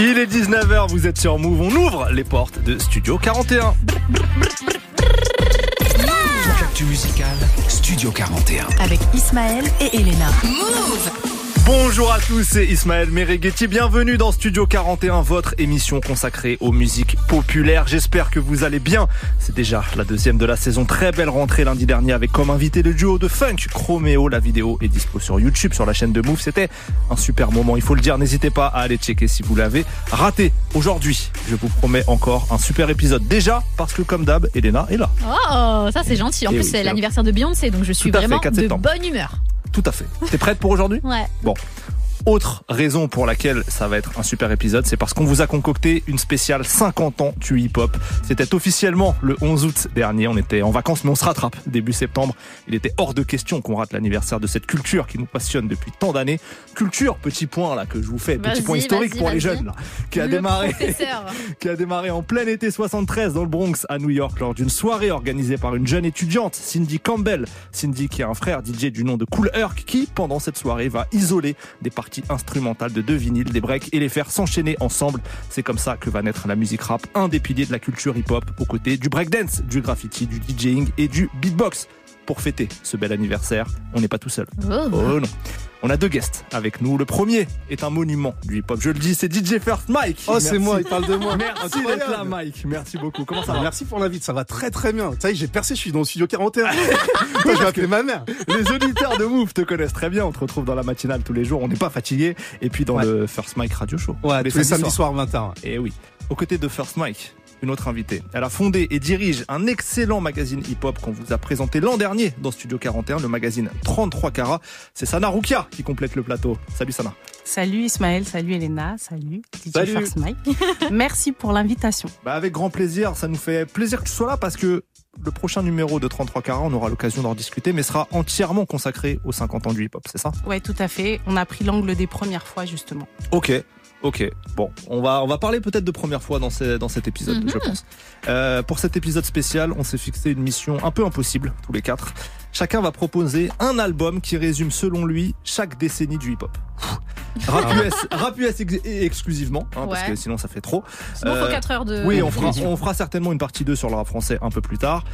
Il est 19h, vous êtes sur Move, on ouvre les portes de Studio 41. Actu musical, Studio 41. Avec Ismaël et Elena. Bonjour à tous, c'est Ismaël Merighetti. Bienvenue dans Studio 41, votre émission consacrée aux musiques populaires. J'espère que vous allez bien. C'est déjà la deuxième de la saison. Très belle rentrée lundi dernier avec comme invité le duo de funk Chromeo. La vidéo est dispo sur YouTube, sur la chaîne de Move. C'était un super moment, il faut le dire. N'hésitez pas à aller checker si vous l'avez raté. Aujourd'hui, je vous promets encore un super épisode. Déjà, parce que comme d'hab, Elena est là. Oh, ça c'est gentil. En Eh plus, oui, c'est l'anniversaire de Beyoncé, donc je suis fait, vraiment 4 de bonne humeur. Tout à fait. T'es prête pour aujourd'hui? Ouais. Bon. Autre raison pour laquelle ça va être un super épisode, c'est parce qu'on vous a concocté une spéciale 50 ans du hip-hop. C'était officiellement le 11 août dernier. On était en vacances, mais on se rattrape début septembre. Il était hors de question qu'on rate l'anniversaire de cette culture qui nous passionne depuis tant d'années. Culture, petit point là que je vous fais, petit point historique pour les jeunes là, qui a Le démarré qui a démarré en plein été 73 dans le Bronx à New York lors d'une soirée organisée par une jeune étudiante, Cindy Campbell. Cindy qui a un frère DJ du nom de Cool Herc qui, pendant cette soirée, va isoler des parties instrumentales de deux vinyles, des breaks et les faire s'enchaîner ensemble. C'est comme ça que va naître la musique rap, un des piliers de la culture hip-hop aux côtés du breakdance, du graffiti, du DJing et du beatbox. Pour fêter ce bel anniversaire, on n'est pas tout seul. Oh. Oh non. On a deux guests avec nous. Le premier est un monument du hip-hop. Je le dis, c'est DJ First Mike. Oh, c'est moi, il parle de moi. Merci d'être là, Mike. Merci beaucoup. Comment ça va Merci pour l'invite, ça va très très bien. Ça y est, j'ai percé, je suis dans le studio 41. Putain, je vais appeler ma mère. Les auditeurs de Move te connaissent très bien. On te retrouve dans la matinale tous les jours. On n'est pas fatigué. Et puis dans Ouais. le First Mike Radio Show. Ouais, tous les samedis soirs 20h. Et oui. Aux côtés de First Mike, une autre invitée. Elle a fondé et dirige un excellent magazine hip-hop qu'on vous a présenté l'an dernier dans Studio 41, le magazine 33 carats. C'est Sana Roukia qui complète le plateau. Salut Sana. Salut Ismaël, salut Elena, salut DJ Salut. First Mike. Merci pour l'invitation. Bah avec grand plaisir, ça nous fait plaisir que tu sois là parce que le prochain numéro de 33 carats, on aura l'occasion d'en discuter, mais sera entièrement consacré aux 50 ans du hip-hop, c'est ça? Ouais, tout à fait. On a pris l'angle des premières fois justement. Ok, ok. Bon, on va on va parler peut-être de première fois dans ces, dans cet épisode, Mhm. je pense. Euh, pour cet épisode spécial, on s'est fixé une mission un peu impossible tous les quatre. Chacun va proposer un album qui résume selon lui chaque décennie du hip-hop. Rap US, rap US ex- exclusivement, hein, parce que sinon ça fait trop. Sinon, Euh, faut 4 heures de. Oui, on fera, on fera certainement une partie 2 sur le rap français un peu plus tard.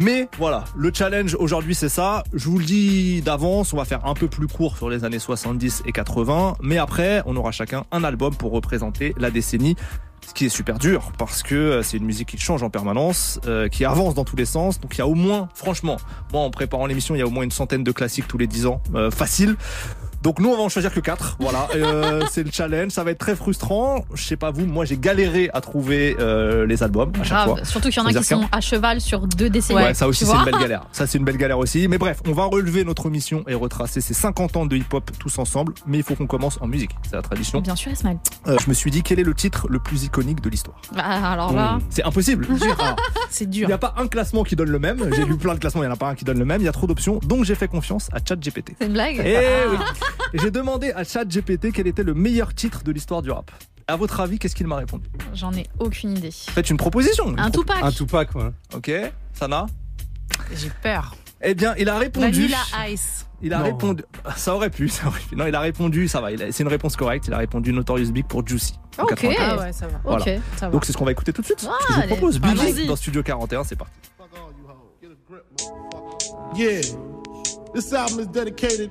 Mais voilà, le challenge aujourd'hui c'est ça. Je vous le dis d'avance, on va faire un peu plus court sur les années 70 et 80. Mais après, on aura chacun un album pour représenter la décennie. Ce qui est super dur parce que euh, c'est une musique qui change en permanence, euh, qui avance dans tous les sens. Donc il y a au moins, franchement, moi en préparant l'émission, il y a au moins une centaine de classiques tous les 10 ans, euh, facile. Donc nous on va en choisir que 4 voilà. Euh, c'est le challenge, ça va être très frustrant. Je sais pas vous, moi j'ai galéré à trouver euh, les albums à chaque fois. Grave. Surtout qu'il y en a qui sont à cheval sur deux décennies. Ouais, ça aussi c'est une belle galère. Ça c'est une belle galère aussi. Mais bref, on va relever notre mission et retracer ces 50 ans de hip-hop tous ensemble. Mais il faut qu'on commence en musique, c'est la tradition. Bien sûr, Ismaël. Euh, je me suis dit quel est le titre le plus iconique de l'histoire? Ah, alors là. C'est impossible. Alors, C'est Il dur. n'y a pas un classement qui donne le même. J'ai lu plein de classements, il n'y en a pas un qui donne le même. Il y a trop d'options. Donc j'ai fait confiance à ChatGPT. C'est une blague Eh Ah. oui. Et J'ai demandé à ChatGPT quel était le meilleur titre de l'histoire du rap. À votre avis, qu'est-ce qu'il m'a répondu? J'en ai aucune idée. Faites une proposition. une Un pro- Tupac. Un Tupac, ouais. Ok, Sana? J'ai peur. Eh bien, il a répondu. Vanilla Ice. Il a Non. répondu. Ça aurait pu, ça aurait pu. Non, il a répondu, ça va. il a- C'est une réponse correcte. Il a répondu Notorious Big pour Juicy. en Ok. 84. Ah ouais, ça va. Voilà. Ok. Ça va. Donc c'est ce qu'on va écouter tout de suite. Ah, ce que je vous propose. Ah, Biggie vas-y. dans Studio 41, c'est parti. Yeah. This album is dedicated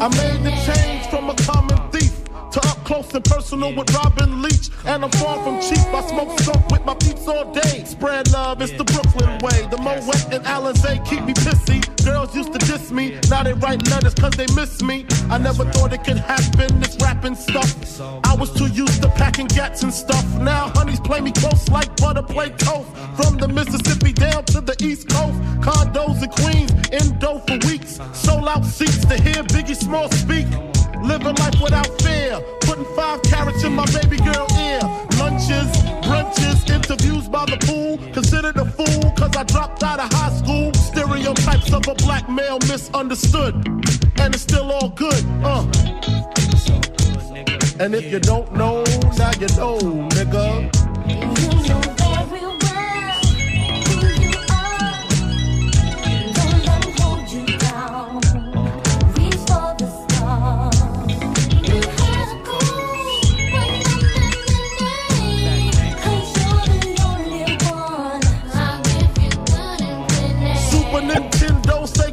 I made the change from a common thief to up close and personal with Robin Leach. And I'm far from cheap. I smoke skunk with my peeps all day. Spread love, it's the Brooklyn way. The Moet and Alizé keep me pissy. Girls used to diss me. Now they write letters cause they miss me. I never thought it could happen, this rapping stuff. I was too used to packing gats and stuff. Now honeys play me close like butter play toast. From the Mississippi down to the East Coast. Condos in Queens, indo for weeks. Sold out seats to hear Biggie Small speak. Living life without fear. Putting five carrots in my baby girl ear. Lunches, brunches, interviews by the pool. Considered a fool I dropped out of high school. Stereotypes of a black male misunderstood. And it's still all good, uh. And if you don't know, now you know, nigga.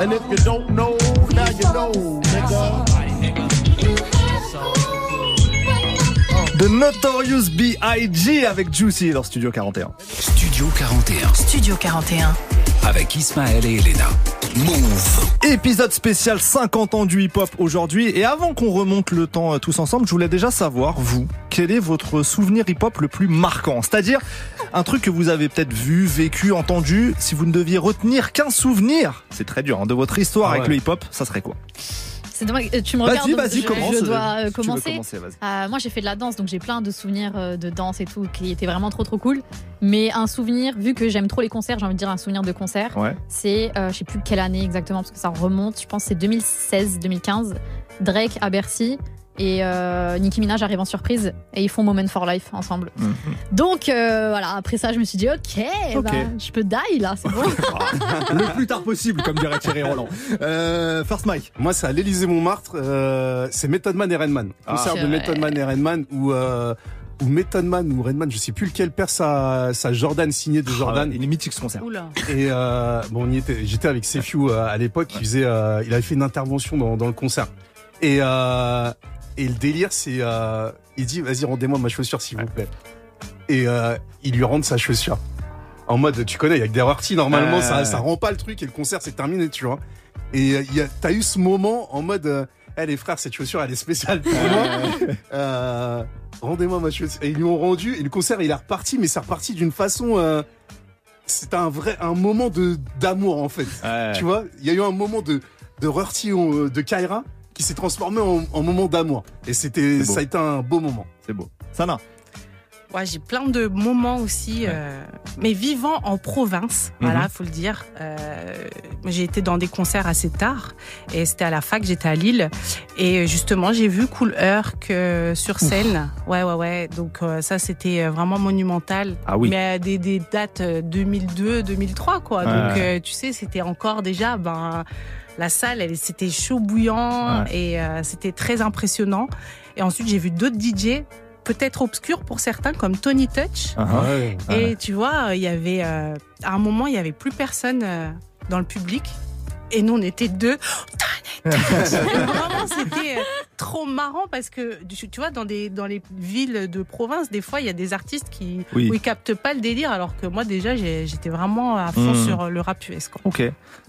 And if you don't know, now you know, nigga. The Notorious B.I.G. avec Juicy dans Studio 41. Studio 41 Studio 41. avec Ismaël et Elena. Move. Épisode spécial 50 ans du hip-hop aujourd'hui. Et avant qu'on remonte le temps euh, tous ensemble, je voulais déjà savoir, vous, quel est votre souvenir hip-hop le plus marquant? C'est-à-dire un truc que vous avez peut-être vu, vécu, entendu. Si vous ne deviez retenir qu'un souvenir, c'est très dur, hein, de votre histoire Ah avec le hip-hop, ça serait quoi? C'est dommage. euh, Tu me regardes. Vas-y, vas-y, commence. Je dois euh, si tu veux commencer. Euh, moi, j'ai fait de la danse, donc j'ai plein de souvenirs de danse et tout qui étaient vraiment trop trop cool. Mais un souvenir, vu que j'aime trop les concerts, j'ai envie de dire un souvenir de concert. Ouais. C'est, euh, je sais plus quelle année exactement parce que ça remonte. Je pense que c'est 2016-2015. Drake à Bercy et euh, Nicki Minaj arrive en surprise et ils font Moment for Life ensemble. Mhm. Donc euh, voilà, après ça, je me suis dit ok, bah, je peux die là, c'est bon. le plus tard possible, comme dirait Thierry Roland. Euh, First Mike. Moi, c'est à l'Élysée Montmartre. euh, c'est Method Man et Redman. Ah. Concert de Method Man et Redman où euh, où Method Man ou Redman, je sais plus lequel perd sa, sa Jordan signée de Jordan. Ah, il est mythique ce concert. Oula. Et euh, bon, on y était. J'étais avec Sefiu à l'époque. Il faisait, euh, il avait fait une intervention dans, dans le concert. Et euh, et le délire, c'est, euh, il dit, vas-y, rendez-moi ma chaussure s'il vous plaît. Et euh, il lui rend sa chaussure. En mode, tu connais, il y a que des normalement, ça, ça rend pas le truc et le concert c'est terminé, tu vois. Et euh, il y a- t'as eu ce moment en mode, euh, Eh, les frères, cette chaussure elle est spéciale pour moi. Euh, rendez-moi ma chaussure. Et ils lui ont rendu et le concert il est reparti, mais c'est reparti d'une façon. euh, c'est un vrai un moment de d'amour en fait. Ouais. Tu vois, il y a eu un moment de de euh, de Kaira qui s'est transformé en, en moment d'amour. Et c'était ça a été un beau moment. C'est beau. Sana. Ouais, j'ai plein de moments aussi, euh, mais vivant en province, Mhm. voilà, faut le dire. Euh, j'ai été dans des concerts assez tard, et c'était à la fac, j'étais à Lille, et justement j'ai vu Cool Herc euh, sur scène. Ouais, ouais, ouais. Donc euh, ça c'était vraiment monumental. Ah oui. Mais à des, des dates euh, 2002, 2003, quoi. Ouais, Donc euh, tu sais, c'était encore déjà, ben la salle, elle, c'était chaud bouillant Ouais. et euh, c'était très impressionnant. Et ensuite j'ai vu d'autres DJ peut-être obscurs pour certains, comme Tony Touch. Ah, Ouais. Et tu vois, il y avait euh, à un moment, il y avait plus personne euh, dans le public. Et nous, on était deux. Vraiment, c'était euh, trop marrant parce que tu vois dans des dans les villes de province, des fois il y a des artistes qui Oui. où ils captent pas le délire, alors que moi déjà j'étais vraiment à fond Mm. sur le rap US. quoi. Ok.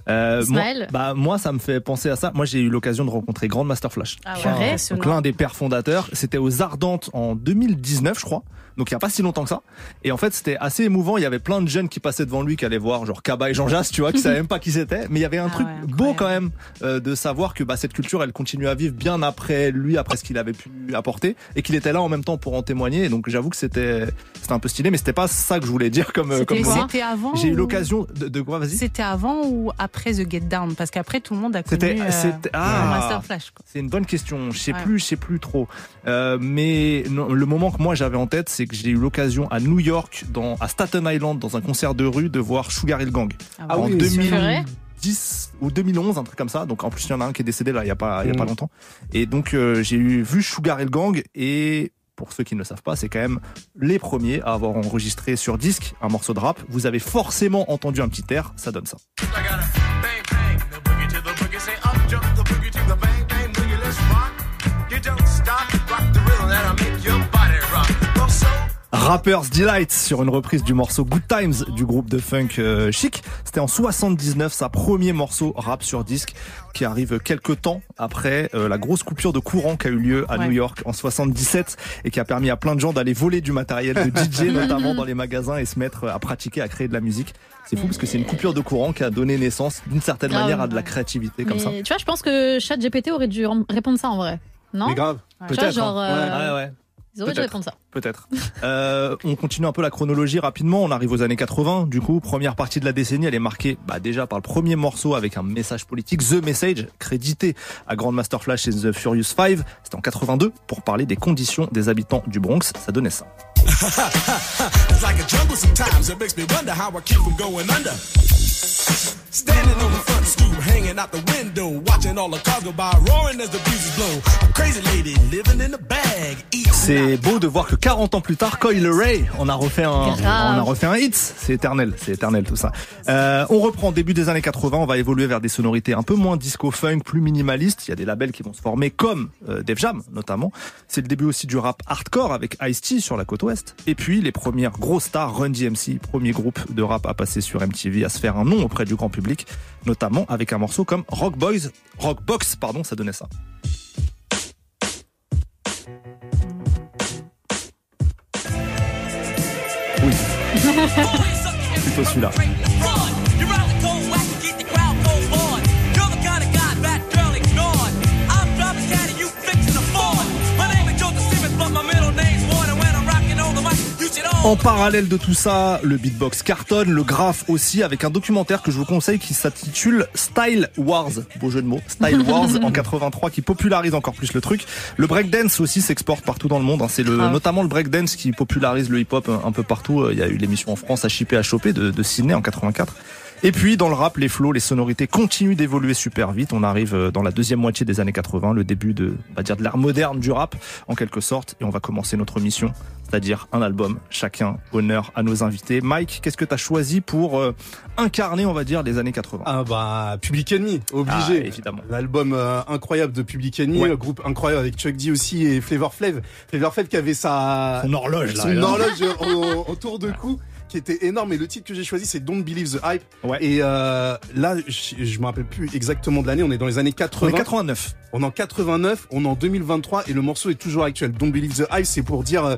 Euh, moi, bah, moi, ça me fait penser à ça. Moi, j'ai eu l'occasion de rencontrer Grand Master Flash. Ah ouais, l'un des pères fondateurs, c'était aux Ardentes en 2019, je crois. Donc il y a pas si longtemps que ça. Et en fait, c'était assez émouvant. Il y avait plein de jeunes qui passaient devant lui, qui allaient voir genre Kaba et Jean Jass, tu vois, qui savaient même pas qui c'était. Mais il y avait un Ah truc ouais, beau quand même euh, de savoir que bah, cette culture, elle continue à vivre bien après lui, après ce qu'il avait pu apporter, et qu'il était là en même temps pour en témoigner. Et donc j'avoue que c'était c'était un peu stylé, mais c'était pas ça que je voulais dire comme euh, comme C'était avant. J'ai eu ou- l'occasion de, de quoi Vas-y? C'était avant ou après The Get Down? Parce qu'après tout le monde a connu C'était euh, ah. Master Flash. C'est une bonne question. Je sais Ouais. plus, je sais plus trop. Euh, mais non, le moment que moi j'avais en tête, c'est que j'ai eu l'occasion à New York, dans, à Staten Island, dans un concert de rue, de voir Sugar Hill Gang Ah en oui, c'est vrai 2010 ou 2011, un truc comme ça. Donc en plus il y en a un qui est décédé là, il y a pas, il y a Mm. pas longtemps. Et donc euh, j'ai eu vu Sugar Hill Gang et pour ceux qui ne le savent pas, c'est quand même les premiers à avoir enregistré sur disque un morceau de rap. Vous avez forcément entendu un petit air, ça donne ça. Rapper's Delight sur une reprise du morceau Good Times du groupe de funk euh, Chic. C'était en 79 sa premier morceau rap sur disque qui arrive quelques temps après euh, la grosse coupure de courant qui a eu lieu à Ouais. New York en 77 et qui a permis à plein de gens d'aller voler du matériel de DJ notamment dans les magasins et se mettre à pratiquer, à créer de la musique. C'est fou parce que c'est une coupure de courant qui a donné naissance d'une certaine Ah manière ouais. à de la créativité comme Mais ça. tu vois, je pense que ChatGPT aurait dû répondre ça en vrai. Non Mais grave. Tu vois, Peut-être, genre, hein. euh, Ouais, ouais. Ils auraient dû répondre ça. Peut-être. Euh, on continue un peu la chronologie rapidement. On arrive aux années 80. Du coup, première partie de la décennie, elle est marquée bah, déjà par le premier morceau avec un message politique, The Message, crédité à Grandmaster Flash et The Furious Five. C'était en 82 pour parler des conditions des habitants du Bronx. Ça donnait ça. It's like a jungle sometimes. It makes me wonder how I keep from going under. Standing on the front stoop, hanging out the window, watching all the cars go by, roaring as the breezes blow. A crazy lady living in a bag, eating C'est beau de voir que 40 ans plus tard, Coil Ray, on a refait un, on a refait un hit. C'est éternel, c'est éternel tout ça. Euh, on reprend début des années 80, on va évoluer vers des sonorités un peu moins disco funk, plus minimalistes. Il y a des labels qui vont se former comme euh, Def Jam notamment. C'est le début aussi du rap hardcore avec Ice-T sur la côte ouest. Et puis les premières grosses stars, Run DMC, premier groupe de rap à passer sur MTV, à se faire un nom auprès du grand public, notamment avec un morceau comme Rock Boys, Rock Box, pardon, ça donnait ça. Oui. Plutôt celui-là. En parallèle de tout ça, le beatbox cartonne, le graphe aussi, avec un documentaire que je vous conseille qui s'intitule Style Wars. Beau jeu de mots. Style Wars en 83 qui popularise encore plus le truc. Le breakdance aussi s'exporte partout dans le monde. hein. C'est le, Grave. notamment le breakdance qui popularise le hip-hop un, un peu partout. Euh, Il y a eu l'émission en France à chipper à choper de, de Sydney en 84. Et puis dans le rap, les flows, les sonorités continuent d'évoluer super vite. On arrive euh, dans la deuxième moitié des années 80, le début de, on va dire, de l'ère moderne du rap, en quelque sorte. Et on va commencer notre mission, c'est-à-dire un album, chacun honneur à nos invités. Mike, qu'est-ce que tu as choisi pour euh, incarner, on va dire, les années 80 Ah bah Public Enemy, Ah, obligé. évidemment. L'album euh, incroyable de Public Enemy, Ouais. le groupe incroyable avec Chuck D aussi et Flavor Flav. Flavor Flav qui avait sa Son horloge, là. son là. horloge en, en tour de cou qui était énorme et le titre que j'ai choisi c'est Don't Believe the Hype Ouais. et euh, là je, me rappelle plus exactement de l'année on est dans les années On 80 est 89. on est en 89 on est en 2023 et le morceau est toujours actuel Don't Believe the Hype c'est pour dire euh,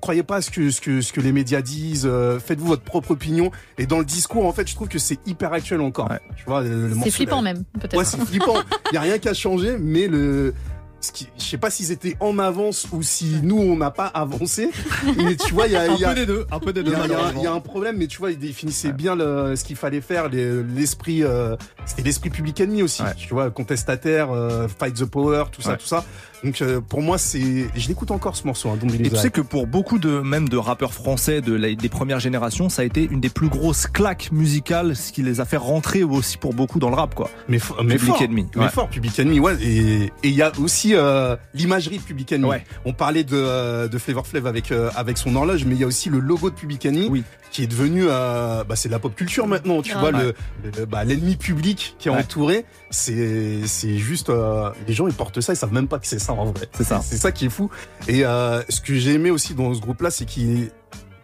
croyez pas ce que ce que ce que les médias disent euh, faites-vous votre propre opinion et dans le discours en fait je trouve que c'est hyper actuel encore Ouais. tu vois le, le C'est flippant là- même, peut-être. Ouais, c'est flippant. Il y a rien qui a changé, mais le ce qui, je sais pas s'ils étaient en avance ou si nous on n'a pas avancé. Mais tu vois, il y a, Un il y a- peu des deux, un peu des il deux. y, a, il y a- malheureusement. il y a un problème, mais tu vois, il définissait bien le, ce qu'il fallait faire, les- l'esprit, euh, c'était l'esprit public ennemi aussi. Ouais. Tu vois, contestataire, euh, fight the power, tout ça, Ouais. tout ça. Donc euh, pour moi, c'est, je l'écoute encore ce morceau. Hein, Et tu sais que pour beaucoup de même de rappeurs français de la- des premières générations, ça a été une des plus grosses claques musicales, ce qui les a fait rentrer aussi pour beaucoup dans le rap, quoi. mais, fo- mais Public fort, Enemy, mais ouais. fort, Public Enemy, ouais. Et et il y a aussi euh, l'imagerie de Public Enemy. Ouais. On parlait de euh, de Flavor Flav avec euh, avec son horloge, mais il y a aussi le logo de Public Enemy Oui. qui est devenu, euh, bah, c'est de la pop culture maintenant. Tu Ah. vois Ouais. le, le- bah, l'ennemi public qui est Ouais. entouré, c'est c'est juste euh, les gens ils portent ça, ils savent même pas que c'est ça en vrai. C'est ça. C'est ça qui est fou. Et euh, ce que j'ai aimé aussi dans ce groupe-là, c'est qu'ils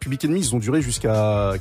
Public Enemy, ils ont duré jusqu'à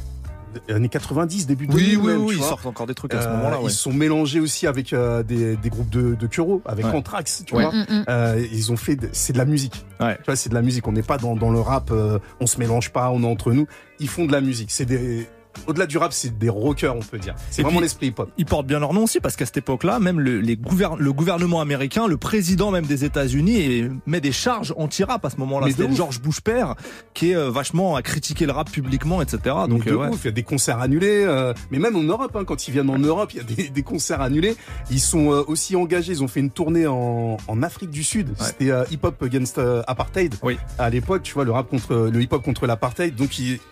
années 90, début 2000 Oui, oui, même, oui, tu ils vois. sortent encore des trucs à ce Euh, moment-là, ouais. Ils sont mélangés aussi avec euh, des, des groupes de, de Kuro, avec Ouais. Anthrax, tu Ouais. vois. Mm, mm. Euh, ils ont fait, de- c'est de la musique. Ouais. Tu vois, c'est de la musique. On n'est pas dans, dans le rap, euh, on se mélange pas, on est entre nous. Ils font de la musique. C'est des, au-delà du rap, c'est des rockers, on peut dire. C'est vraiment l'esprit hip-hop. Ils portent bien leur nom aussi parce qu'à cette époque-là, même le, les gouver- le gouvernement américain, le président même des États-Unis et met des charges anti-rap à ce moment-là. C'était. George Bush père qui est euh, vachement à critiquer le rap publiquement, etc. Donc de euh, ouais. ouf, il y a des concerts annulés, euh, mais même en Europe, hein, quand ils viennent en Europe, il y a des, des concerts annulés. Ils sont euh, aussi engagés, ils ont fait une tournée en, en Afrique du Sud. Ouais. C'était euh, hip hop against apartheid. Oui. À l'époque, tu vois, le rap contre le hip hop contre l'apartheid. Donc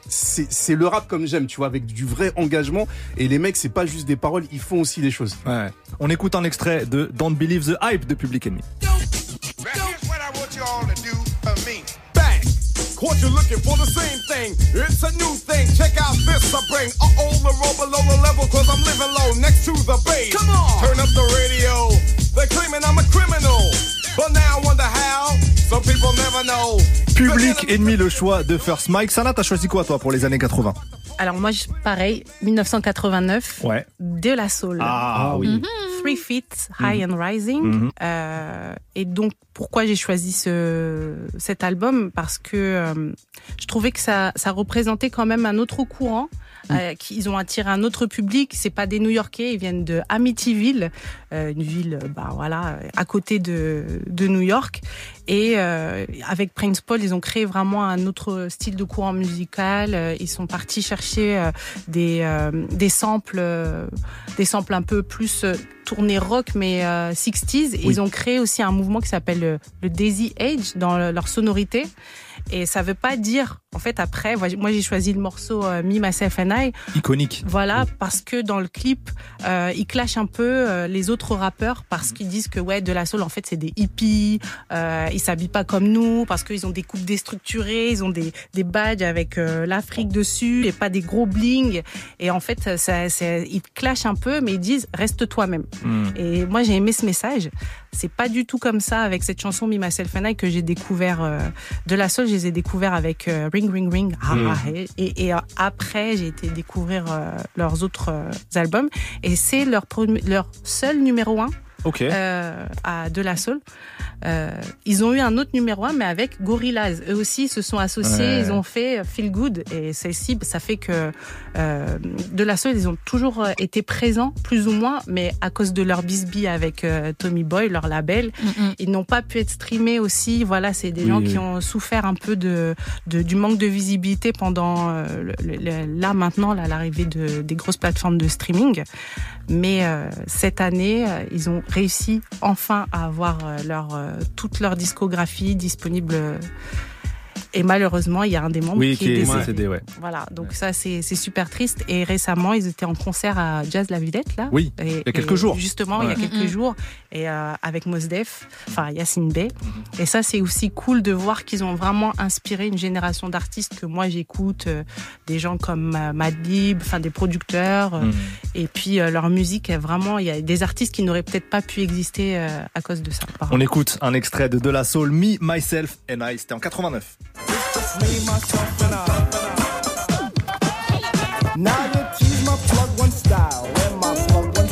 c'est le rap comme j'aime, tu vois, avec du vrai engagement. Et les mecs, c'est pas juste des paroles, ils font aussi des choses. Ouais. On écoute un extrait de Don't Believe the Hype de Public Enemy. Now here's what I want you all to do for me. Bang! Caught you looking for? The same thing. It's a new thing. Check out this I bring. Uh oh, the roll below the level, cause I'm living low next to the base. Come on! Turn up the radio. They're claiming I'm a criminal. But now I wonder how. Some people never know. Public Enemy, le choix de First Mike. Sana, t'as choisi quoi toi pour les années 80 Alors moi, je- pareil, 1989, Ouais. de la soul. Ah oui. Three Feet, High and Rising. Mhm. Euh, et donc, pourquoi j'ai choisi ce, cet album? Parce que euh, je trouvais que ça, ça représentait quand même un autre courant. Euh, qui- ils ont attiré un autre public. C'est pas des New-Yorkais, ils viennent de Amityville, euh, une ville, bah voilà, à côté de, de New York. Et euh, avec Prince Paul, ils ont créé vraiment un autre style de courant musical. Euh, Ils sont partis chercher euh, des euh, des samples, des samples un peu plus tournés rock, mais euh, 60s. Et Oui. Ils ont créé aussi un mouvement qui s'appelle le, le Daisy Age dans le- leur sonorité. Et ça veut pas dire, en fait, après, moi j'ai- choisi le morceau euh, Me, Myself and I, Iconique. voilà, parce que dans le clip, euh, ils clashent un peu euh, les autres rappeurs parce qu'ils disent que ouais, de la soul en fait c'est des hippies, euh, ils s'habillent pas comme nous parce qu'ils ont des coupes déstructurées, ils ont des des badges avec euh, l'Afrique dessus et pas des gros bling. Et en fait, ça, ça, ils clashent un peu, mais ils disent reste toi-même. Hmm. Et moi, j'ai aimé ce message. C'est pas du tout comme ça avec cette chanson Me, Myself and I que j'ai découvert euh, de la soul. Je les ai découverts avec euh, Ring Ring Ring. Ah, Mm. ah, et et, euh, après, j'ai été découvrir euh, leurs autres euh, albums. Et c'est leur, leur seul numéro un Ok. euh, à De La Soul. Euh, ils ont eu un autre numéro un, mais avec Gorillaz. Eux aussi se sont associés, Ouais. ils ont fait Feel Good. Et celle-ci, ça fait que euh, De La Soul, ils ont toujours euh, été présents, plus ou moins, mais à cause de leur bisbee avec euh, Tommy Boy, leur label, Mm, mm. ils n'ont pas pu être streamés aussi. Voilà, c'est des Oui, gens oui. qui ont souffert un peu de, de du manque de visibilité pendant euh, le- le- là maintenant l'arrivée de, des grosses plateformes de streaming. Mais euh, cette année, ils ont réussi enfin à avoir euh, leur euh, toute leur discographie disponible. Et malheureusement, il y a un des membres Oui, qui, qui est est décédé. décédé, ouais. Voilà, donc ça c'est super triste. Et récemment, ils étaient en concert à Jazz La Villette là. Oui, Et- il y a quelques jours. Justement, il y a quelques Mhm. jours, et euh, avec Mos Def, enfin Yacine Bey. Et ça, c'est aussi cool de voir qu'ils ont vraiment inspiré une génération d'artistes que moi j'écoute, euh, des gens comme euh, Madlib, enfin des producteurs. euh, Hmm. Et puis euh, leur musique est vraiment, il y a des artistes qui n'auraient peut-être pas pu exister euh, à cause de ça. On écoute un extrait de De La Soul, Me, Myself and I. C'était en 89. Me, myself, and I. Now you tease my plug one style and my plug one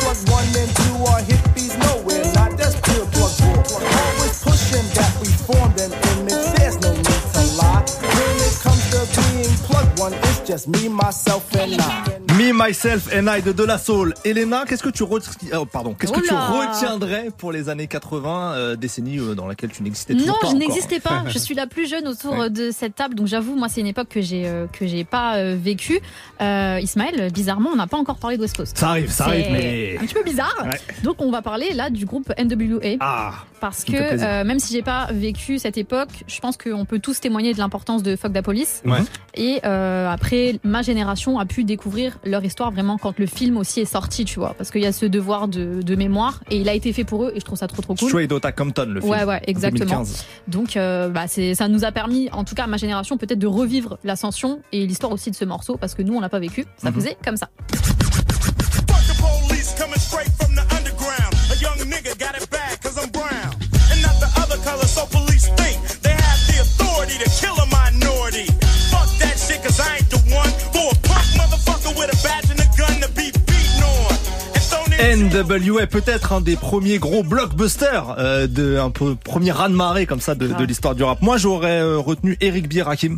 plug one and two are hippies nowhere. Not that's pure plug four. Always pushing that we formed an image. There's no need to lie. When it comes to being plug one, it's just me, myself, and I. Me, Myself and I de De La Soul. Elena, qu'est-ce que tu, re- oh, pardon, qu'est-ce que tu retiendrais pour les années 80, euh, décennie euh, dans laquelle tu n'existais toujours Non, pas je n'existais pas. Je suis la plus jeune autour Ouais. de cette table, donc j'avoue, moi, c'est une époque que j'ai euh, que j'ai pas euh, vécue. Euh, Ismaël, bizarrement, on n'a pas encore parlé de West Coast. Ça arrive, ça arrive, mais. un petit peu bizarre. Ouais. Donc, on va parler là du groupe NWA. Ah, Parce que euh, même si j'ai pas vécu cette époque, je pense qu'on peut tous témoigner de l'importance de Fuck the Police. Ouais. Et euh, après, ma génération a pu découvrir leur histoire vraiment quand le film aussi est sorti, tu vois. Parce qu'il y a ce devoir de, de mémoire et il a été fait pour eux et je trouve ça trop trop cool. Straight Outta Compton, le film. Ouais, ouais, exactement. 2015. Donc, euh, bah, c'est, ça nous a permis, en tout cas à ma génération, peut-être de revivre l'ascension et l'histoire aussi de ce morceau parce que nous, on l'a pas vécu. Ça Mhm. faisait comme ça. NWA, peut-être un des premiers gros blockbusters, euh, de, un peu premier raz-de-marée comme ça de, de l'histoire du rap. Moi, j'aurais euh, retenu Eric B. Rakim.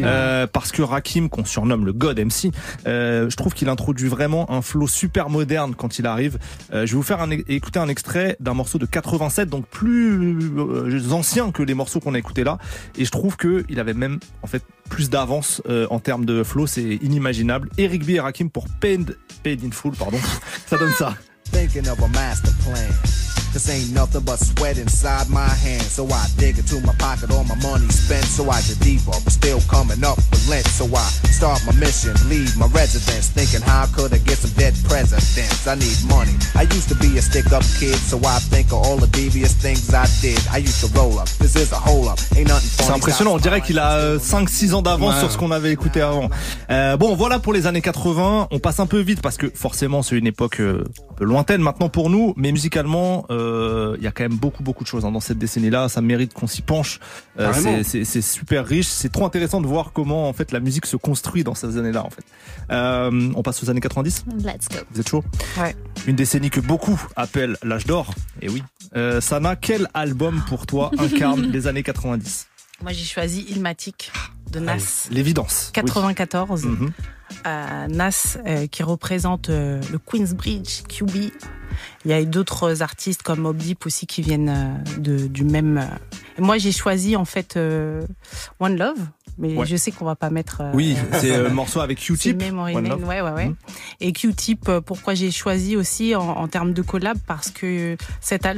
Euh, parce que Rakim, qu'on surnomme le God MC, euh, je trouve qu'il introduit vraiment un flow super moderne quand il arrive. Euh, je vais vous faire un, écouter un extrait d'un morceau de 87, donc plus ancien que les morceaux qu'on a écoutés là. Et je trouve que il avait même en fait plus d'avance euh, en termes de flow, c'est inimaginable. Eric B. et Rakim pour Paid, Paid in pardon, ça donne ça. Thinking of a master plan. This ain't nothing but sweat inside my hands. So I dig into my pocket, all my money spent. So I get deeper, but still coming up with lint. So I start my mission, leave my residence. Thinking how could I get some dead presidents? I need money. I used to be a stick up kid, so I think of all the devious things I did. I used to roll up. This is a hole up. Ain't nothing funny. C'est impressionnant, on dirait qu'il a 5-6 ans d'avance Ouais. sur ce qu'on avait écouté avant. Euh, bon, voilà pour les années 80. On passe un peu vite parce que forcément c'est une époque euh, un peu lointaine maintenant pour nous, mais musicalement, euh, il y a quand même beaucoup beaucoup de choses hein, dans cette décennie-là. Ça mérite qu'on s'y penche. Euh, c'est- super riche. C'est trop intéressant de voir comment en fait la musique se construit dans ces années-là. En fait, euh, on passe aux années 90. Let's go. Vous êtes chaud? Ouais. Une décennie que beaucoup appellent l'âge d'or. Et oui. Euh, Sana, quel album pour toi incarne les années 90 Moi, j'ai choisi Ilmatic de Nas. L'évidence. oui. 94. Mhm. Euh, Nas euh, qui représente euh, le Queensbridge, QB. Il y a d'autres artistes comme Mobb Deep aussi qui viennent euh, du même. Moi, j'ai choisi en fait One Love, mais Ouais. je sais qu'on va pas mettre. euh, Oui, c'est euh, le morceau avec Q-Tip. Memory Love. ouais, ouais, ouais. Mhm. Et Q-Tip, euh, pourquoi j'ai choisi aussi en, en termes de collab? Parce que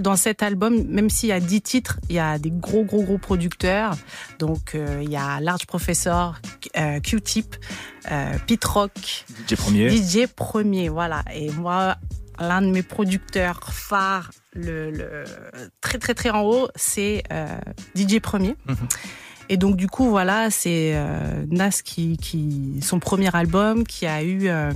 dans cet album, même s'il y a 10 titres, il y a des gros, gros, gros producteurs. Donc, euh, il y a Large Professor, euh, Q-Tip, euh, Pete Rock, DJ premier. DJ Premier, voilà. Et moi, l'un de mes producteurs phares, le, le très très très en haut, c'est euh, DJ Premier. Mhm. Et donc du coup, voilà, c'est euh, Nas qui, qui son premier album qui a eu euh,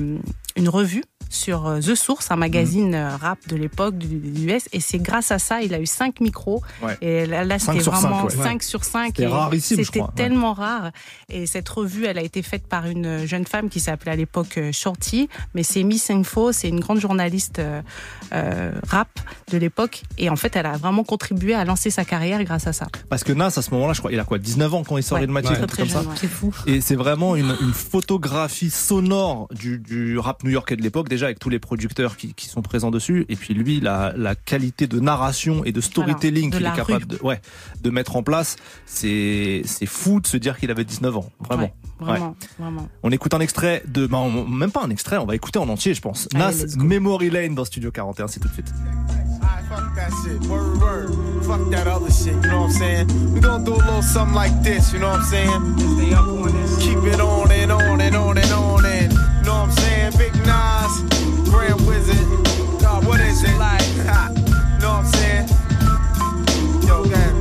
une revue sur euh, The Source, un magazine euh, rap de l'époque du, US. Et c'est grâce à ça, il a eu cinq micros. Ouais. Et là, c'était sur cinq, vraiment ouais. 5 sur 5. C'était ouais. tellement rare. Et cette revue, elle a été faite par une jeune femme qui s'appelait à l'époque euh, Shorty. Mais c'est Miss Info, c'est une grande journaliste euh, euh, rap de l'époque. Et en fait, elle a vraiment contribué à lancer sa carrière grâce à ça. Parce que Nas, à ce moment-là, je crois, il a quoi 19 ans quand il sort très truc comme ça. jeune. C'est fou. Et c'est vraiment une, une photographie sonore du, du rap new-yorkais de l'époque, déjà avec tous les producteurs qui, qui sont présents dessus. Et puis lui, la, la qualité de narration et de storytelling qu'il est capable de, ouais, de mettre en place, c'est c'est fou de se dire qu'il avait 19 ans. Vraiment. Ouais, vraiment, vraiment. On écoute un extrait de, bah, on- même pas un extrait, on va écouter en entier, je pense. Allez, Nas. Memory Lane dans Studio 41, c'est tout de suite. Alright, fuck that shit. Word, word. Fuck that other shit. You know what I'm saying? We gonna do a little something like this. You know what I'm saying? Stay up on this. Keep it on and on and on and on and. Know what I'm saying? Big Nas, Grand Wizard. God, what is it like? Know what I'm saying? Yo, gang.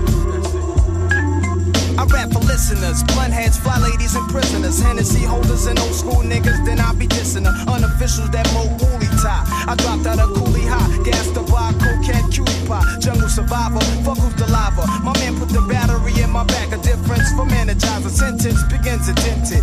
I rap for listeners, blunt heads, fly ladies, and prisoners. Hennessy holders and old school niggas, then I be dissing the unofficials that mo woolly tie. I dropped out of coolie high, gas to buy cocaine cutie pie. Jungle survivor, fuck who's the lava. My man put the battery in my back, a difference from energizer. Sentence begins attented.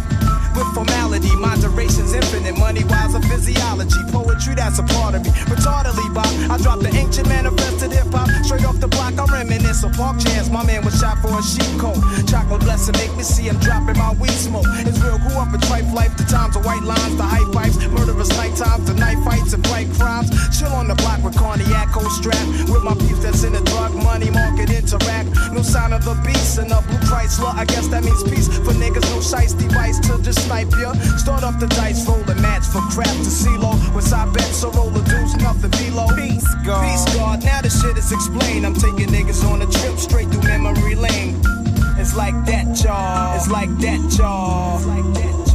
With formality, moderation's infinite. Money wise of physiology, poetry that's a part of me. Retardedly, Bob, I dropped the ancient manifested hip hop straight off the block. I reminisce of park chance. My man was shot for a sheep coat. Chocolate blessing make me see him dropping my weed smoke. It's real, grew up in trife life. The times of white lines, the high pipes, murderous night times, the night fights and fight crimes. Chill on the block with cognac, strap. With my beef that's in the drug money market interact. No sign of the beast in a blue Chrysler. I guess that means peace for niggas. No shice device to just snipe ya. Start off the dice, roll the match for crap to CeeLo. With side bets, so roll the deuce, nothing below. Peace God. Peace God. Now the shit is explained. I'm taking niggas on a trip straight through memory lane. It's like that, y'all. It's like that, y'all. It's like that,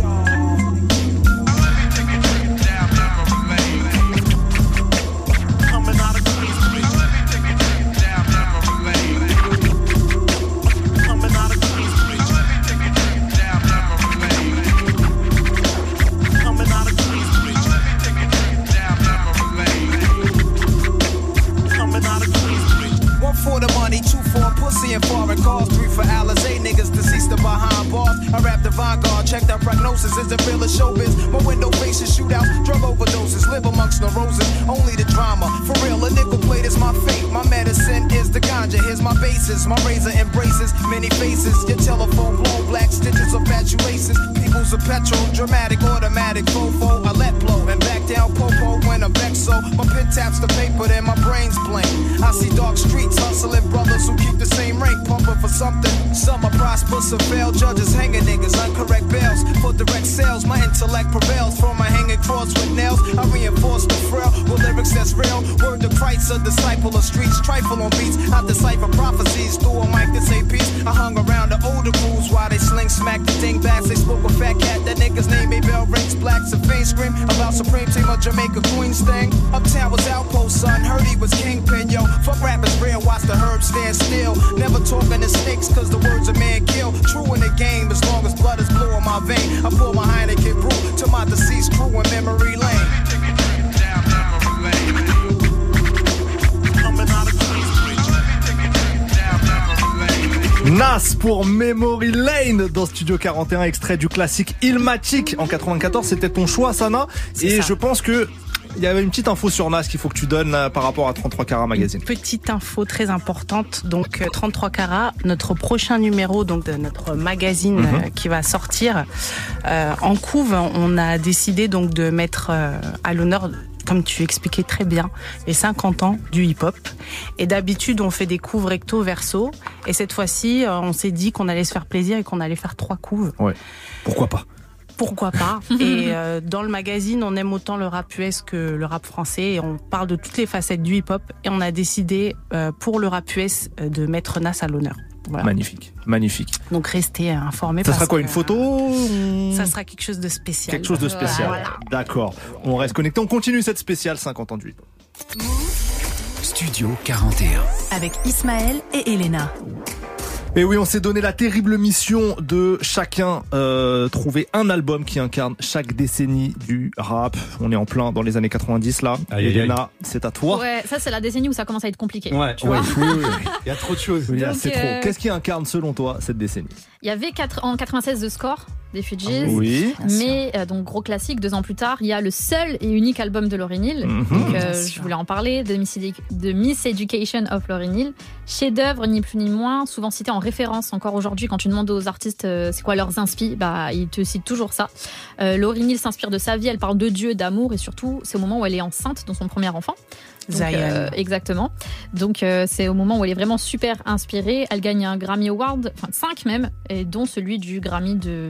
for pussy and foreign cars, three for Alizé behind bars. I rap the vanguard, check the prognosis. Is it real as showbiz? My window faces shootouts, drug overdoses, live amongst the roses. Only the drama, for real. A nickel plate is my fate. My medicine is the ganja. Here's my basis. My razor embraces many faces. Your telephone blown black stitches of fatuations. People's a petrol, dramatic, automatic, fofo. I let blow and back down popo when I'm vexed. So my pen taps the paper, then my brains blank. I see dark streets hustling brothers who keep the same rank, pumping for something. Some are prosperous, some fail. Judges hanging niggas, uncorrect bails. For direct sales, my intellect prevails. From my hanging cross with nails, I reinforce the frail with lyrics that's real. Word to Christ, a disciple of streets, trifle on beats. I decipher prophecies through a mic to say peace. I hung around the older crews while they sling smack the thing backs. They spoke a fat cat, that nigga's name ain't bell rings. Blacks and faint scream about Supreme Team of Jamaica Queens thing. Uptown was outpost, son. Heard he was kingpin, yo. Fuck rappers real, watch the herbs stand still. Never talking to snakes, cause the words a man kill. Memory lane. Nas pour Memory Lane dans Studio 41, extrait du classique Ilmatic en 94. C'était ton choix, Sana. Et ça. je pense que il y avait une petite info sur Nas qu'il faut que tu donnes là, par rapport à 33 Carat Magazine. Petite info très importante, donc euh, 33 carats, notre prochain numéro donc de notre magazine Mhm. euh, qui va sortir euh, en couve, on a décidé donc de mettre euh, à l'honneur comme tu expliquais très bien, les 50 ans du hip-hop. Et d'habitude, on fait des couves recto verso. Et cette fois-ci, euh, on s'est dit qu'on allait se faire plaisir et qu'on allait faire trois couves. Ouais. Pourquoi pas? Pourquoi pas Et euh, dans le magazine, on aime autant le rap US que le rap français. Et on parle de toutes les facettes du hip-hop. Et on a décidé, euh, pour le rap US, euh, de mettre Nas à l'honneur. Voilà. Magnifique, magnique. Donc restez informés. Ça parce sera quoi, que, une photo Ça sera quelque chose de spécial. Quelque chose de spécial. Voilà. D'accord. On reste connecté. On continue cette spéciale 50 ans du hip-hop. Studio 41. Avec Ismaël et Elena. Et oui, on s'est donné la terrible mission de chacun euh, trouver un album qui incarne chaque décennie du rap. On est en plein dans les années 90 là. Aïe. Elena, c'est à toi. Ouais, ça c'est la décennie où ça commence à être compliqué. Ouais, tu Ouais, vois. oui, oui, oui. Il y a trop de choses. C'est euh, trop. Qu'est-ce qui incarne selon toi cette décennie? Il y avait quatre- en 96 de score des Fugees. Oui. Mais euh, donc gros classique, deux ans plus tard, il y a le seul et unique album de Lauryn Hill. Mhm. Donc euh, je voulais en parler de Miss, Edu- de Miss Education of Lauryn Hill. Chef-d'œuvre ni plus ni moins, souvent cité en référence encore aujourd'hui quand tu demandes aux artistes euh, c'est quoi leurs inspi, bah ils te citent toujours ça. Euh, Lauryn Hill s'inspire de sa vie, elle parle de Dieu, d'amour et surtout c'est au moment où elle est enceinte de son premier enfant. Donc, euh, exactement. Donc euh, c'est au moment où elle est vraiment super inspirée. Elle gagne un Grammy Award, enfin cinq même, et dont celui du Grammy de,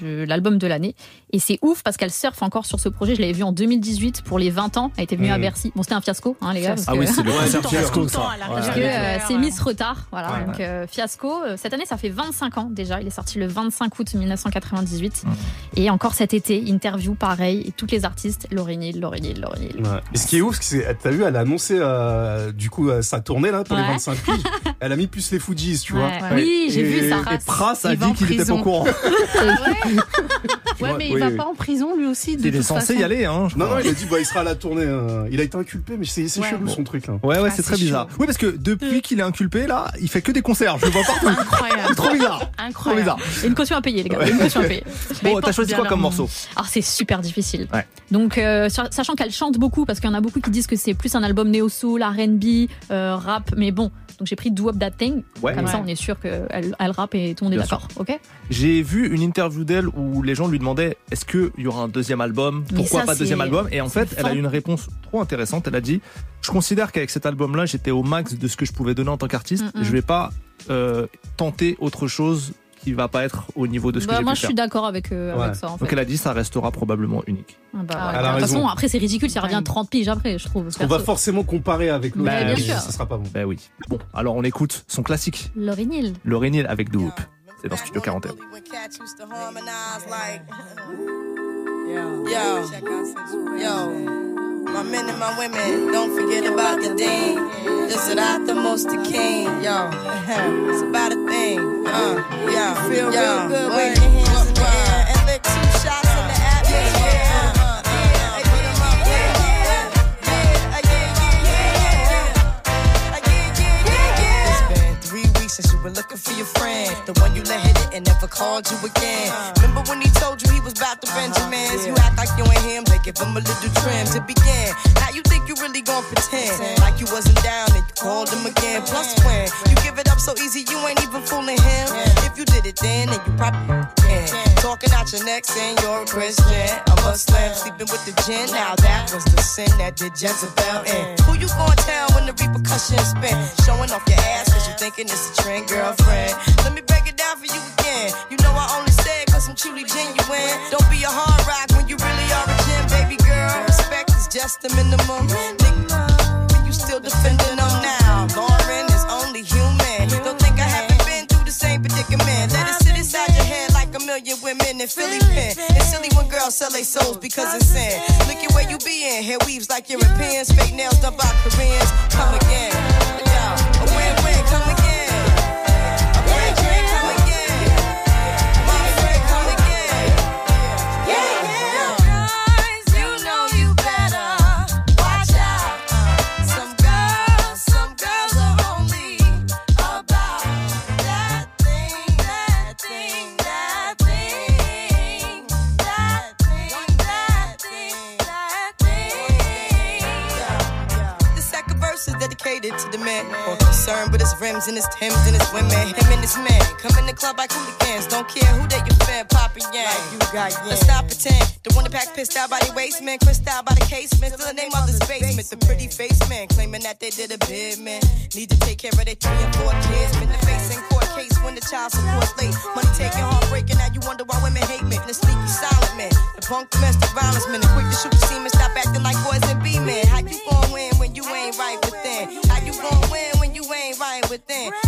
de l'album de l'année. Et c'est ouf parce qu'elle surfe encore sur ce projet. Je l'avais vu en 2018 pour les 20 ans. Elle était venue à Bercy. Bon c'était un fiasco, hein, les gars. parce Ah que- oui, c'est le fiasco ça. parce que euh, c'est. Miss Retard, voilà. Ouais, donc euh, fiasco. Euh, Cette année, ça fait 25 ans déjà. Il est sorti le 25 août 1998. Mhm. Et encore cet été, interview pareil. Et toutes les artistes, Lauryn Hill. Ouais. Et ce qui est ouf, c'est que t'as vu, elle a annoncé euh, du coup euh, sa tournée là pour les Ouais. 25 piges. Elle a mis plus les Fujis, tu vois. Ouais. Oui, j'ai vu ça. Et Pras a dit qu'il était pas au courant. Ouais, mais va oui. pas en prison lui aussi. De Il est censé façon. y aller, hein. je Non, crois. non, il a dit bah il sera à la tournée. euh, Il a été inculpé, mais c'est c'est Ouais. chelou son truc là. Ouais, ouais, Ah, c'est très bizarre. Oui, parce que depuis qu'il est inculpé, là, il fait que des concerts. Je le vois partout. Incroyable. C'est trop bizarre. Trop Incroyable. bizarre. Et une caution à payer, les gars. Une caution à payer. Bon, t'as choisi quoi comme morceau Alors c'est super difficile. Ouais. Donc euh, sachant qu'elle chante beaucoup parce qu'il y en a beaucoup qui disent que c'est plus un album néo soul, R&B, euh, rap, mais bon, Donc j'ai pris Do Up That Thing. Ouais. Comme ça, on est sûr qu'elle elle rappe et tout le monde est Bien d'accord. Ok J'ai vu une interview d'elle où les gens lui demandaient est-ce qu'il y aura un deuxième album? Pourquoi ça, pas de deuxième album? Et en fait, elle a eu une réponse trop intéressante. Elle a dit Je considère qu'avec cet album-là, j'étais au max de ce que je pouvais donner en tant qu'artiste. Mm, mm. Je vais pas euh, tenter autre chose qui va pas être au niveau de ce que Bah, j'ai Moi, pu je faire. suis d'accord avec, euh, Ouais. avec ça. En fait. Donc elle a dit ça restera probablement unique. Ah bah, Ah, ouais. de toute façon, après, c'est ridicule, ça revient Ouais. 30 piges après, je trouve. On va forcément comparer avec l'autre. Bah, bien mais sûr. Ça sera pas bon. Ben oui. Bon, alors on écoute son classique, Neal avec The Hoop. C'est dans Studio 41. Yo, yo, my men and my women, don't forget about the dean. This is not the most the king. Yo, it's about a thing. Uh, yo, Feel real good waving your hands in the air. And lick two shots in the atmosphere. Since you were looking for your friend, the one you let hit it and never called you again. Remember when he told you he was about to Benjamins? You act like you ain't him, they give him a little trim to begin. Now you think you really gonna pretend like you wasn't down and you called him again. Plus, when you give it up so easy, you ain't even fooling then, then you probably can. Talking out your neck saying you're a Christian, a Muslim, sleeping with the gin. Now that was the sin that did Jezebel in. Who you gonna tell when the repercussions spin? Showing off your ass cause you thinking it's a trend, girlfriend. Let me break it down for you again. You know I only say it cause I'm truly genuine. Don't be a hard rock when you really are a gem, baby girl. Respect is just the minimum. Nigga, Philly pen. It's silly when girls sell their souls because it's sin. Look at where you be in. Hair weaves like Europeans. Fake nails done by Koreans. Come rims and his Timbs and his women. Him and his man come in the club like hooligans. Don't care who they your fan, poppin' yang. you got yang. Let's stop pretend. The one that pack pissed out by the waist man, crissed out by the casement. Still the name of the basement. The pretty face man claiming that they did a bid man. Need to take care of their three and four kids. Been the face in court case when the child support's late. Money taking, heartbreaking. Now you wonder why women hate me. The sneaky silent man, the punk domestic violence man, the quick to shoot the semen. Stop acting like boys and be men. How you gon' win when you ain't right within?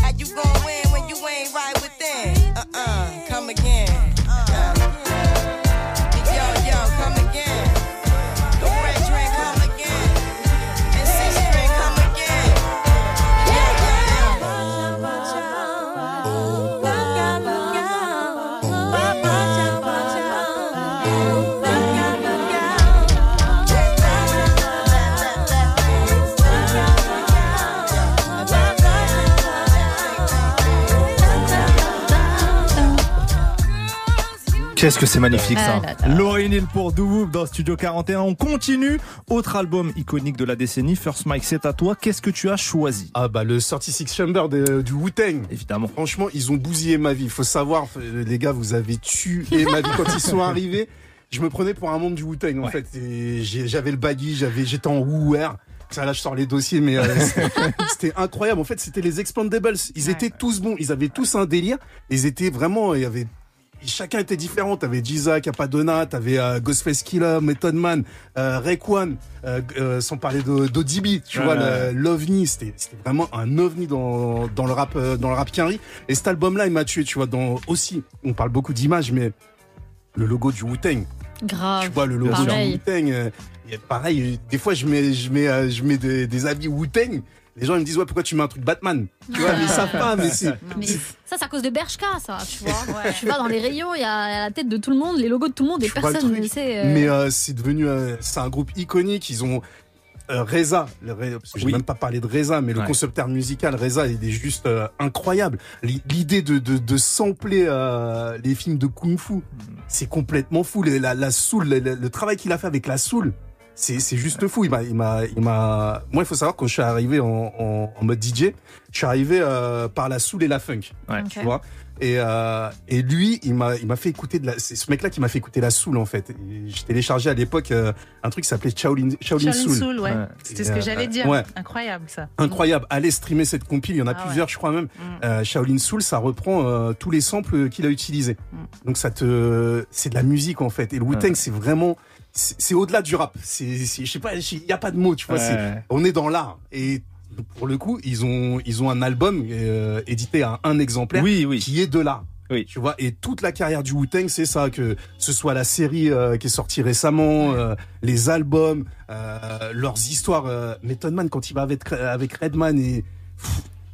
Qu'est-ce que c'est magnifique ça Ah Neal pour Do Whoop dans Studio 41. On continue. Autre album iconique de la décennie, First Mike, c'est à toi. Qu'est-ce que tu as choisi? Ah bah le 36 Chamber de- du Wu-Tang. Évidemment. Franchement, ils ont bousillé ma vie. Faut savoir, euh, les gars, vous avez tué ma vie quand ils sont arrivés. Je me prenais pour un membre du Wu-Tang en Ouais. fait. J'avais le baggy, j'avais, j'étais en Wu-Wear. Ça là, je sors les dossiers, mais euh, c'était- c'était incroyable. En fait, c'était les Expandables. Ils étaient tous bons. Ils avaient tous un délire. Ils étaient vraiment. Il y avait chacun était différent. T'avais Giza, Capadonna, t'avais euh, Ghostface Killer, Method Man, euh, Raekwon, euh, euh, sans parler de d'Odibi, tu Ouais, vois, ouais. l'ovni, c'était vraiment un ovni dans dans le rap euh, dans le rap Quinry. Et cet album-là, il m'a tué, tu vois. Dans aussi, on parle beaucoup d'images, mais le logo du Wu-Tang, Grave. tu vois, le logo Pareil. du Wu-Tang. euh, pareil, des fois, je mets je mets euh, je mets des, des habits Wu-Tang. Les gens ils me disent ouais pourquoi tu mets un truc Batman? Tu vois, mais ils savent pas, mais c'est Mais ça, c'est à cause de Bershka, ça, tu vois. Tu vas dans les rayons, il y a la tête de tout le monde, les logos de tout le monde, et personne ne sait. euh, Mais euh, c'est devenu, euh, c'est un groupe iconique. Ils ont euh, Reza, le Re- parce que j'ai Oui. même pas parlé de Reza, mais le concepteur musical Reza, il est juste euh, incroyable. L'i- L'idée de de, de sampler euh, les films de kung-fu, c'est complètement fou. La, la soul, le travail qu'il a fait avec la soul, c'est c'est juste fou. Il m'a, il m'a, il m'a. Moi, il faut savoir quand je suis arrivé en, en, en mode DJ, je suis arrivé euh, par la soul et la funk. Ouais. Tu vois? Et euh, et lui, il m'a, il m'a fait écouter de la. C'est ce mec-là qui m'a fait écouter la soul en fait. J'ai téléchargé à l'époque euh, un truc qui s'appelait Shaolin, Shaolin, Shaolin Soul. Soul, ouais. Ouais. C'était ce que euh, j'allais dire. ouais. Incroyable ça. Incroyable. Allez streamer cette compile. Il y en a Ah ouais. plusieurs, je crois même. Mm. Euh, Shaolin Soul, ça reprend euh, tous les samples qu'il a utilisés. Mm. Donc ça te, c'est de la musique en fait. Et le Wu-Tang, Ouais. c'est vraiment, c'est au-delà du rap. C'est, je sais pas, il y a pas de mots, tu vois. Ouais. On est dans l'art. Et pour le coup, ils ont, ils ont un album euh, édité à un exemplaire Oui, oui. qui est de l'art. Oui. Tu vois, et toute la carrière du Wu-Tang, c'est ça, que ce soit la série euh, qui est sortie récemment, euh, les albums, euh, leurs histoires. Euh, Method Man, quand il va avec, avec Redman, et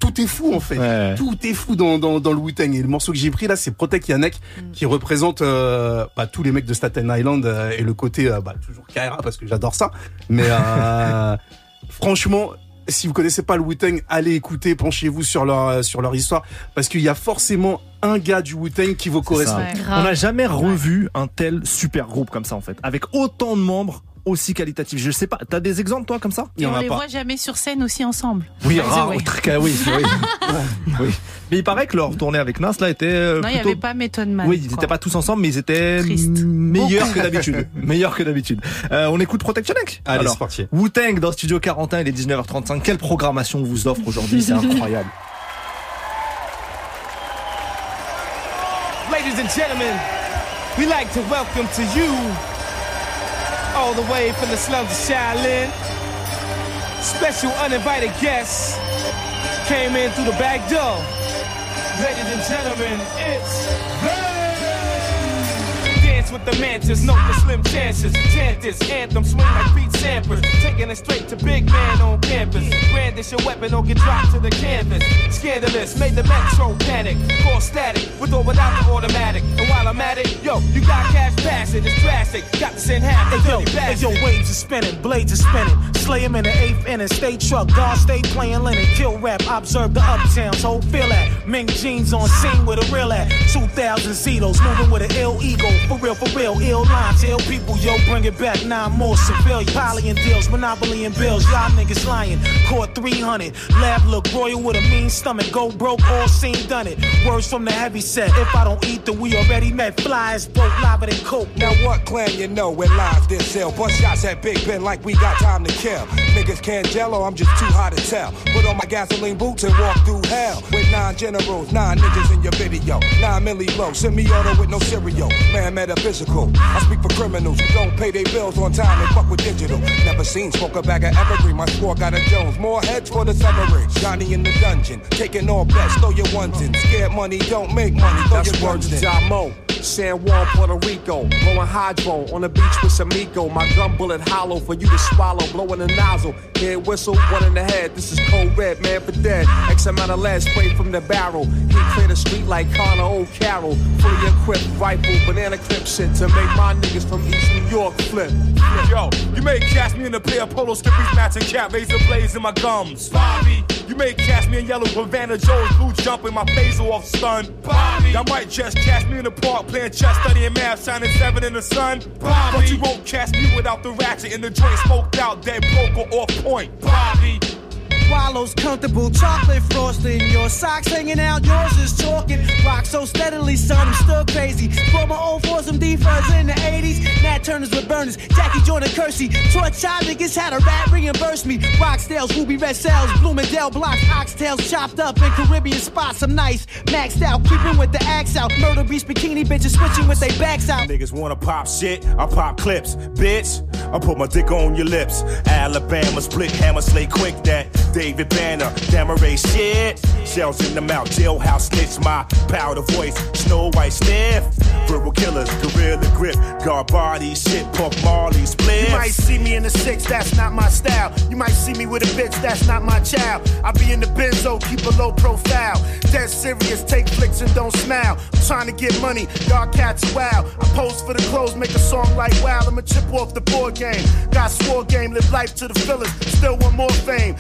tout est fou en fait. Ouais. Tout est fou dans, dans, dans le Wu-Tang. Et le morceau que j'ai pris là, c'est Protect Yannick, qui représente euh, bah, tous les mecs de Staten Island euh, et le côté, euh, bah, toujours Kaira, parce que j'adore ça. Mais euh, franchement, si vous connaissez pas le Wu-Tang, allez écouter, penchez-vous sur leur, sur leur histoire, parce qu'il y a forcément un gars du Wu-Tang qui vous correspond. Ouais. On n'a jamais revu un tel super groupe comme ça en fait, avec autant de membres aussi qualitatifs. Je sais pas, t'as des exemples toi comme ça? Et en on les pas. voit jamais sur scène aussi ensemble. Oui, rare, oui, oui. oui. Mais il paraît que leur tournée avec Nas là était euh, Non, il n'y plutôt avait pas Method Man. Oui, ils n'étaient pas tous ensemble, mais ils étaient Triste. meilleurs Beaucoup. que d'habitude. meilleurs que d'habitude. Euh, on écoute Protection Neck Allez, Alors, c'est parti. Wu-Tang dans Studio 41, il est 19h35. Quelle programmation on vous offre aujourd'hui? C'est incroyable. Ladies and gentlemen, we like to welcome to you, all the way from the slums of Shaolin, special uninvited guests came in through the back door. Ladies and gentlemen, it's Dance with the mantis, note the slim chances. Chant this anthem, swing like beat samples. Taking it straight to big man on campus. Brandish your weapon or get dropped to the canvas. Scandalous, made the metro panic. Call static, with or without the automatic. And while I'm at it, yo, you got cash passing, it's drastic. Got to send half the yo, bastard. yo, waves are spinning, blades are spinning. Slay him in the eighth inning, stay truck, guard stay playing linen, kill rap, observe the uptowns, whole feel at. Ming jeans on scene with a real at. 2000 Zetos, moving with an ill ego, for real, for real, ill lines, ill people, yo, bring it back, nine more civilian. Poly and deals, monopoly and bills, y'all niggas lying. Court 300, lab look royal with a mean stomach, go broke, all seen, done it. Words from the heavy set, if I don't eat, then we already met. Flies, broke, lava than coke. Now what clan you know when lies this ill? Bust shots at Big Ben like we got time to kill. Niggas can't jello, I'm just too hot to tell. Put on my gasoline boots and walk through hell. With nine generals, nine niggas in your video. Nine milli low, Send me auto with no cereal. Man metaphysical. I speak for criminals who don't pay their bills on time and fuck with digital. Never seen smoke a bag of evergreen. My score got a Jones. More heads for the summary. Johnny in the dungeon. Taking all bets, throw your ones in. Scared money don't make money, throw That's your of in. San Juan, Puerto Rico. Blowing hydro on the beach with some. My gun bullet hollow for you to swallow. Blowing the nozzle. Head whistle, one in the head. This is cold red, man for dead. X amount of lead sprayed from the barrel. He clear the street like Connor O'Carroll. Fully equipped rifle, banana clip shit to make my niggas from East New York flip. Yo, you may catch me in a pair of polo skippies, matching cap, razor blades in my gums. Bobby, you may cast me in yellow Havana Joe's blue jumping my face off stun. Bobby, I might just cast me in the park playing chess, studying math, shining seven in the sun. Bobby, but you won't cast me without the ratchet in the joint, smoked out, dead broke or off point. Bobby. Swallows comfortable, chocolate frosting. Your socks hanging out, yours is talking. Rock so steadily, son, I'm still crazy. From my old fours, some defers in the 80s. Nat Turners with burners, Jackie Jordan Kersey. Torch child niggas had a rat reimburse me. Rockstales, ruby red cells, Bloomingdale blocks, oxtails chopped up in Caribbean spots. I'm nice, maxed out, creeping with the axe out. Murder beast bikini bitches switching with their backs out. Niggas wanna pop shit, I pop clips. Bitch, I put my dick on your lips. Alabama split hammer, slay quick that. David Banner, Damaray shit. Shells in the mouth, jailhouse snitch, my powder voice. Snow White sniff. Verbal killers, gorilla grip. Guard body shit, Puff Marley split. You might see me in the six, that's not my style. You might see me with a bitch, that's not my child. I be in the benzo, keep a low profile. Dead serious, take flicks and don't smile. I'm trying to get money, y'all cats wild. I pose for the clothes, make a song like wow. I'ma chip off the board game. Got swore game, live life to the fillers. Still want more fame.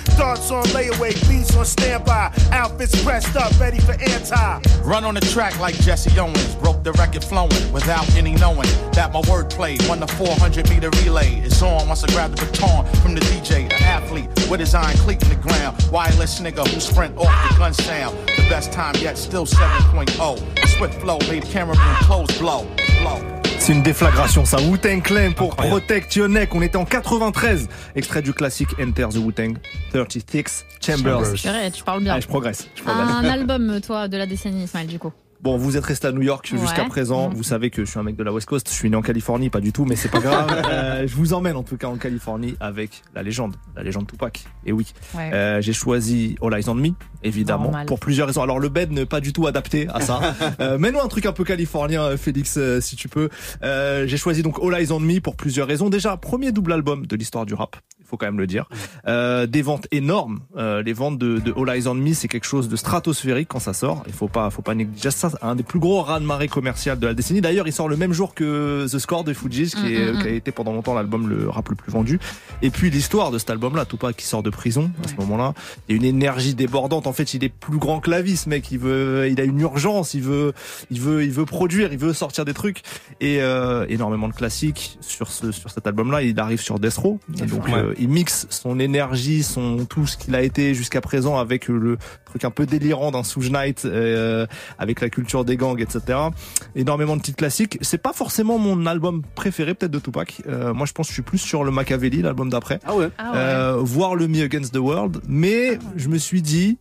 On layaway, beats on standby. Outfits pressed up, ready for anti. Run on the track like Jesse Owens. Broke the record flowing without any knowing that my wordplay won the 400 meter relay. It's on once I grab the baton from the DJ. An athlete with his iron cleat in the ground. Wireless nigga who sprint off the gun sound. The best time yet, still 7.0. Swift flow made cameraman clothes blow. Blow. C'est une déflagration ça. Wu-Tang Clan pour Protect Your Neck. On était en 93. Extrait du classique Enter the Wu-Tang. 36 Chambers. Purée, tu parles bien. Ah, je progresse. je progresse. Un album, toi, de la décennie, Ismaël, du coup. Bon, vous êtes resté à New York jusqu'à présent. Vous savez que je suis un mec de la West Coast. Je suis né en Californie, pas du tout, mais c'est pas grave. Euh, je vous emmène en tout cas en Californie avec la légende, la légende Tupac. Et oui, Ouais. Euh, j'ai choisi All Eyes on Me, évidemment, Normal. pour plusieurs raisons. Alors le bed n'est pas du tout adapté à ça. euh, Mets-nous un truc un peu californien, euh, Félix, si tu peux. Euh, j'ai choisi donc All Eyes on Me pour plusieurs raisons. Déjà, premier double album de l'histoire du rap. Faut quand même le dire. Euh, des ventes énormes. Euh, les ventes de, de All Eyes on Me, c'est quelque chose de stratosphérique quand ça sort. Il faut pas, faut pas négliger ça. Un des plus gros raz-de-marée commercial de la décennie. D'ailleurs, il sort le même jour que The Score de Fujis, qui, est- Mm, mm, qui a été pendant longtemps l'album le rap le plus vendu. Et puis l'histoire de cet album-là, Tupac qui sort de prison à ce moment-là, il y a une énergie débordante. En fait, il est plus grand que la vie, ce mec. Il veut, il a une urgence. Il veut, il veut, il veut produire. Il veut sortir des trucs. Et euh, énormément de classiques sur ce, sur cet album-là. Il arrive sur Death Row. Et donc, Ouais. euh, il mixe son énergie, son tout ce qu'il a été jusqu'à présent avec le truc un peu délirant d'un Suge Knight, euh, avec la culture des gangs, etc. Énormément de titres classiques. C'est pas forcément mon album préféré, peut-être de Tupac. Euh, moi, je pense que je suis plus sur le Machiavelli, l'album d'après. Ah ouais. Ah ouais. Euh, voir le Me Against the World. Mais je me suis dit,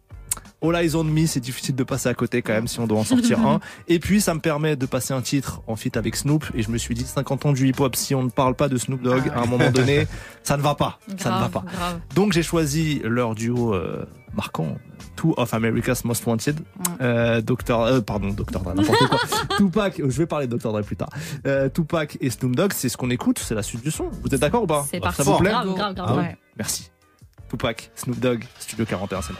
All Eyes on Me, c'est difficile de passer à côté quand même si on doit en sortir un. Et puis ça me permet de passer un titre en feat avec Snoop. Et je me suis dit, 50 ans du hip-hop, si on ne parle pas de Snoop Dogg, à un moment donné, ça ne va pas. ça ne va pas. grave. Donc j'ai choisi leur duo euh, marquant. Two of America's Most Wanted, euh, Dr. euh, pardon. Dre, n'importe quoi. Tupac, je vais parler de Dr. Dre plus tard. Euh, Tupac et Snoop Dogg, c'est ce qu'on écoute, c'est la suite du son. Vous êtes d'accord ou pas C'est Ça parti. vous plaît Grave, grave, grave. Ah Ouais. Merci. Tupac, Snoop Dogg, Studio 41, c'est bon.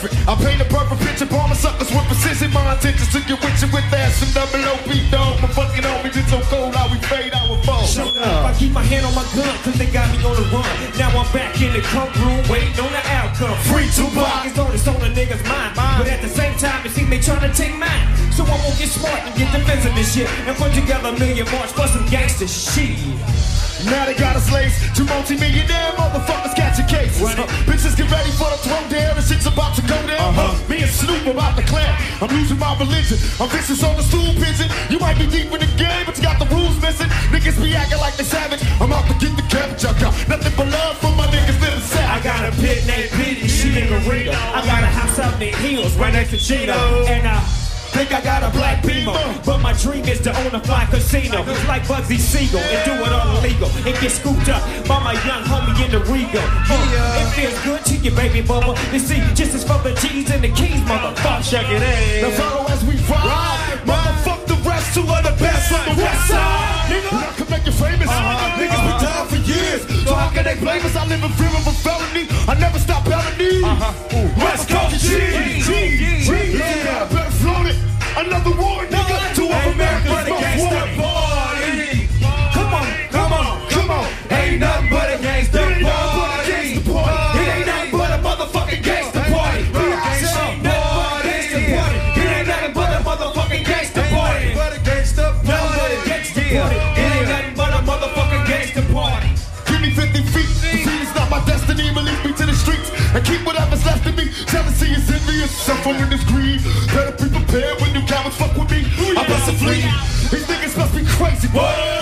I paint a perfect picture. My suckers with precision. My intentions to get with you with that. Some double OP dog. My fucking homies, it's so cold. How we fade out fall. Shut up. I keep my hand on my gun, cause they got me on the run. Now I'm back in the court room, waiting on the outcome. Free Tupac is on, it's on a nigga's mind. But at the same time, it seems they trying to take mine. So I won't get smart and get defensive and shit. And put together a million march for some gangster shit. Now they got us laced. Two multi-millionaire motherfuckers catching cases. Uh, bitches get ready for the throne down. The shit's about to go down. Uh-huh. Me and Snoop about to clap. I'm losing my religion. I'm vicious on the stool pigeon. You might be deep in the game, but you got the rules missing. Niggas be acting like they savage. I'm out to get the cabbage. I got nothing but love for my niggas living I savage. got a pit named Pity, she in Rita. I got a house out in the hills right next to Cheetah. And I think I got a black beamer. But my dream is to own a fly casino. Like Bugsy Siegel and do it all illegal. And get scooped up by my young homie in the Regal. Uh, it feels good to you, baby bubba. You see, just as for the G's and the keys, motherfucker. Check it Now out. follow as we ride. Motherfuck the rest, two of the best on the west side. Nigga, I can make you famous. Uh-huh. Niggas been down for uh-huh. years. So how can they blame us? I live in fear of a felony. I never stop felony. Uh-huh. West Coast G. G. G. Yeah, better float it. Another war, nigga. Two of America's but a most gangsta wanted. party. Come on, come on, Come on. Ain't nothing but a gangsta It ain't nothing but a party. gangsta party. It ain't nothing but a motherfucking gangsta party. It ain't nothing but a gangsta party. It ain't nothing but a motherfucking gangsta party. But a gangsta me. I bust a flee. These niggas must be crazy.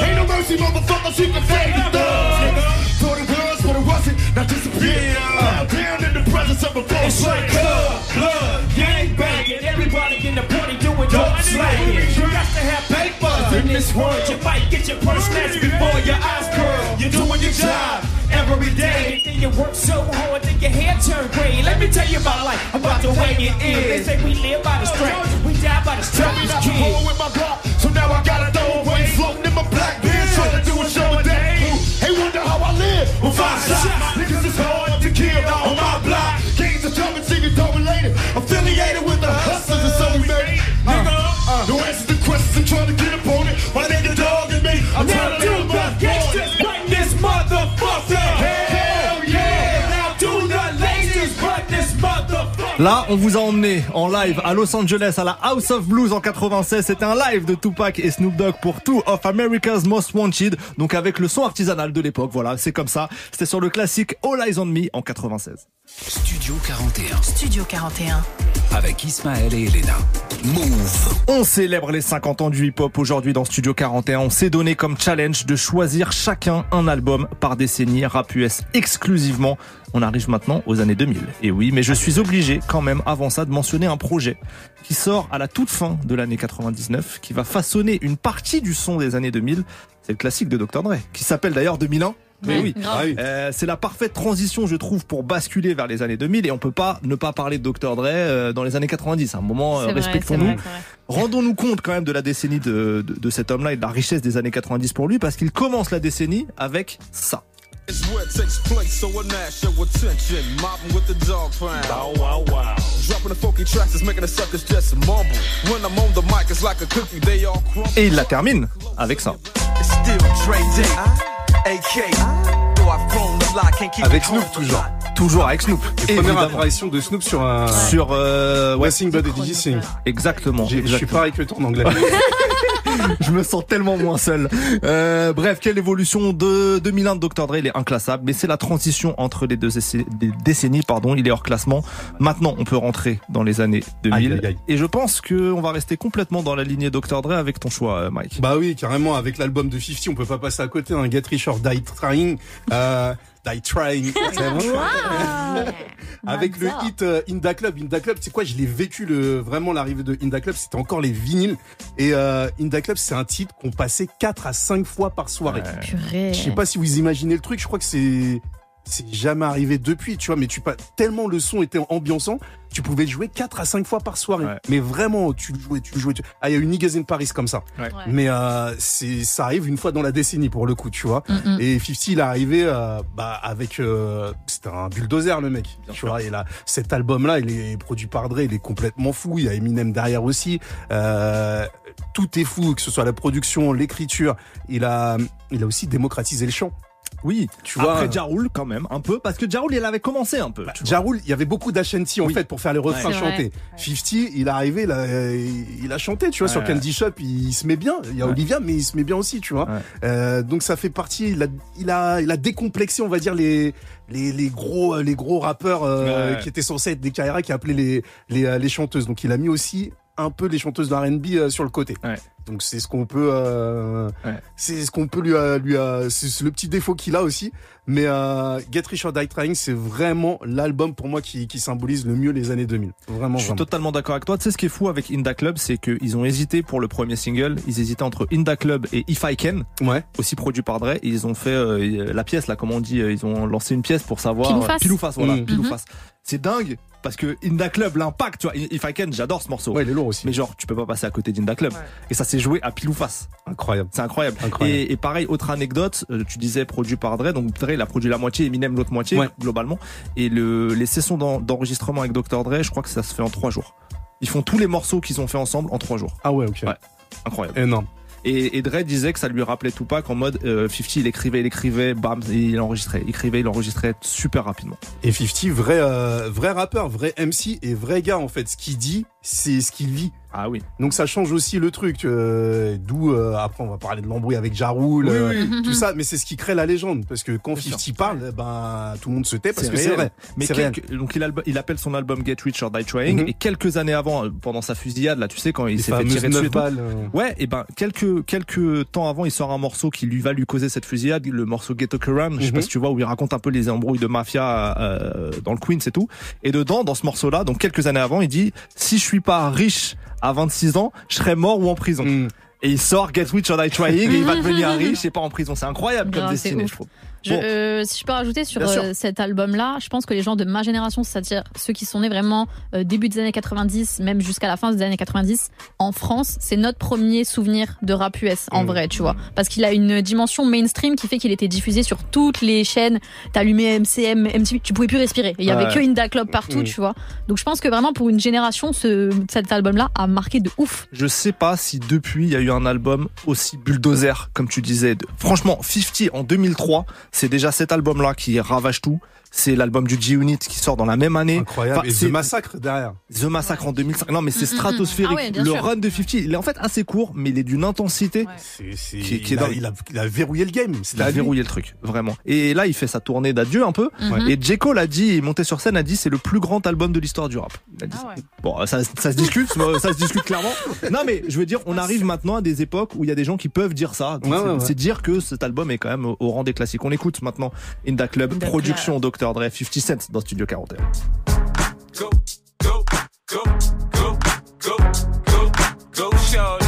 Ain't no mercy, motherfuckers. You can fade the thugs. Thought it was, but it wasn't. Now disappear. Bow down in the presence of a It's boss. like club, blood, gang banging. Everybody in the party doing dope slanging. You got to have paper in this world. You might get your purse snatched before your eyes curl. You're doing your job every day. And you work so hard that your hair turn gray. Let me tell you about life, about the way it is. They say we live by the strength, we die by the strength. Kid. with my block. So now I gotta throw away flow trying Là, on vous a emmené en live à Los Angeles à la House of Blues en 96. C'était un live de Tupac et Snoop Dogg pour Two of America's Most Wanted. Donc avec le son artisanal de l'époque. Voilà, c'est comme ça. C'était sur le classique All Eyes on Me en 96. Studio 41. Studio 41. Avec Ismaël et Elena. Move. On célèbre les 50 ans du hip-hop aujourd'hui dans Studio 41. On s'est donné comme challenge de choisir chacun un album par décennie, rap US exclusivement. On arrive maintenant aux années 2000. Et oui, mais je suis obligé quand même avant ça de mentionner un projet qui sort à la toute fin de l'année 99, qui va façonner une partie du son des années 2000. C'est le classique de Dr. Dre, qui s'appelle d'ailleurs 2001. Mais oui. Ah oui. Euh, c'est la parfaite transition, je trouve, pour basculer vers les années 2000 et on peut pas ne pas parler de Dr. Dre euh, dans les années 90. À un moment, euh, respectons-nous. Rendons-nous compte quand même de la décennie de, de, de cet homme-là et de la richesse des années 90 pour lui parce qu'il commence la décennie avec ça. It's where it takes place, so a national attention. Mobbing with the dog pound. Wow, wow, wow. Dropping the funky tracks is making the suckers just mumble. When I'm on the mic, it's like a cookie, they all crumble. Et il la termine avec ça. Still AK. A Avec Snoop toujours. Toujours avec Snoop. Et première apparition de Snoop sur un. Sur euh, ouais, et DJ Sing. exactement. Je suis pareil que toi en anglais. je me sens tellement moins seul. Euh, bref, quelle évolution de 2001 de Dr. Dre, il est inclassable, mais c'est la transition entre les deux décennies, pardon, il est hors classement. Maintenant, on peut rentrer dans les années 2000. Aïe, aïe, aïe. Et je pense que on va rester complètement dans la lignée Dr. Dre avec ton choix, euh, Mike. Bah oui, carrément, avec l'album de 50, on peut pas passer à côté. Un Get Rich or Die Trying. Euh, die Trying. Avec le hit euh, Inda Club. Inda Club, c'est quoi? Je l'ai vécu le vraiment l'arrivée de Inda Club. C'était encore les vinyles. Et euh, Inda Club, c'est un titre qu'on passait 4 à 5 fois par soirée. Purée. Je sais pas si vous imaginez le truc. Je crois que c'est c'est jamais arrivé depuis, tu vois. Mais tu pas tellement le son était ambiançant, tu pouvais le jouer 4 à 5 fois par soirée. Ouais. Mais vraiment, tu le jouais, tu le jouais. tu- Ah, il y a eu Niggas in Paris comme ça. Ouais. Mais euh, c'est ça arrive une fois dans la décennie pour le coup, tu vois. Mm. Et 50 il est arrivé euh, bah avec euh, c'était un bulldozer le mec. Bien tu sûr. vois, et là cet album là, il est produit par Dre, il est complètement fou, il y a Eminem derrière aussi. Euh, tout est fou, que ce soit la production, l'écriture, il a il a aussi démocratisé le chant. Oui, Tu vois, Après Jarul, quand même, un peu, parce que Jarul, il avait commencé un peu. tu vois. Ja Rule, il y avait beaucoup d'Ashanti en Oui. fait pour faire les refrains Ouais. Chantés. 50, il est arrivé, il a, il a chanté, tu vois, sur Ouais. Candy Shop, il, se met bien. Il y a Ouais. Olivia, mais il se met bien aussi, tu vois. Ouais. Euh, donc ça fait partie. Il a, il a, il a décomplexé, on va dire les, les, les gros, les gros rappeurs euh, Ouais. qui étaient censés être des carrières qui appelaient les, les, euh, les chanteuses. Donc il a mis aussi un peu les chanteuses de R&B euh, sur le côté. Ouais. Donc c'est ce qu'on peut, euh, Ouais. c'est ce qu'on peut lui, euh, lui, euh, c'est le petit défaut qu'il a aussi. Mais euh, Get Rich or Die Trying, c'est vraiment l'album pour moi qui, qui symbolise le mieux les années 2000. Vraiment, Je suis vraiment. totalement d'accord avec toi. Tu sais ce qui est fou avec Inda Club, c'est qu'ils ont hésité pour le premier single. Ils hésitaient entre Inda Club et If I Can, Ouais. aussi produit par Dre. Et ils ont fait euh, la pièce là, comme on dit. Ils ont lancé une pièce pour savoir Pile ou face. pile ou face, voilà, Mm. pile ou Mhm. face. C'est dingue parce que Inda Club, l'impact, tu vois. If I Can, j'adore ce morceau. Ouais, il est lourd aussi. Mais genre, tu peux pas passer à côté d'Inda Club. Et ça s'est joué à pile ou face. Incroyable. C'est incroyable. Incroyable. Et, et pareil, autre anecdote, euh, tu disais produit par Dre, donc Dre il a produit la moitié, Eminem l'autre moitié Ouais. globalement. Et le, les sessions d'en- d'enregistrement avec Dr Dre, je crois que ça se fait en trois jours. Ils font tous les morceaux qu'ils ont fait ensemble en trois jours. Ah ouais, ok. Ouais. Incroyable. Énorme. Et, Dre disait que ça lui rappelait Tupac en mode euh, 50, il écrivait, il écrivait, bam, il enregistrait, il écrivait, il enregistrait super rapidement. Et 50, vrai, euh, vrai rappeur, vrai MC et vrai gars, en fait. Ce qu'il dit, c'est ce qu'il vit. Ah oui. Donc ça change aussi le truc. euh, D'où, euh, après, on va parler de l'embrouille avec Jarul, Oui, euh, tout ça. Mais c'est ce qui crée la légende. Parce que quand 50 parle, ben, tout le monde se tait parce que c'est vrai. Mais C'est quelques- donc il, il appelle son album Get Rich or Die Trying Mhm. et quelques années avant, euh, pendant sa fusillade là, tu sais quand il s'est fait tirer dessus. balles, euh. Ouais, et ben quelques quelques temps avant, il sort un morceau qui lui va lui causer cette fusillade, le morceau Ghetto Current, je sais pas Mhm. si tu vois où il raconte un peu les embrouilles de mafia euh, dans le Queens et tout. Et dedans, dans ce morceau-là, donc quelques années avant, il dit si je suis pas riche à 26 ans, je serai mort ou en prison. Mm. Et il sort Get Rich or Die Trying et il va devenir riche et pas en prison. C'est incroyable comme destinée, je trouve. Je- Bon. euh, si je peux rajouter sur euh, cet album-là, je pense que les gens de ma génération, c'est-à-dire ceux qui sont nés vraiment euh, début des années 90, même jusqu'à la fin des années 90, en France, c'est notre premier souvenir de rap US, en Mm. vrai, tu vois. Parce qu'il a une dimension mainstream qui fait qu'il était diffusé sur toutes les chaînes. T'allumais MCM, MTV, tu pouvais plus respirer. Il y avait que Inda Club partout, Mm. tu vois. Donc je pense que vraiment pour une génération, ce, cet album-là a marqué de ouf. Je sais pas si depuis il y a eu un album aussi bulldozer, comme tu disais. Franchement, 50 en 2003, c'est déjà cet album-là qui ravage tout. C'est l'album du G-Unit qui sort dans la même année. Incroyable. Et c'est The Massacre derrière. The Massacre en 2005. Non, mais c'est Mm, mm, mm. stratosphérique. Ah ouais, le sûr. run de 50, il est en fait assez court, mais il est d'une intensité. C'est, c'est- Qui- qui est il, a, dans- il, a, il a verrouillé le game. Il a verrouillé le truc, vraiment. Et là, il fait sa tournée d'adieu un peu. Mhm. Et J. Cole a dit, il est monté sur scène, a dit, c'est le plus grand album de l'histoire du rap. Il a dit ça. Bon, ça, ça se discute, ça se discute clairement. Non, mais je veux dire, on arrive maintenant à des époques où il y a des gens qui peuvent dire ça. Ouais, c'est, ouais, ouais. dire que cet album est quand même au, rang des classiques. On écoute maintenant Inda Club, Inda production Dr. Dre, 50 Cent dans Studio 41. Go, go, go, go, go, go, go, shorty.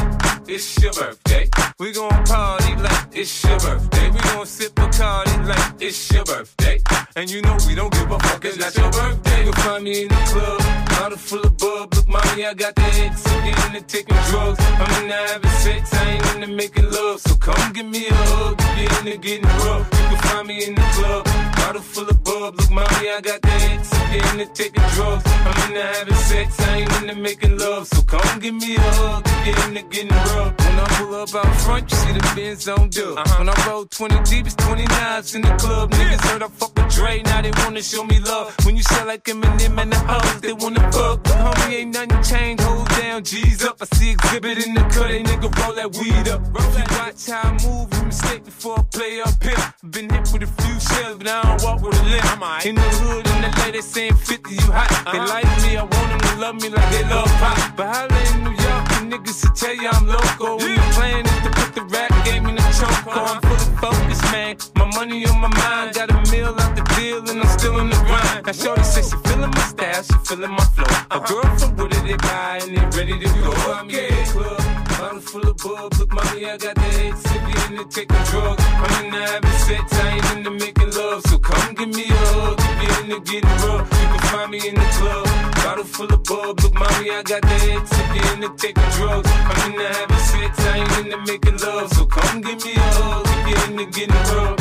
It's your birthday. We gon' party like it's your birthday. We gon' sip Bacardi like it's your birthday. And you know we don't give a fuck, it's not your birthday. You'll find me in the club, bottle full of bub. Look, mommy, I got the X. I'm getting to taking drugs. I'm into having sex, I ain't into making love. So come give me a hug, you're into getting rough. You can find me in the club, bottle full of bub. Look, mommy, I got the X. I'm getting to taking drugs. I'm into having sex, I ain't into making love. So come give me a hug, if you're into getting rough. When I pull up out front, you see the Benz on dub. Uh-huh. When I roll 20 deep, it's 29s in the club. Niggas heard I fuck with Dre, now they wanna show me love. When you sell like Eminem and the hoes, they wanna fuck. But homie, ain't nothing changed, hold down, G's up. I see exhibit in the cut, they nigga roll that weed up. If you watch how I move, you mistake before I play up here. Been with a few shells, but I don't walk with a limp. In the hood, in the lady saying 50, you hot. They like me, I want them to love me like they love pop. But holla in New York, the niggas will tell you I'm local. When the plan is to put the rap game in the choke. I'm fully focused, man. My money on my mind, got a meal out the deal, and I'm still in the grind. Now, Shorty says she feeling my style, she feeling my flow. A girl from Wooded, they buy, and they ready to go. I'm in the club, bottle full of bub. Look, mommy, I got the head sippy in the taking drugs. I'm in the having sex, I ain't into making love. So come give me a hug, if you're into getting rough. You can find me in the club, bottle full of bub. Look, mommy, I got the head sippy in the taking drugs. I'm in the having sex, I ain't into making love. So come give me a hug, if you're into getting rough.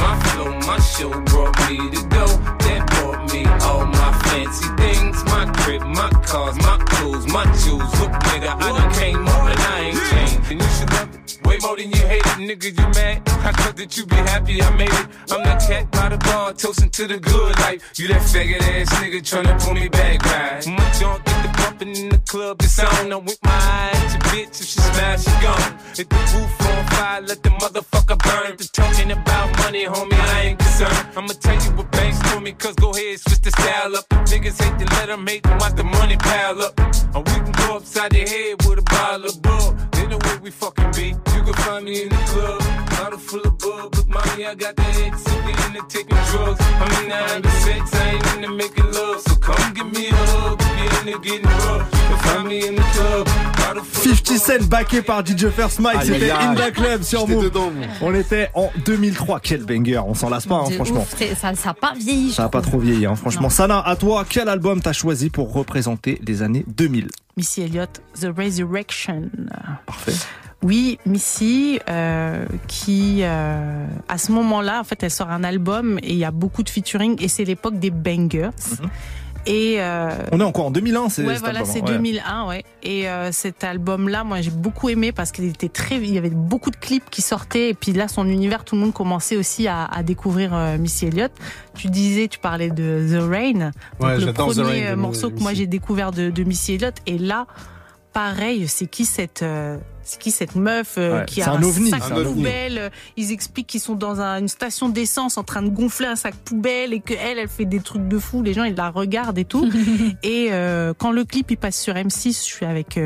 My flow, my show brought me to go. That brought me all my fancy things. My crib, my cars, my clothes, my jewels. Look, nigga, I done came up and I ain't changed. And you should love it. Way more than you hate it, nigga, you mad? I thought that you be happy I made it. I'm that cat by the bar, toasting to the good life. You that faggot ass nigga tryna pull me back, right? My junk get the bumping in the club, it's on. I'm with my eyes, your bitch, if she smash, she gone. Hit the roof on fire, let the motherfucker burn. The talking about money, homie, I ain't concerned. I'ma tell you what banks told me, cause go ahead, switch the style up. If niggas hate to let them hate, then watch the money pile up. And we can go upside the head with a bottle of bull. They know where we fucking be. You can find me in the club, bottle full of bub. Look, mommy, I got the head sippy in the taking drugs. I'm in the having sex, I ain't into making love. So come give me a hug, if you're into getting rough. You can find me in the club, bottle full 50 Cent backé par DJ First Mike, c'était aïe. Inda Club sur Move. dedans. On était en 2003, quel banger, on s'en lasse pas hein, franchement. ouf, ça n'a pas vieilli. Ça a pas trop vieilli hein, franchement. Non. Sana, à toi, quel album t'as choisi pour représenter les années 2000 Missy Elliott, The Resurrection. Parfait. Oui, Missy, euh, qui euh, à ce moment-là, en fait, elle sort un album et il y a beaucoup de featuring et c'est l'époque des bangers. Et euh, On est encore en 2001, c'est ouais, voilà, c'est ouais. 2001, ouais. Et euh, cet album-là, moi, j'ai beaucoup aimé parce qu'il était très, il y avait beaucoup de clips qui sortaient et puis là, son univers, tout le monde commençait aussi à, à découvrir euh, Missy Elliott. Tu disais, tu parlais de The Rain, donc le The premier Rain morceau que moi j'ai découvert de, de Missy Elliott. Et là, pareil, c'est qui cette, euh, c'est qui cette meuf euh, Ouais, qui a un ovni, sac un poubelle euh, Ils expliquent qu'ils sont dans un- une station d'essence en train de gonfler un sac poubelle et que elle, elle fait des trucs de fou. Les gens, ils la regardent et tout. et euh, quand le clip il passe sur M6, je suis avec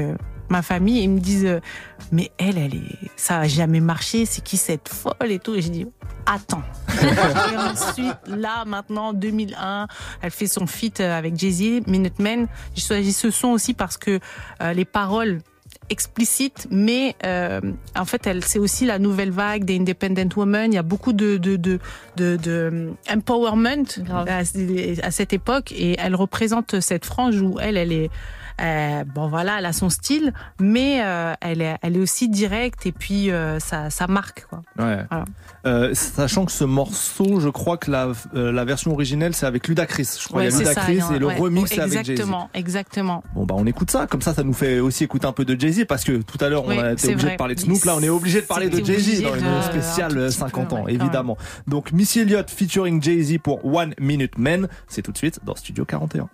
ma famille ils me disent euh, mais elle, elle est, ça a jamais marché. C'est qui cette folle et tout. Et je dis attends. et ensuite, là, maintenant, 2001, elle fait son feat euh, avec Jay-Z, Minutemen. J'ai choisi ce son aussi parce que euh, les paroles explicite, mais euh, en fait, elle c'est aussi la nouvelle vague des independent women. Il y a beaucoup de de de de, de empowerment à, à cette époque, et elle représente cette frange où elle, elle est euh, bon voilà, elle a son style, mais euh, elle est elle est aussi directe et puis euh, ça ça marque quoi. Ouais. Euh, sachant que ce morceau, je crois que la, euh, la version originelle, c'est avec Ludacris. Je crois Ouais, qu'il y a ça, Ludacris il et le ouais. remix, c'est avec Jay-Z. Exactement, exactement. Bon bah on écoute ça, comme ça ça nous fait aussi écouter un peu de Jay-Z parce que tout à l'heure Oui, on a été obligé vrai. de parler de Snoop, là on est obligé de parler de Jay-Z dans une un spéciale tout petit 50 peu, ans évidemment. Donc Missy Elliott featuring Jay-Z pour One Minute Men, c'est tout de suite dans Studio 41.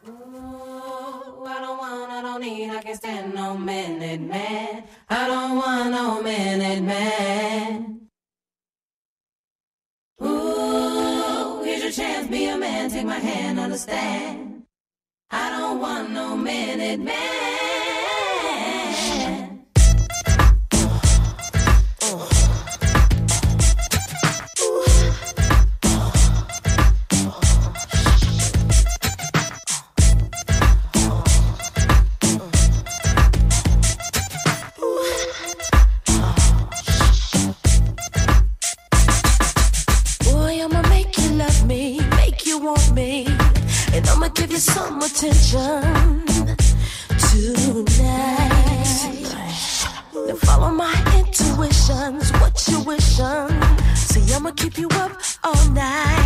I don't need, I can stand no minute man. I don't want no minute man. Ooh, here's your chance, be a man, take my hand, understand. I don't want no minute man. Some attention tonight. Now follow my intuitions, what you wishing? See, I'ma keep you up all night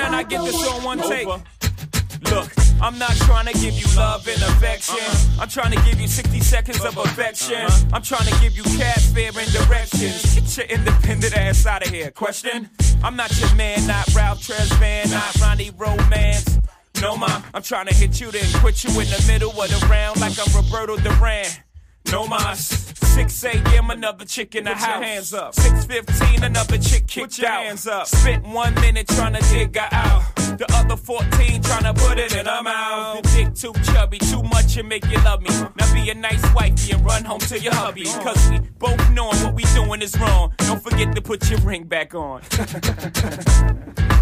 grand, I get this on one take. Look, I'm not trying to give you love and affection. I'm trying to give you 60 seconds of affection. I'm trying to give you cash fare and directions. Get your independent ass out of here. Question? I'm not your man, not Ralph Tresvant, not Ronnie Romance. No, ma, I'm trying to hit you, then quit you in the middle of the round like I'm Roberto Duran. No mas. 6 a.m. another chick in the Put your house. hands up. 6:15 another chick kicked your out. hands up. Spent one minute trying to dig her out. The other 14 trying to put it in her mouth. The dick too chubby, too much and make you love me. Now be a nice wifey and run home to your hubby. Cause we both knowing what we doing is wrong. Don't forget to put your ring back on.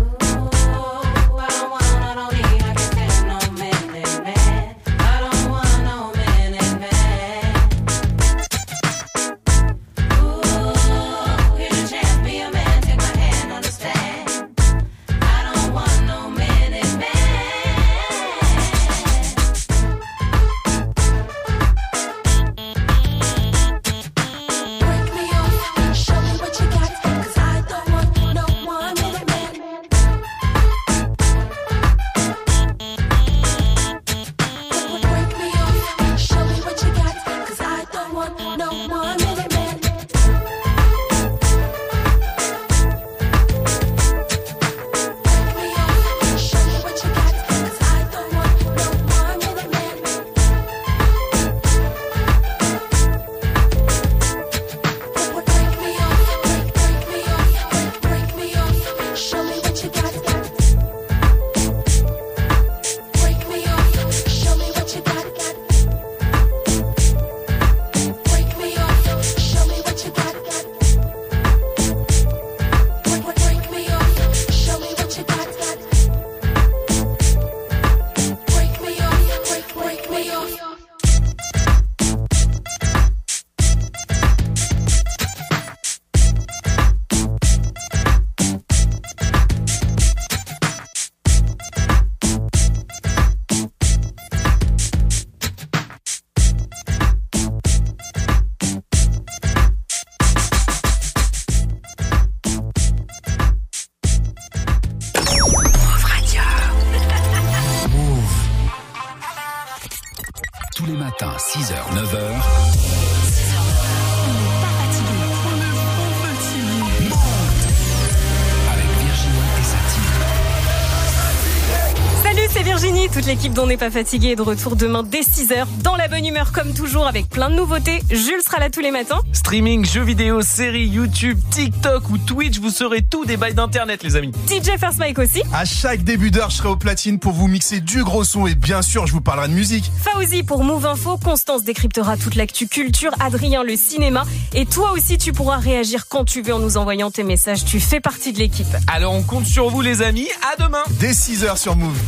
d'On n'est pas fatigué est de retour demain dès 6h dans la bonne humeur comme toujours avec plein de nouveautés. Jules sera là tous les matins. Streaming, jeux vidéo, séries, YouTube, TikTok ou Twitch, vous serez tout des bails d'internet, les amis. DJ First Mike aussi. À chaque début d'heure, je serai au platine pour vous mixer du gros son et bien sûr, je vous parlerai de musique. Fauzi pour Move Info, Constance décryptera toute l'actu culture, Adrien le cinéma et toi aussi tu pourras réagir quand tu veux en nous envoyant tes messages. Tu fais partie de l'équipe. Alors on compte sur vous, les amis. À demain. Dès 6h sur Move.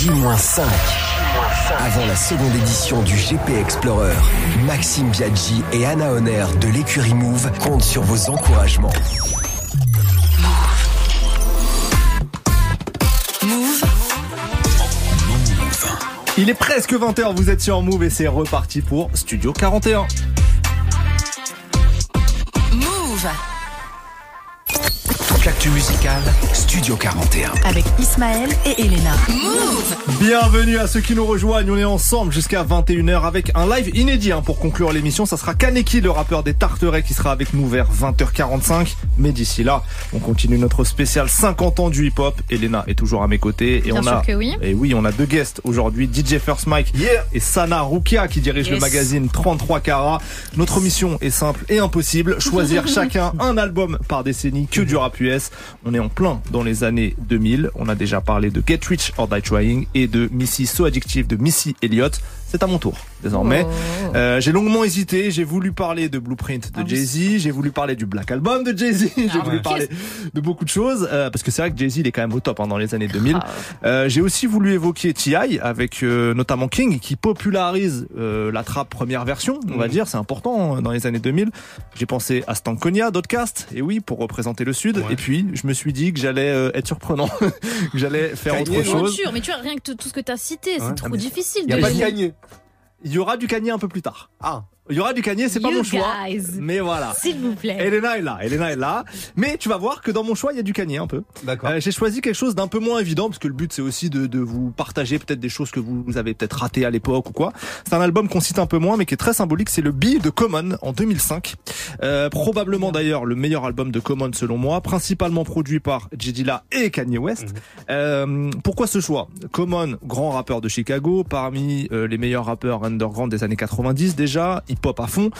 J-5. Avant la seconde édition du GP Explorer, Maxime Biaggi et Anna Honner de l'écurie Move comptent sur vos encouragements. Il est presque 20h, vous êtes sur Move et c'est reparti pour Studio 41. Move Toute l'actu musicale, Studio 41. avec Ismaël et Elena. Move Bienvenue à ceux qui nous rejoignent, on est ensemble jusqu'à 21h avec un live inédit hein, pour conclure l'émission. Ça sera Kaneki, le rappeur des Tarterets, qui sera avec nous vers 20h45. Mais d'ici là, on continue notre spécial 50 ans du hip-hop. Elena est toujours à mes côtés. Et Bien on sûr a, que oui. Et oui, on a deux guests aujourd'hui, DJ First Mike et Sana Rukia qui dirige le magazine 33 Carats. Notre mission est simple et impossible, choisir chacun un album par décennie que du rap US. On est en plein dans les années 2000. On a déjà parlé de Get Rich or Die Trying et de Missy So Addictive de Missy Elliott. C'est à mon tour désormais. Oh. Euh, j'ai longuement hésité. J'ai voulu parler de Blueprint Ah de Jay-Z. J'ai voulu parler du Black Album de Jay-Z. J'ai voulu ouais. parler de beaucoup de choses euh, parce que c'est vrai que Jay-Z il est quand même au top hein, dans les années 2000. Ah Euh, j'ai aussi voulu évoquer T.I. avec euh, notamment King qui popularise euh, la trap première version, on va Mhm. dire, c'est important euh, dans les années 2000. J'ai pensé à Stankonia, Dotcast, et oui, pour représenter le Sud. Et puis, je me suis dit que j'allais euh, être surprenant, que j'allais faire autre chose. Sûr, mais tu vois, rien que tout ce que tu as cité, c'est Ouais. trop Ah, difficile y a de pas de Kanye. Il y aura du Kanye un peu plus tard. Ah. Il y aura du Kanye, c'est pas You mon choix. guys. Mais voilà. S'il vous plaît. Elena est là, Elena est là. Mais tu vas voir que dans mon choix, il y a du Kanye un peu. D'accord. Euh, J'ai choisi quelque chose d'un peu moins évident parce que le but c'est aussi de, de vous partager peut-être des choses que vous, vous avez peut-être ratées à l'époque ou quoi. C'est un album qu'on cite un peu moins mais qui est très symbolique. C'est le B de Common en 2005. Euh, probablement d'ailleurs le meilleur album de Common selon moi, principalement produit par J. Dilla et Kanye West. Euh, pourquoi ce choix? Common, grand rappeur de Chicago, parmi euh, les meilleurs rappeurs underground des années 90 déjà, hip-hop à fond.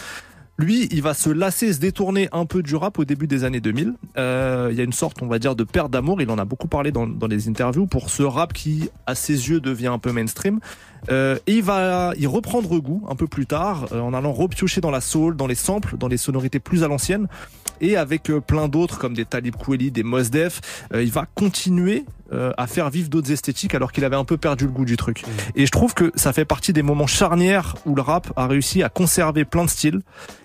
Lui, il va se lasser, se détourner un peu du rap au début des années 2000. Euh, il y a une sorte, on va dire, de perte d'amour. Il en a beaucoup parlé dans, dans les interviews pour ce rap qui, à ses yeux, devient un peu mainstream. Euh, et il va y reprendre goût un peu plus tard euh, en allant repiocher dans la soul, dans les samples, dans les sonorités plus à l'ancienne. Et avec euh, plein d'autres comme des Talib Kweli, des Mos Def, euh, il va continuer euh, à faire vivre d'autres esthétiques alors qu'il avait un peu perdu le goût du truc. Et je trouve que ça fait partie des moments charnières où le rap a réussi à conserver plein de styles.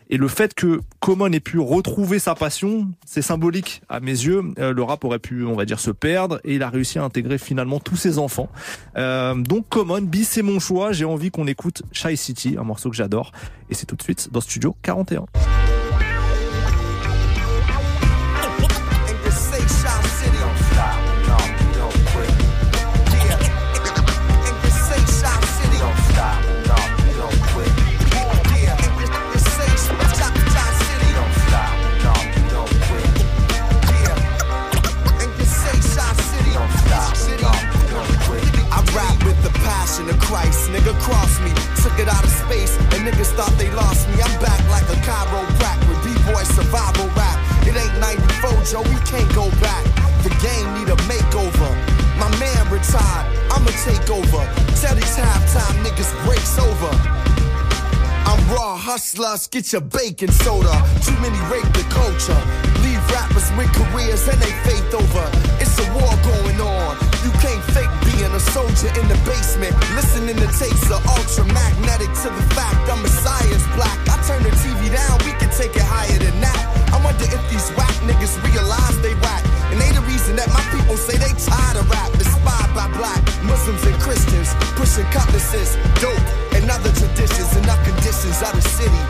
Et le fait que Common ait pu retrouver sa passion, c'est symbolique à mes yeux. Euh, le rap aurait pu, on va dire, se perdre et il a réussi à intégrer finalement tous ses enfants. Euh, donc Common, B, c'est mon choix. J'ai envie qu'on écoute Shy City, un morceau que j'adore. Et c'est tout de suite dans Studio 41. Thought they lost me. I'm back like a chiropractor, with B-boy survival rap. It ain't 94, Joe, we can't go back. The game need a makeover. My man retired, I'ma take over. Tell these halftime niggas breaks over. I'm raw hustlers, get your baking soda. Too many rape the culture. Rappers with careers and they faith over. It's a war going on. You can't fake being a soldier in the basement. Listening to tapes of ultramagnetic to the fact I'm science black. I turn the TV down, we can take it higher than that. I wonder if these whack niggas realize they whack. And they the reason that my people say they tired of rap. Inspired by black Muslims and Christians. Pushing cutlasses, dope, and other traditions and our conditions of the city.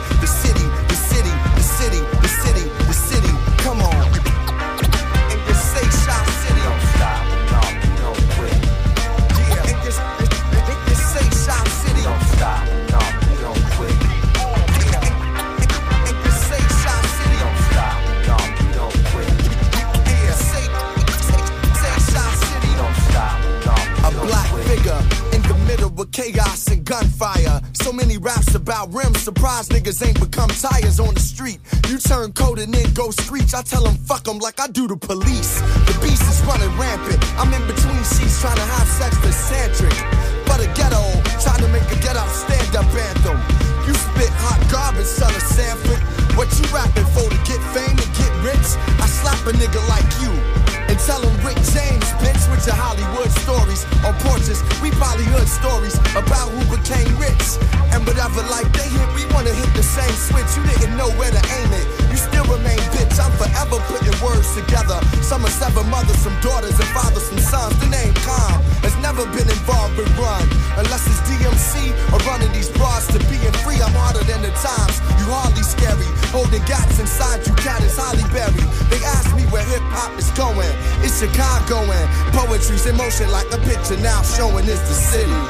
Surprise niggas ain't become tires on the street. You turn cold and then go screech. I tell them fuck them like I do the police. The beast is running rampant. I'm in between sheets trying to have sex with Centric. But a ghetto, trying to make a get out stand up anthem. You spit hot garbage, son of Sanford. What you rapping for to get fame and get rich? I slap a nigga like you and tell him Rick James, bitch, with your Hollywood stories. On porches, we probably heard stories about who became rich. And whatever like they hit, we wanna hit the same switch. You didn't know where to aim it. Still remain bitch. I'm forever putting words together. Some are seven mothers, some daughters, and fathers, some sons. The name Calm has never been involved with run. Unless it's DMC or running these bars to being free. I'm harder than the times. You hardly scary. Holding gats inside you, cat is Holly Berry. They ask me where hip hop is going. It's Chicago and poetry's in motion like a picture now showing is the city.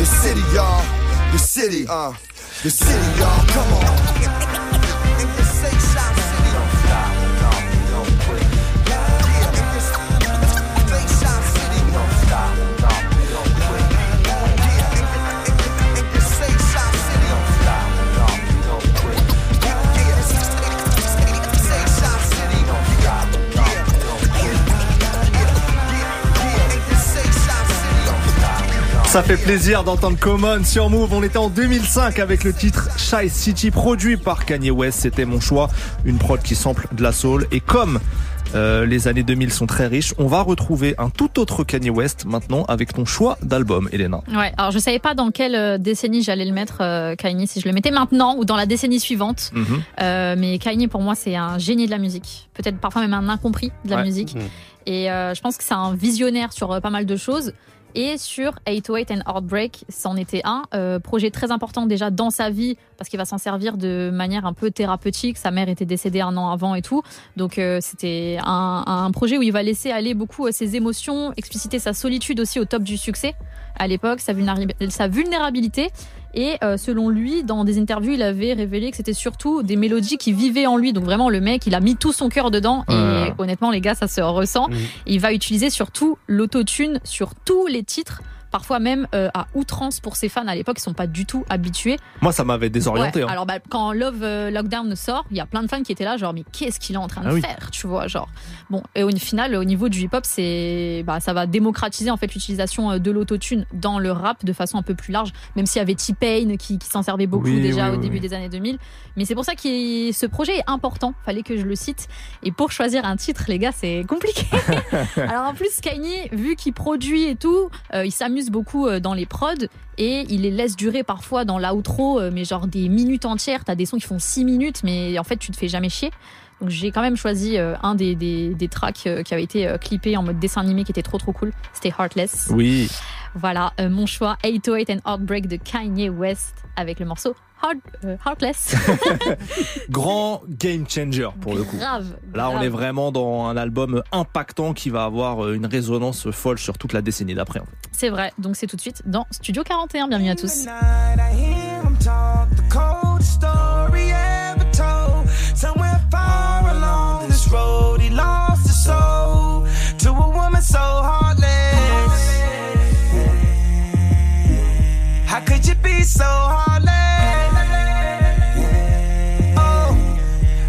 The city, y'all. The city, uh. The city, y'all. Come on. Ça fait plaisir d'entendre Common sur Move. On était en 2005 avec le titre Shy City produit par Kanye West. C'était mon choix. Une prod qui sample de la soul. Et comme euh, les années 2000 sont très riches, on va retrouver un tout autre Kanye West maintenant avec ton choix d'album, Elena. Ouais, alors je savais pas dans quelle euh, décennie j'allais le mettre, euh, Kanye, si je le mettais maintenant ou dans la décennie suivante. Mhm. Euh, mais Kanye, pour moi, c'est un génie de la musique. Peut-être parfois même un incompris de la Ouais. musique. Mhm. Et euh, je pense que c'est un visionnaire sur euh, pas mal de choses. Et sur 808 and Heartbreak, c'en était un. Euh, projet très important déjà dans sa vie, parce qu'il va s'en servir de manière un peu thérapeutique. Sa mère était décédée un an avant et tout. Donc euh, c'était un, un projet où il va laisser aller beaucoup euh, ses émotions, expliciter sa solitude aussi au top du succès à l'époque, sa, vulnérabi- sa vulnérabilité. Et euh, selon lui, dans des interviews, il avait révélé que c'était surtout des mélodies qui vivaient en lui. Donc vraiment, le mec, il a mis tout son cœur dedans. Et honnêtement, les gars, ça se ressent. Il va utiliser surtout l'autotune sur tous les titres. Parfois même euh, à outrance pour ses fans à l'époque, ils sont pas du tout habitués. Moi, ça m'avait désorienté. Ouais, hein. Alors bah, quand Love euh, Lockdown sort, il y a plein de fans qui étaient là, genre mais qu'est-ce qu'il est en train de Ah oui. faire, tu vois, genre. Bon, et au final, au niveau du hip-hop, c'est, bah, ça va démocratiser en fait l'utilisation euh, de l'autotune dans le rap de façon un peu plus large, même s'il y avait T-Pain qui, qui s'en servait beaucoup Oui, déjà oui, au début des années 2000. Mais c'est pour ça que ce projet est important. Fallait que je le cite. Et pour choisir un titre, les gars, c'est compliqué. Alors en plus, Kanye, vu qu'il produit et tout, euh, il s'amuse beaucoup euh, dans les prods et il les laisse durer parfois dans l'outro, euh, mais genre des minutes entières. T'as des sons qui font 6 minutes, mais en fait, tu te fais jamais chier. Donc j'ai quand même choisi euh, un des, des, des tracks euh, qui avait été euh, clippé en mode dessin animé qui était trop trop cool. C'était Heartless. Oui. Voilà, euh, mon choix 808 and Heartbreak de Kanye West avec le morceau Heart, euh, Heartless. Grand game changer pour le coup. Grave. Là, on est vraiment dans un album impactant qui va avoir une résonance folle sur toute la décennie d'après. en fait. C'est vrai, donc c'est tout de suite dans Studio 41. Bienvenue à tous. So heartless? Oh,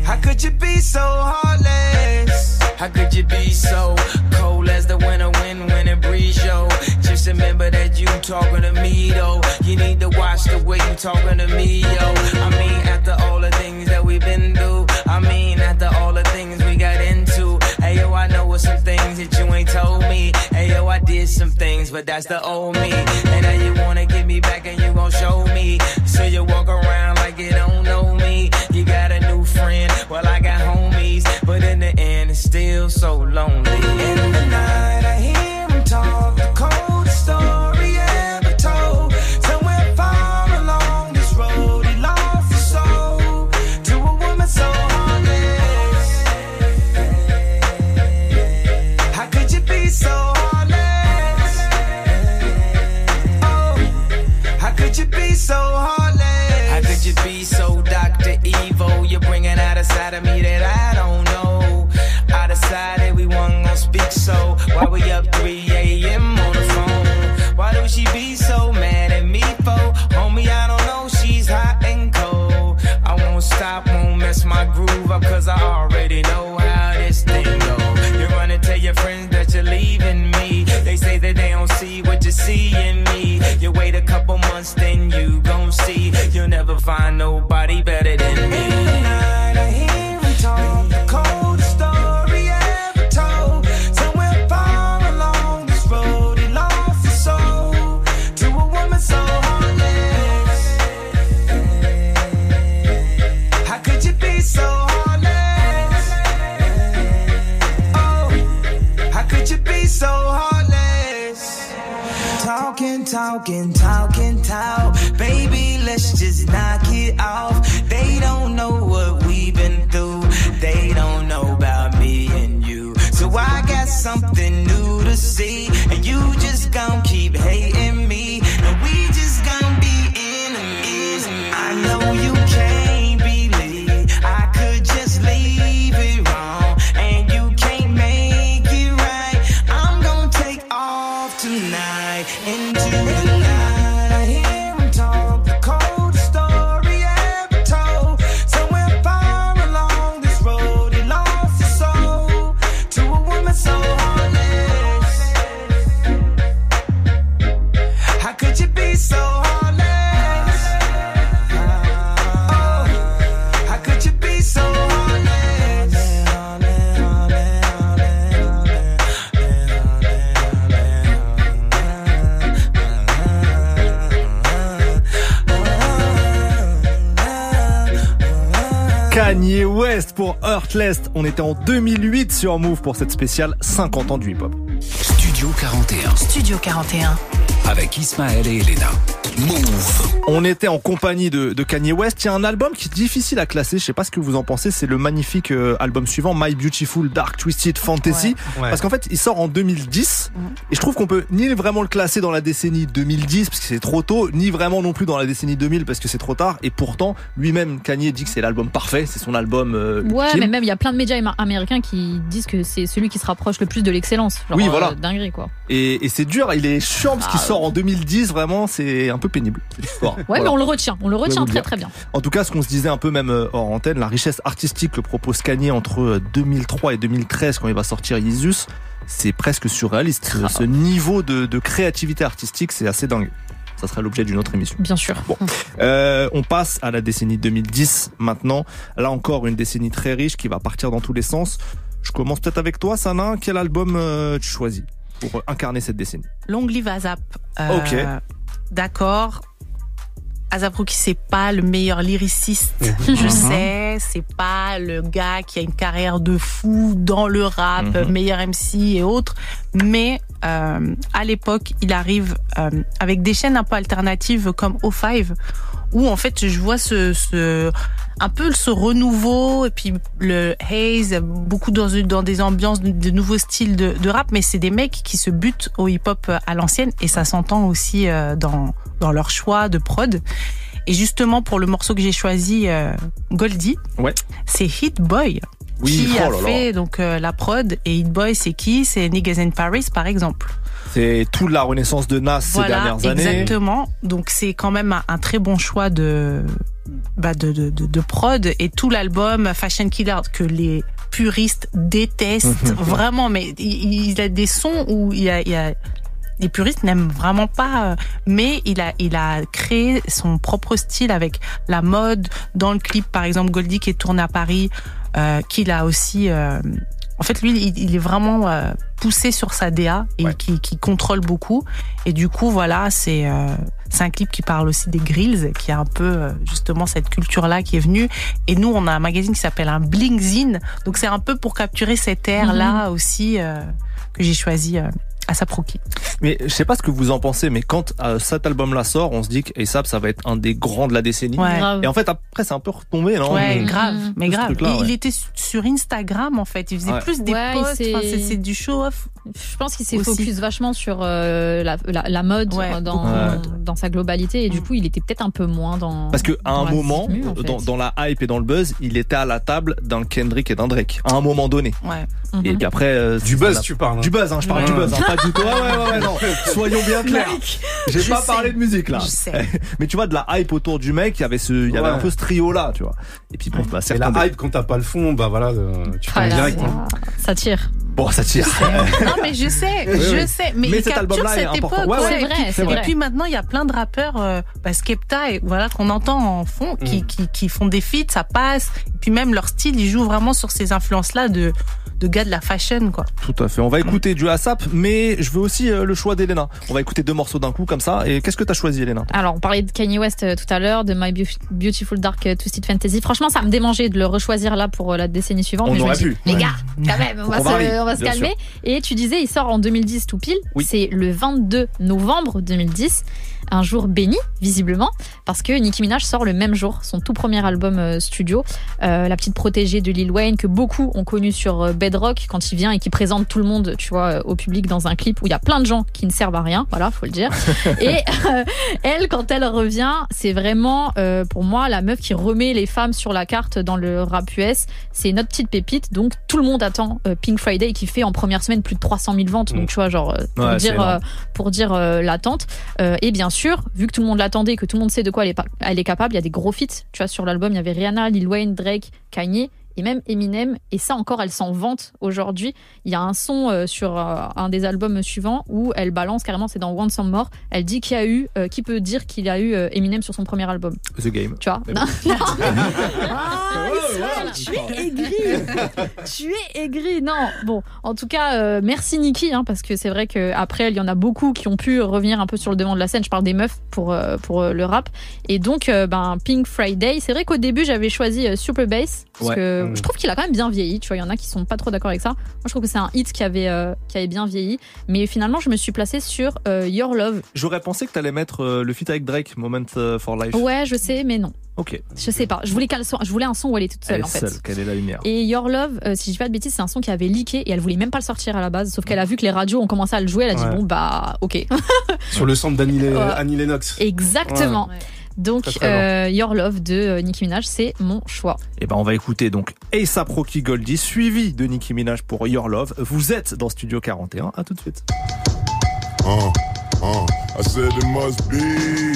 how could you be so heartless? How could you be so cold as the winter wind when it breeze, yo? Just remember that you talking to me, though. You need to watch the way you talking to me, yo. I mean, after all the things that we've been through, I mean, after all the things some things that you ain't told me. Hey, yo, I did some things, but that's the old me. And now you wanna get me back and you gon' show me. So you walk around like you don't know me. You got a new friend, well, I got homies. But in the end, it's still so lonely. In the night, I hear Why we up 3 a.m. on the phone? Why do she be so mad at me for? Homie, I don't know, she's hot and cold. I won't stop, won't mess my groove up, cause I already know how this thing go. You're gonna tell your friends that you're leaving me. They say that they don't see what you see in me. You wait a couple months, then you gon' see. You'll never find nobody better than me. Talking, talking, talk. Baby, let's just knock it off. They don't know what we've been through. They don't know about me and you. So I got something new to see. And you just gon' keep hating me. Kanye West pour Heartless. On était en 2008 sur Move pour cette spéciale 50 ans du hip-hop. Studio 41. Studio 41. Avec Ismaël et Elena. Move. On était en compagnie de, de Kanye West. Il y a un album qui est difficile à classer. Je sais pas ce que vous en pensez. C'est le magnifique euh, album suivant, My Beautiful Dark Twisted Fantasy. Ouais. Ouais. Parce qu'en fait, il sort en 2010. Et je trouve qu'on peut ni vraiment le classer dans la décennie 2010 parce que c'est trop tôt, ni vraiment non plus dans la décennie 2000 parce que c'est trop tard. Et pourtant, lui-même, Kanye dit que c'est l'album parfait. C'est son album. euh, Ouais, ultime. mais même il y a plein de médias am- américains qui disent que c'est celui qui se rapproche le plus de l'excellence. Oui, euh, voilà. dinguerie quoi. Et, et c'est dur. Il est chiant parce qu'il Ah. sort en 2010. Vraiment, c'est un peu pénible. cette histoire. Ouais, Voilà. mais on le retient, on le retient très très bien. En tout cas, ce qu'on se disait un peu même euh, hors antenne, la richesse artistique que propose Kanye entre euh, 2003 et 2013 quand il va sortir Yeezus, c'est presque surréaliste. Ce, ce niveau de, de créativité artistique, c'est assez dingue. Ça serait l'objet d'une autre émission. Bien sûr. Bon, Euh, on passe à la décennie 2010 maintenant. Là encore, une décennie très riche qui va partir dans tous les sens. Je commence peut-être avec toi, Sana. Quel album euh, tu choisis pour euh, incarner cette décennie? Long live Azap. Ok. D'accord. Azap Rocky, c'est pas le meilleur lyriciste, je Mhm. sais. C'est pas le gars qui a une carrière de fou dans le rap, Mhm. meilleur MC et autres. Mais euh, à l'époque, il arrive euh, avec des chaînes un peu alternatives comme O5, où en fait, je vois ce, ce un peu ce renouveau et puis le haze, beaucoup dans, dans des ambiances de, nouveaux styles de, de rap, mais c'est des mecs qui se butent au hip-hop à l'ancienne et ça s'entend aussi euh, dans, dans leur choix de prod. Et justement, pour le morceau que j'ai choisi, euh, Goldie, Ouais. c'est Hit Boy. Oui, qui oh a là là. fait donc euh, la prod et Hit Boy c'est qui? C'est Niggas in Paris par exemple. C'est toute la renaissance de Nas ces dernières années. exactement. Donc c'est quand même un, un très bon choix de bah de, de, de, de prod et tout l'album Fashion Killer que les puristes détestent vraiment. Mais il, il a des sons où il y a, il y a les puristes n'aiment vraiment pas, euh, mais il a il a créé son propre style avec la mode dans le clip par exemple Goldie qui est tourné à Paris, euh, qu'il a aussi euh, en fait, lui, il, il est vraiment euh, poussé sur sa DA et qui, qui contrôle beaucoup. Et du coup, voilà, c'est euh, c'est un clip qui parle aussi des grills, qui a un peu euh, justement cette culture-là qui est venue. Et nous, on a un magazine qui s'appelle un Blingzine. Donc, c'est un peu pour capturer cette ère-là aussi euh, que j'ai choisi euh, à Saproki. Mais je sais pas ce que vous en pensez, mais quand euh, cet album-là sort, on se dit qu'ASAP, ça va être un des grands de la décennie. Ouais. Et en fait, après, c'est un peu retombé, non? Ouais, Le- grave, mais ce grave. truc-là, Et ouais. il était su- sur Instagram en fait. Il faisait Ouais. plus des Ouais, posts. Enfin, c'est du show-off. Je pense qu'il s'est focus vachement sur euh, la, la, la mode Ouais, dans, dans sa globalité et du coup il était peut-être un peu moins dans. Parce que à un moment, tenue, en fait. dans, dans la hype et dans le buzz, il était à la table d'un Kendrick et d'un Drake. À un moment donné. Ouais. Et puis après, euh, Du buzz, tu parles. hein. Du buzz, hein, je parle Ouais. du buzz, hein, pas du tout. Ouais, ouais, ouais, ouais, non. Soyons bien clairs. J'ai pas sais. parlé de musique là. Je sais. Mais tu vois, de la hype autour du mec, il y avait ce, il y avait Ouais. un peu ce trio là, tu vois. Et puis bon, bah, Et la hype, quand t'as pas le fond, bah voilà, euh, tu Ah prends direct. hein. Ça tire. Bon, ça tire. non mais je sais, je sais, mais, Mais il cet capture album-là est cette important. époque. Ouais, ouais, c'est Et vrai, Et puis maintenant, il y a plein de rappeurs, euh, bah, Skepta, et voilà qu'on entend en fond, qui, Mm. qui, qui font des feats, ça passe. Et puis même leur style, ils jouent vraiment sur ces influences-là de de gars de la fashion, quoi. Tout à fait. On va écouter du ASAP, mais je veux aussi euh, le choix d'Elena. On va écouter deux morceaux d'un coup comme ça. Et qu'est-ce que t'as choisi, Elena? Alors, on parlait de Kanye West euh, tout à l'heure, de My Beau- Beautiful Dark euh, Twisted Fantasy. Franchement, ça me démangeait de le rechoisir là pour la décennie suivante. On mais je me aurait dis, pu. les gars, quand même, on va, se, varie, on va se bien calmer. sûr. Et tu disais, il sort en 2010 tout pile. C'est le 22 novembre 2010. Un jour béni, visiblement, parce que Nicki Minaj sort le même jour son tout premier album euh, studio, euh, La petite protégée de Lil Wayne, que beaucoup ont connu sur euh, Bedrock quand il vient et qui présente tout le monde, tu vois, au public dans un clip où il y a plein de gens qui ne servent à rien, voilà, faut le dire. Et euh, elle, quand elle revient, c'est vraiment euh, pour moi la meuf qui remet les femmes sur la carte dans le rap US. C'est notre petite pépite, donc tout le monde attend Pink Friday qui fait en première semaine plus de 300 000 ventes. Donc tu vois, genre pour Ouais, dire pour dire l'attente. Et bien sûr, vu que tout le monde l'attendait, que tout le monde sait de quoi elle est, elle est capable, il y a des gros feats. Tu vois, sur l'album, il y avait Rihanna, Lil Wayne, Drake, Kanye. Et même Eminem, et ça encore, elle s'en vante aujourd'hui. Il y a un son euh, sur euh, un des albums suivants où elle balance carrément, c'est dans Want Some More. Elle dit qu'il y a eu, euh, qui peut dire qu'il y a eu euh, Eminem sur son premier album? The Game. Tu vois? Non. Ah, Israël, tu es aigri. tu es aigri. Non. Bon, en tout cas, euh, merci Nikki, hein, parce que c'est vrai qu'après, il y en a beaucoup qui ont pu revenir un peu sur le devant de la scène. Je parle des meufs pour, euh, pour euh, le rap. Et donc, euh, ben, Pink Friday, c'est vrai qu'au début, j'avais choisi euh, Super Bass, parce Ouais. que Mm. je trouve qu'il a quand même bien vieilli. Tu vois, il y en a qui sont pas trop d'accord avec ça. Moi, je trouve que c'est un hit qui avait, euh, qui avait bien vieilli. Mais finalement, je me suis placée sur euh, Your Love. J'aurais pensé que t'allais mettre euh, le feat avec Drake, Moment euh, for Life. Ouais, je sais, mais non. Ok. Je sais pas. Je voulais, qu'elle soit- je voulais un son où elle est toute seule, Elle est en fait. seule, quelle est la lumière. Et Your Love, euh, si je dis pas de bêtises, c'est un son qui avait leaké et elle voulait même pas le sortir à la base. Sauf qu'elle a vu que les radios ont commencé à le jouer. Elle a dit Ouais. bon bah ok. Sur le sample d'Annie Le- Ouais. Annie Lennox. Exactement. Ouais. Donc Très, très euh, Your Love de euh, Nicki Minaj, c'est mon choix. Et ben on va écouter donc ASAP Rocky Goldie suivi de Nicki Minaj pour Your Love. Vous êtes dans Studio 41. À tout de suite. Uh, uh, I said it must be,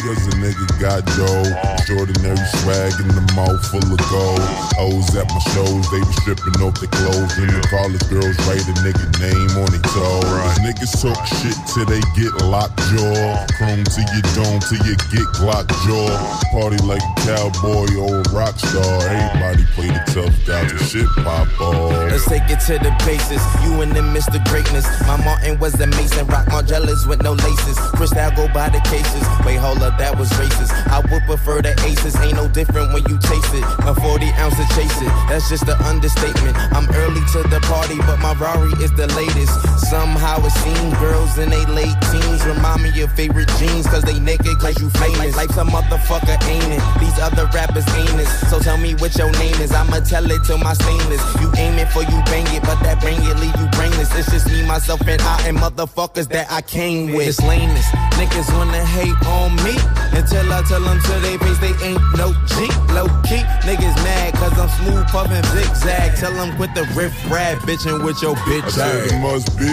cause a nigga got dough. Extraordinary swag in the mouth full of gold. O's at my shows, they be stripping off their clothes. And the college girls write a nigga name on their toe. Niggas talk shit till they get locked jaw. Chrome to your dome till you get Glock jaw. Party like a cowboy or a rock star. Everybody play the tough guy till shit pop off. Let's take it to the basis. You and them Mr. Greatness. My Martin was the Mason. Rock Margellas with no laces. Crystal go by the cases. Wait, hold up, that was racist. I would prefer the aces. Ain't no different when you taste it. A 40 ounce to chase it. That's just an understatement. I'm early to the party, but my Rari is the latest. Somehow it seems girls in they late teens remind me of favorite jeans. Cause they naked, cause you famous. Life's a motherfucker, ain't it? These other rappers ain't it. So tell me what your name is. I'ma tell it to my stainless. You aim it for you bang it, but that bang it leave you brainless. It's just me, myself, and I, and motherfuckers that I came with. It's lameness. Niggas wanna hate on me until I tell them to they face they ain't no G. Low key, niggas mad cause I'm smooth puffin' zigzag. Tell them quit the riff rap bitchin' with your bitch I said ass. it must be,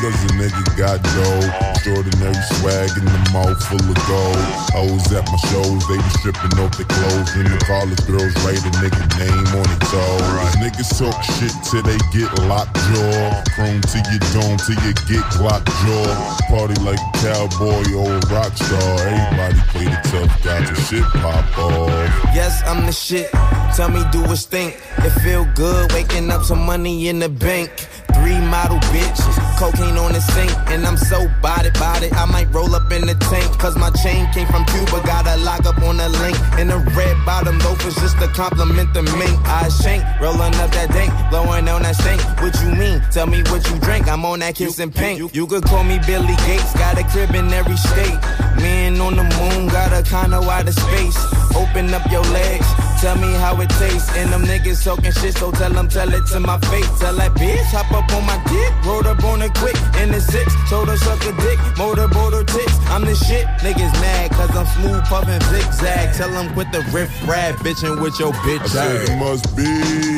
cause a nigga got dough. Extraordinary swag in the mouth full of gold. Hoes at my shows, they be stripping off their clothes. And the college girls write a nigga name on their toe. Niggas talk shit till they get locked jaw. Chrome to your dome till you get locked jaw. Party like a cowboy a rock star. Everybody play the tough guy till shit pop off. Yes, I'm the shit. Tell me, do a stink. It feel good waking up some money in the bank. Three model bitches, cocaine on the sink, and I'm so body body. I might roll up in the tank, cause my chain came from Cuba. Got a lock up on the link, and the red bottom loafers just to compliment the mink. I shank, rolling up that dank, blowing on that stink. What you mean? Tell me what you drink. I'm on that kiss pink. You, you could call me Billy Gates, got a crib in every state. Man on the moon, got a out of space. Open up your legs, tell me how it tastes. And them niggas talking shit, so tell them, tell it to my face. Tell that bitch, hop up on my dick, roll up on it quick. In the six, told her suck a dick, motorboat her tits. I'm the shit, niggas mad, cause I'm smooth puffin' zigzag. Tell them quit the riff rap, bitchin' with your bitch I said it must be,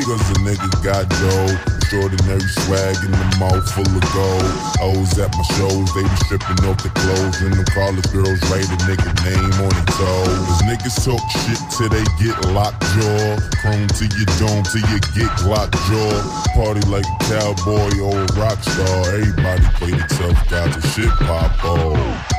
cause the nigga got dough. Extraordinary swag in the mouth full of gold. Hoes at my shows, they be stripping off their clothes. And the college girls write a nigga name on their toe. Cause niggas talk shit till they get locked jaw. Chrome to your dome till you get locked jaw. Party like a cowboy or a rock star. Everybody play the tough guy till shit pop off.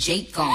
Jake on.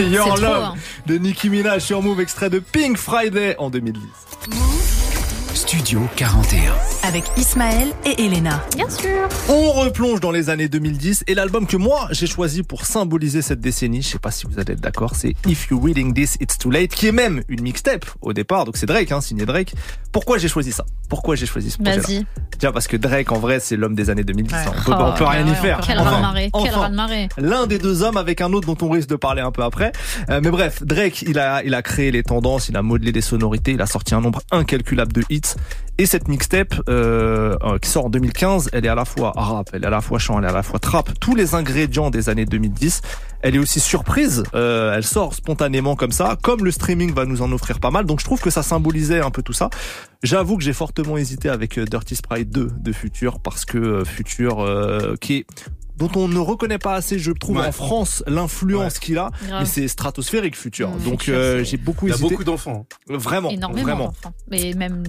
Your Love hein. de Nicki Minaj sur Move, extrait de Pink Friday en 2010. Studio 41. Avec Ismaël et Elena. Bien sûr. On replonge dans les années 2010 et l'album que moi j'ai choisi pour symboliser cette décennie, je sais pas si vous allez être d'accord, c'est If You Reading This It's Too Late, qui est même une mixtape au départ, donc c'est Drake, hein, signé Drake. Pourquoi j'ai choisi ça? Pourquoi j'ai choisi ce projet-là? Tiens, parce que Drake en vrai c'est l'homme des années 2010, hein. on peut, peut oh, rien y faire. Quel enfin, de marée. L'un des deux hommes avec un autre dont on risque de parler un peu après. Euh, mais bref, Drake il a, il a créé les tendances, il a modelé les sonorités, il a sorti un nombre incalculable de hits. Et cette mixtape euh, euh, qui sort en 2015, elle est à la fois rap, elle est à la fois chant, elle est à la fois trap, tous les ingrédients des années 2010. Elle est aussi surprise, euh, elle sort spontanément comme ça, comme le streaming va nous en offrir pas mal. Donc je trouve que ça symbolisait un peu tout ça. J'avoue que j'ai fortement hésité avec Dirty Sprite 2 de Future parce que Future qui est dont on ne reconnaît pas assez, je trouve, Ouais. en France, l'influence qu'il a. Grave. Mais c'est stratosphérique, Futur. Mm, Donc Future, euh, j'ai beaucoup Il y a hésité. beaucoup d'enfants. Vraiment, Énormément vraiment. d'enfants. Mais même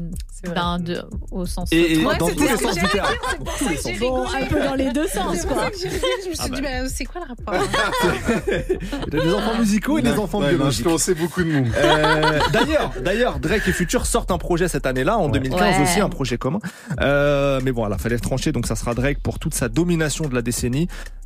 ben, de, au sens. Et- et Ouais, dans tous les sens du terme. C'est pour ça que j'ai Bon, rigolé. un peu dans les deux sens, C'est pour quoi. ça que j'ai rigolé. Je me suis Ah dit, bah. mais c'est quoi le rapport Il y a des enfants musicaux et des enfants Ouais, il a biologiques. influencé beaucoup de monde. Euh, d'ailleurs, d'ailleurs, Drake et Future sortent un projet cette année-là, en 2015 Ouais. aussi, un projet commun. Euh, mais voilà, fallait trancher, donc ça sera Drake pour toute sa domination de la décennie.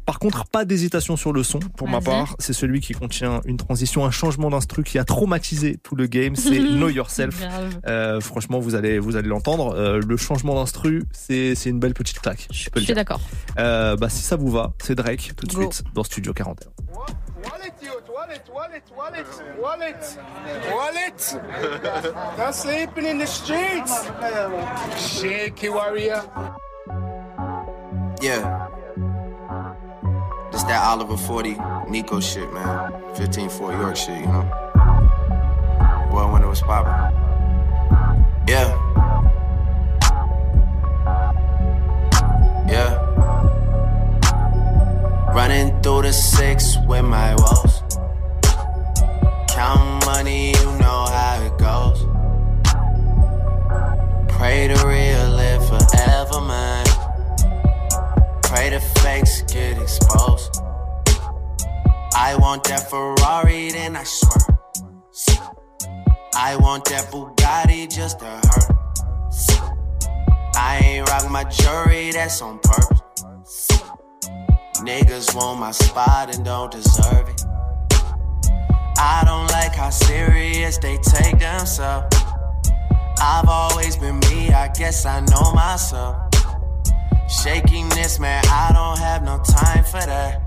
Par contre, pas d'hésitation sur le son, pour ma part. C'est celui qui contient une transition, un changement d'instru qui a traumatisé tout le game. C'est Know Yourself. Euh, franchement, vous allez, vous allez l'entendre. Euh, le changement d'instru, c'est, c'est une belle petite claque. Je suis d'accord. Euh, bah, si ça vous va, c'est Drake tout de Go. suite dans Studio 41. Wallet, yo, wallet, wallet, wallet, wallet, wallet. Sleeping in the streets. Shaky warrior. Yeah. This that Oliver 40 Nico shit, man. 15 Fort York shit, you know? Boy, when it was poppin'. Yeah. Yeah. Running through the six with my woes. Count money, you know how it goes. Pray the real live forever, man. Pray the fakes get exposed. I want that Ferrari, then I swear. I want that Bugatti just to hurt. I ain't rock my jewelry, that's on purpose. Niggas want my spot and don't deserve it. I don't like how serious they take themselves. I've always been me, I guess I know myself. Shakiness, man, I don't have no time for that.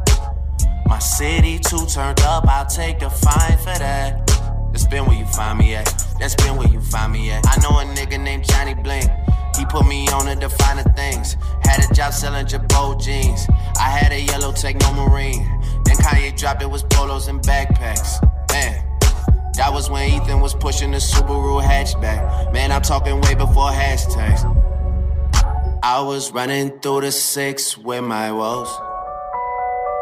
My city too turned up, I'll take a fine for that. That's been where you find me at. That's been where you find me at. I know a nigga named Johnny Blink. He put me on to the finer things. Had a job selling Jabot jeans. I had a yellow techno marine. Then Kanye dropped it was polos and backpacks. Man, that was when Ethan was pushing the Subaru hatchback. Man, I'm talking way before hashtags. I was running through the six with my woes.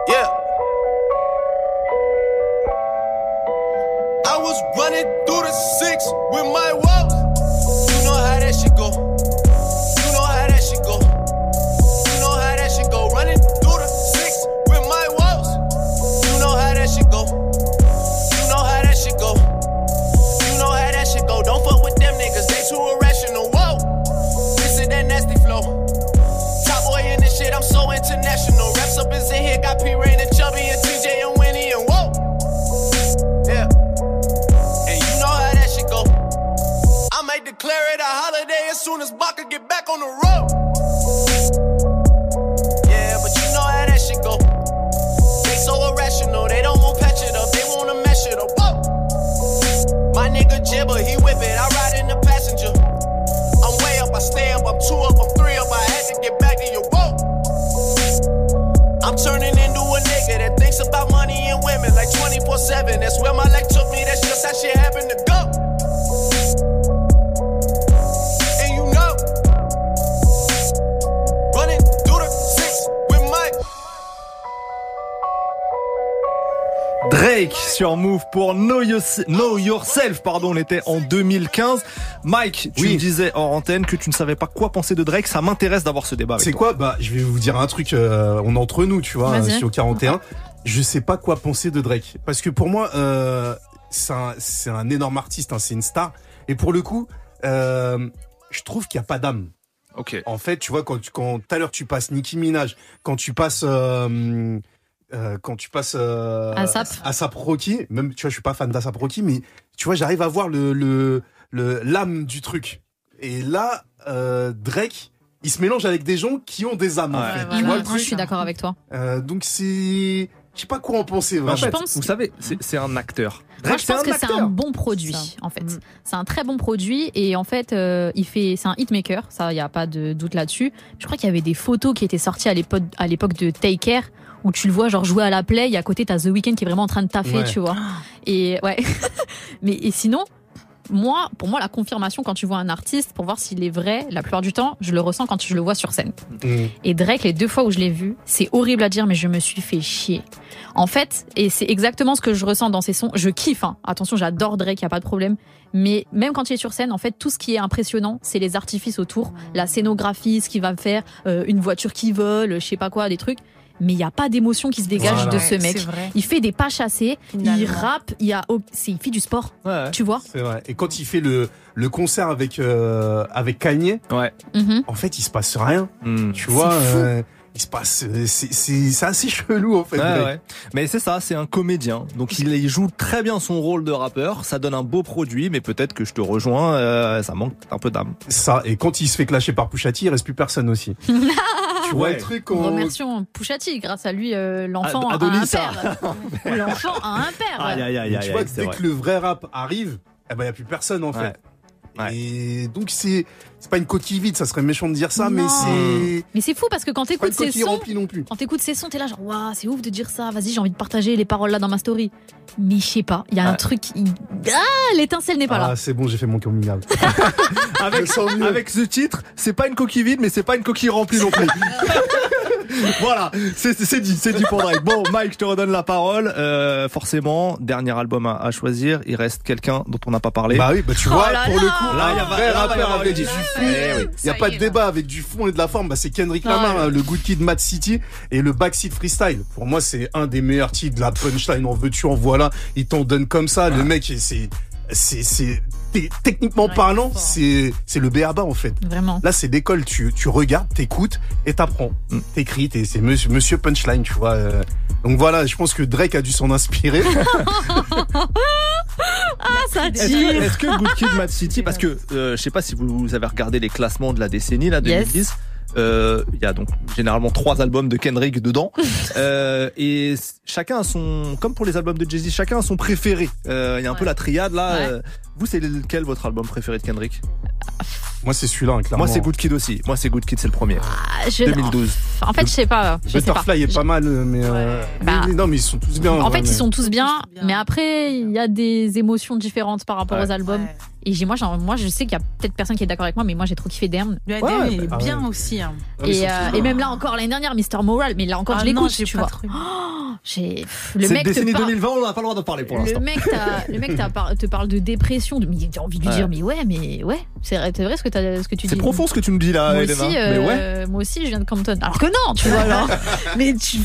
Yeah. I was running through the six with my woes. You know how that shit go. You know how that shit go. You know how that shit go. Running through the six with my woes. You know how that shit go. You know how that shit go. You know how that shit go. Don't fuck with them niggas, they too irrational. Up is in here, got P Rain and Chubby and TJ and Winnie and whoa. Yeah. And you know how that shit go. I might declare it a holiday as soon as Baka get back on the road. Yeah, but you know how that shit go. They so irrational, they don't want patch it up, they wanna mesh it up. Whoa. My nigga Jibber, he whip it, I ride I'm turning into a nigga that thinks about money and women like 24 7. That's where my life took me, that's just how shit happened to go. And you know, running through the six with my. Drake sur Move pour Know, Yourse- Know Yourself, pardon, on était en 2015. Mike, tu Oui. me disais hors antenne que tu ne savais pas quoi penser de Drake, ça m'intéresse d'avoir ce débat avec C'est quoi Bah, je vais vous dire un truc. euh, on est entre nous, tu vois, Vas-y. euh, sur 41. Je sais pas quoi penser de Drake parce que pour moi, euh, c'est un, c'est un énorme artiste, hein, c'est une star. Et pour le coup, euh, je trouve qu'il y a pas d'âme. Ok. En fait, tu vois, quand tu- quand tout à l'heure tu passes Nicki Minaj, quand tu passes. euh, euh, quand tu passes euh, ASAP. ASAP Rocky, même tu vois, je suis pas fan d'ASAP Rocky, mais tu vois, j'arrive à voir le le le- l'âme du truc. Et là, euh, Drake, il se mélange avec des gens qui ont des âmes. en fait. Tu vois le Moi, je suis d'accord avec toi. Euh, donc c'est, je sais pas quoi en penser. En fait, pense- vous savez, c'est un acteur. Moi, je pense que c'est un bon produit, en fait. C'est un très bon produit et en fait, euh, il fait, c'est un hitmaker. Ça, il y a pas de doute là-dessus. Je crois qu'il y avait des photos qui étaient sorties à l'époque, à l'époque de Take Care où tu le vois genre jouer à la play. Et à côté, t'as The Weeknd qui est vraiment en train de taffer, Ouais. tu vois. Et ouais. Mais et sinon, moi, pour moi, la confirmation quand tu vois un artiste, pour voir s'il est vrai, la plupart du temps, je le ressens quand je le vois sur scène. Mm. Et Drake, les deux fois où je l'ai vu, c'est horrible à dire, mais je me suis fait chier. En fait, et c'est exactement ce que je ressens dans ses sons. Je kiffe, hein. attention, j'adore Drake, y a pas de problème. Mais même quand il est sur scène, en fait, tout ce qui est impressionnant, c'est les artifices autour, la scénographie, ce qu'il va faire, euh, une voiture qui vole, je sais pas quoi, des trucs. Mais il y a pas d'émotion qui se dégage Voilà. de ce mec. Il fait des pas chassés, il rappe, il a, c'est, il fait du sport. Tu vois C'est vrai. Et quand il fait le, le concert avec, euh, avec Kanye, ouais. Mhm. en fait, il se passe rien. Hmm. Tu vois, fou. euh, il se passe. euh, C'est assez chelou, en fait. Ouais, Drake. ouais. Mais c'est ça, c'est un comédien. Donc il, il joue très bien son rôle de rappeur. Ça donne un beau produit, mais peut-être que je te rejoins, euh, ça manque un peu d'âme. Ça, et quand il se fait clasher par Pusha T, il reste plus personne aussi. tu vois Ouais. le truc on... Remercions Pushati, grâce à lui, euh, l'enfant a un père. L'enfant a un père. Aïe, aïe, aïe, Mais aïe, tu vois aïe, que dès vrai. que le vrai rap arrive, eh ben, il n'y a plus personne, en fait. Et donc, c'est c'est pas une coquille vide, ça serait méchant de dire ça, mais c'est. Mais c'est fou parce que quand t'écoutes ces sons, remplie non plus. quand t'écoutes ces sons, t'es là genre waouh, c'est ouf de dire ça. Vas-y, j'ai envie de partager les paroles là dans ma story. Mais je sais pas, il y a un truc, il- ah, l'étincelle n'est pas là. Ah, c'est bon, j'ai fait mon coming out. avec, avec ce titre, c'est pas une coquille vide, mais c'est pas une coquille remplie non plus. voilà, c'est c'est dit, c'est dit pour Drake. Bon, Mike, je te redonne la parole. Euh, forcément, dernier album à, à choisir. Il reste quelqu'un dont on n'a pas parlé. Bah oui, bah tu vois, pour le coup, là, il y a un vrai rappeur avec du fond. Eh. Il n'y a pas de débat avec du fond et de la forme. Bah, c'est Kendrick Lamar, Ouais. hein, le Good Kid, Mad City et le Backseat Freestyle. Pour moi, c'est un des meilleurs titres de la punchline. En veux-tu, en voilà. Il t'en donne comme ça. Le mec, c'est, c'est, techniquement parlant, c'est, c'est le BABA, en fait. Vraiment. Là, c'est l'école. Tu, tu regardes, t'écoutes et t'apprends. T'écris, t'es- c'est monsieur, monsieur punchline, tu vois. euh. Donc voilà, je pense que Drake a dû s'en inspirer. Ah, ça Est-ce que, est-ce que Good Kid, Mad City, parce que euh, je sais pas si vous avez regardé les classements de la décennie là Yes. 2010. euh, Il y a donc généralement trois albums de Kendrick dedans, Euh, et chacun a son, comme pour les albums de Jay Z, chacun a son préféré. Euh, Il y a un peu la triade là. Ouais. euh, vous, c'est lequel votre album préféré de Kendrick? Moi, c'est celui-là, hein, clairement. Moi, c'est Good Kid aussi. Moi, c'est Good Kid, c'est le premier. Ah, je- 2012. En fait, je sais pas. Je sais pas. Butterfly est pas mal, mais, euh, Bah. mais- mais non, mais ils sont tous bien. En ouais, fait, mais- ils sont tous bien, mais après, il y a des émotions différentes par rapport Ouais. aux albums. Et j'ai, moi, genre, moi, je sais qu'il y a peut-être personne qui est d'accord avec moi, mais moi, j'ai trop kiffé Ouais, Damn, il est bah, bien ouais. aussi. hein. Et, euh, et même là encore l'année dernière, Mr. Moral, mais là encore Ah je non, l'écoute, j'ai tu pas vois. trop aimé. Oh, j'ai pff, le Cette mec te décennie par- 2020, on n'a pas le droit d'en parler pour Le l'instant. mec, t'a- le mec t'a par- te parle de dépression, de, mais j'ai envie de lui Ouais. dire, mais ouais, mais ouais, c'est vrai, c'est vrai ce que, t'as- ce que tu dis. C'est profond ce que tu nous dis là, Moi Elena. aussi, Mais euh, ouais. moi aussi, je viens de Compton. Alors que non, tu vois, alors. mais tu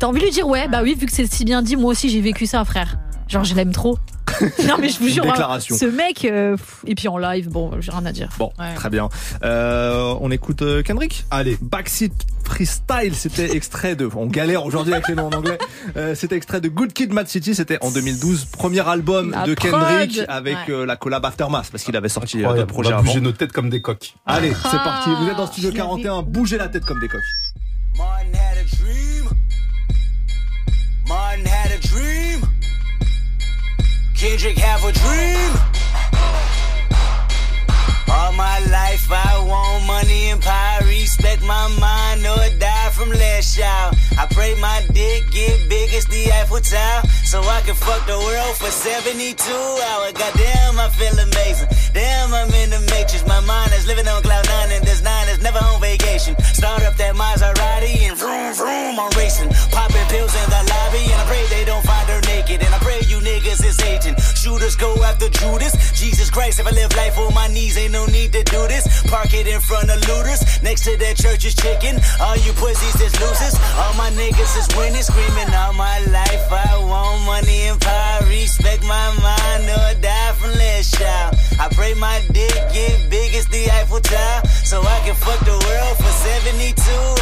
as envie de lui dire, ouais, bah oui, vu que c'est si bien dit, moi aussi j'ai vécu ça, frère. Genre, je l'aime trop. non, mais je vous jure, hein, déclaration. ce mec, euh, pff, et puis en live, bon, j'ai rien à dire. Bon, très bien. Euh, on écoute euh, Kendrick? Allez. Backseat Freestyle, c'était extrait de... On galère aujourd'hui avec les noms en anglais. Euh, c'était extrait de Good Kid, Mad City. C'était en 2012, premier album La de prod. Kendrick avec Ouais. euh, la collab Aftermath, parce qu'il avait sorti Incroyable. d'autres projets on va avant. bouger nos têtes comme des coqs. Allez, c'est Ah, parti. Vous êtes dans Studio 41, bougez la tête comme des coqs. Martin had a dream. Martin had a dream. Kendrick have a dream. All my life I want money and power. Respect my mind or die from less child. I pray my dick get big as the Eiffel Tower. So I can fuck the world for 72 hours. Goddamn, I feel amazing. Damn, I'm in the matrix. My mind is living on cloud nine and this nine is never on vacation. Start up that Maserati and vroom vroom, I'm racing. Popping pills in the lobby and I pray they don't naked. And I pray you niggas is hating. Shooters go after Judas. Jesus Christ, if I live life on my knees, ain't no need to do this. Park it in front of looters. Next to that church is chicken. All you pussies is losers. All my niggas is winning, screaming all my life. I want money and power. Respect my mind or die from less child. I pray my dick get big as the Eiffel Tower. So I can fuck the world for 72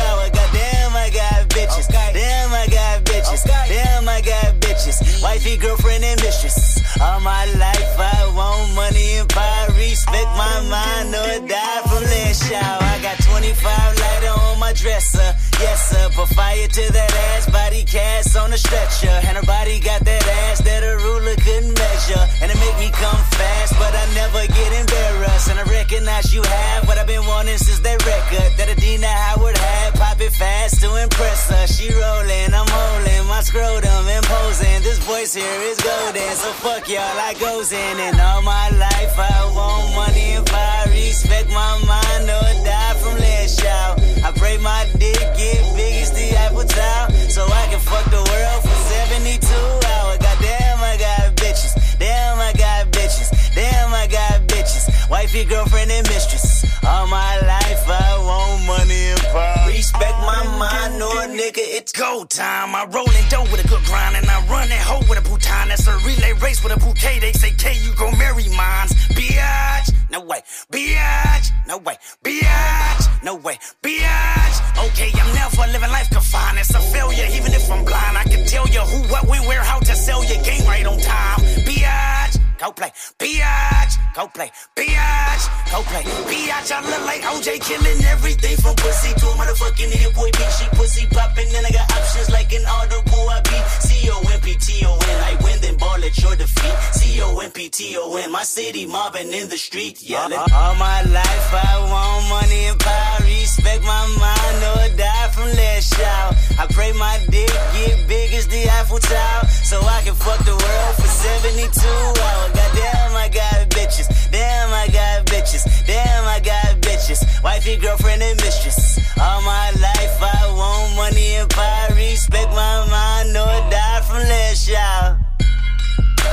hours. Goddamn, I got bitches. Damn, I got bitches. Damn, I got bitches. Wifey, girlfriend, and mistress. All my life, I want money and power. Respect my mind or die from less shower. I got 25 lighter on my dresser. Yes, sir. Put fire to that ass, body cast on a stretcher. And her body got that ass that a ruler couldn't measure. And it make me come fast, but I never get embarrassed. And I recognize you have what I've been wanting since that record that Adina Howard had. It fast to impress her. She rolling, I'm holding my scrotum imposing. This voice here is golden, so fuck y'all, I goes in. And all my life I want money and power. Respect my mind or die from last shout. I pray my dick get big as the Eiffel Tower, so I can fuck the world for 72 hours. Goddamn, I got bitches. Damn, I got bitches. Damn, I got bitches. Wifey, girlfriend, and mistress. All my life I want money and power. Respect my mind, no nigga, it's go time. I roll in dough with a good grind, and I run that hoe with a bouton. That's a relay race with a bouquet. They say, K, you gon' marry mines. Biatch, no way. Biatch, no way. Biatch, no way. Biatch. Okay, I'm never living life confined. It's a failure, even if I'm blind. I can tell you who, what, when, where, how to sell your game right on time. Biatch, go play. Biatch, go play. Biatch, go play. Biatch, I look like OJ killing everything from pussy to a motherfucking hit boy. Bitch, she pussy popping, and I got options like an audible. I be C-O-M-P-T-O-N. I win, then ball at your defeat. C-O-M-P-T-O-N. My city mobbing in the street. Yeah, uh-huh. all my life I want money and power. Respect my mind or die from last shout. I pray my dick get big as the Eiffel Tower, so I can fuck the world for 72 hours. Goddamn, I got bitches. Damn, I got bitches. Damn, I got bitches. Wifey, girlfriend, and mistress. All my life I want money and power. Respect my mind or die from last shout.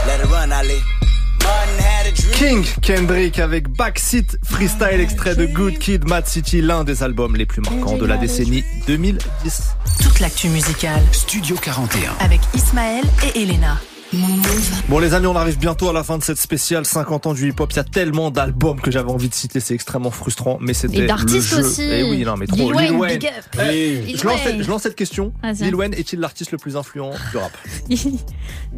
Let it run, Ali. Martin had a dream. King Kendrick avec Backseat Freestyle extrait de Good Kid Mad City, l'un des albums les plus marquants de la décennie 2010. Toute l'actu musicale Studio 41. avec Ismaël et Elena. Bon les amis, on arrive bientôt à la fin de cette spéciale 50 ans du hip-hop. Il y a tellement d'albums que j'avais envie de citer, c'est extrêmement frustrant, mais c'était Et le d'artistes jeu. aussi. Eh oui, non mais trop. Lil Wayne, big up. Eh, Lil je, lance, Wayne. cette- je lance cette question. Lil Wayne est-il l'artiste le plus influent du rap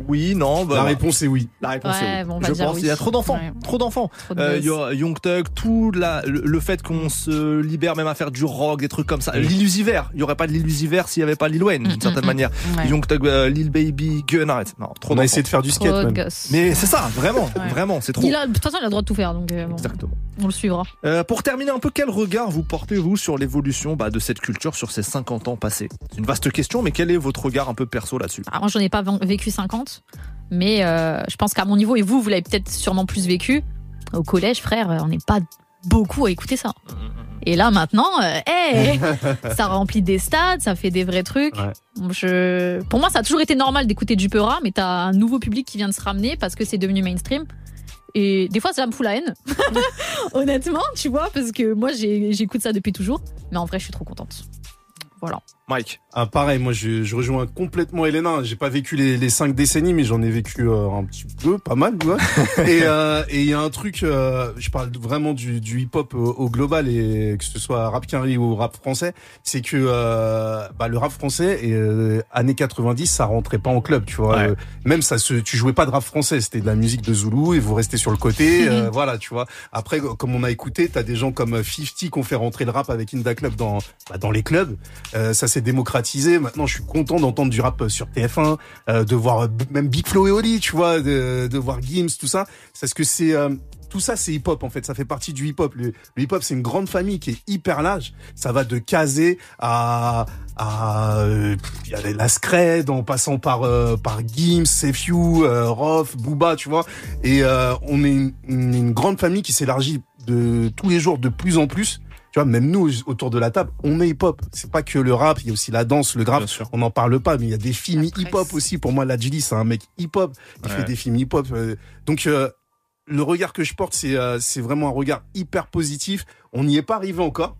Oui, non. bah, La réponse est oui. La réponse Ouais, est oui. bon, je dire pense oui. il y a trop d'enfants, Ouais. trop d'enfants. Euh, buzz. il y a Young Thug, tout la, le, le fait qu'on se libère même à faire du rock, des trucs comme ça. L'illusiver, il y aurait pas de l'illusiver s'il y avait pas Lil Wayne d'une certaine manière. Ouais. Young Thug, euh, Lil Baby, Gun, arrête. Non, trop a essayé de faire du skate, Trop même. gosse. Mais c'est ça, vraiment, Ouais. vraiment, c'est trop. Il a, de toute façon, il a le droit de tout faire, donc euh, bon, Exactement. on le suivra. Euh, pour terminer un peu, quel regard vous portez-vous sur l'évolution bah, de cette culture sur ces 50 ans passés? C'est une vaste question, mais quel est votre regard un peu perso là-dessus? Ah, moi, j'en ai pas vécu 50, mais euh, je pense qu'à mon niveau, et vous, vous l'avez peut-être sûrement plus vécu, au collège, frère, on n'est pas beaucoup à écouter ça. Et là, maintenant, euh, hey, ça remplit des stades, ça fait des vrais trucs. Je... Pour moi, ça a toujours été normal d'écouter du Peura, mais t'as un nouveau public qui vient de se ramener parce que c'est devenu mainstream. Et des fois, ça me fout la haine. Honnêtement, tu vois, parce que moi, j'écoute ça depuis toujours. Mais en vrai, je suis trop contente. Voilà. Mike Ah, pareil, moi je, je rejoins complètement Elena. J'ai pas vécu les, les cinq décennies, mais j'en ai vécu euh, un petit peu, pas mal. ouais. et euh, et il y a un truc, euh, je parle vraiment du, du hip-hop au, au global, et que ce soit rap quinri ou rap français, c'est que euh, bah, le rap français, et, euh, années 90, ça rentrait pas en club, tu vois. Ouais. Euh, même ça se, tu jouais pas de rap français, c'était de la musique de Zulu, et vous restez sur le côté, euh, voilà, tu vois. Après, comme on a écouté, t'as des gens comme 50 qui ont fait rentrer le rap avec Inda Club dans, bah, dans les clubs. Euh, ça s'est démocratisé. Maintenant, je suis content d'entendre du rap sur TF1, euh, de voir euh, même Big Flo et Oli, tu vois, de, de voir Gims, tout ça. C'est ce que c'est. euh, tout ça, c'est hip-hop en fait. Ça fait partie du hip-hop. Le, hip-hop, c'est une grande famille qui est hyper large. Ça va de Kazé à à euh, y a la Scred en passant par euh, par Gims, Sefiu, euh, Rof, Booba, tu vois. Et euh, on est une- une grande famille qui s'élargit de tous les jours de plus en plus. Tu vois, même nous autour de la table, on est hip-hop. C'est pas que le rap, il y a aussi la danse, le grave. On n'en parle pas, mais il y a des films hip-hop aussi. Pour moi, la Gilly, c'est un mec hip-hop. Il Ouais. fait des films hip-hop. euh, donc euh, le regard que je porte, c'est euh, c'est vraiment un regard hyper positif. On n'y est pas arrivé encore.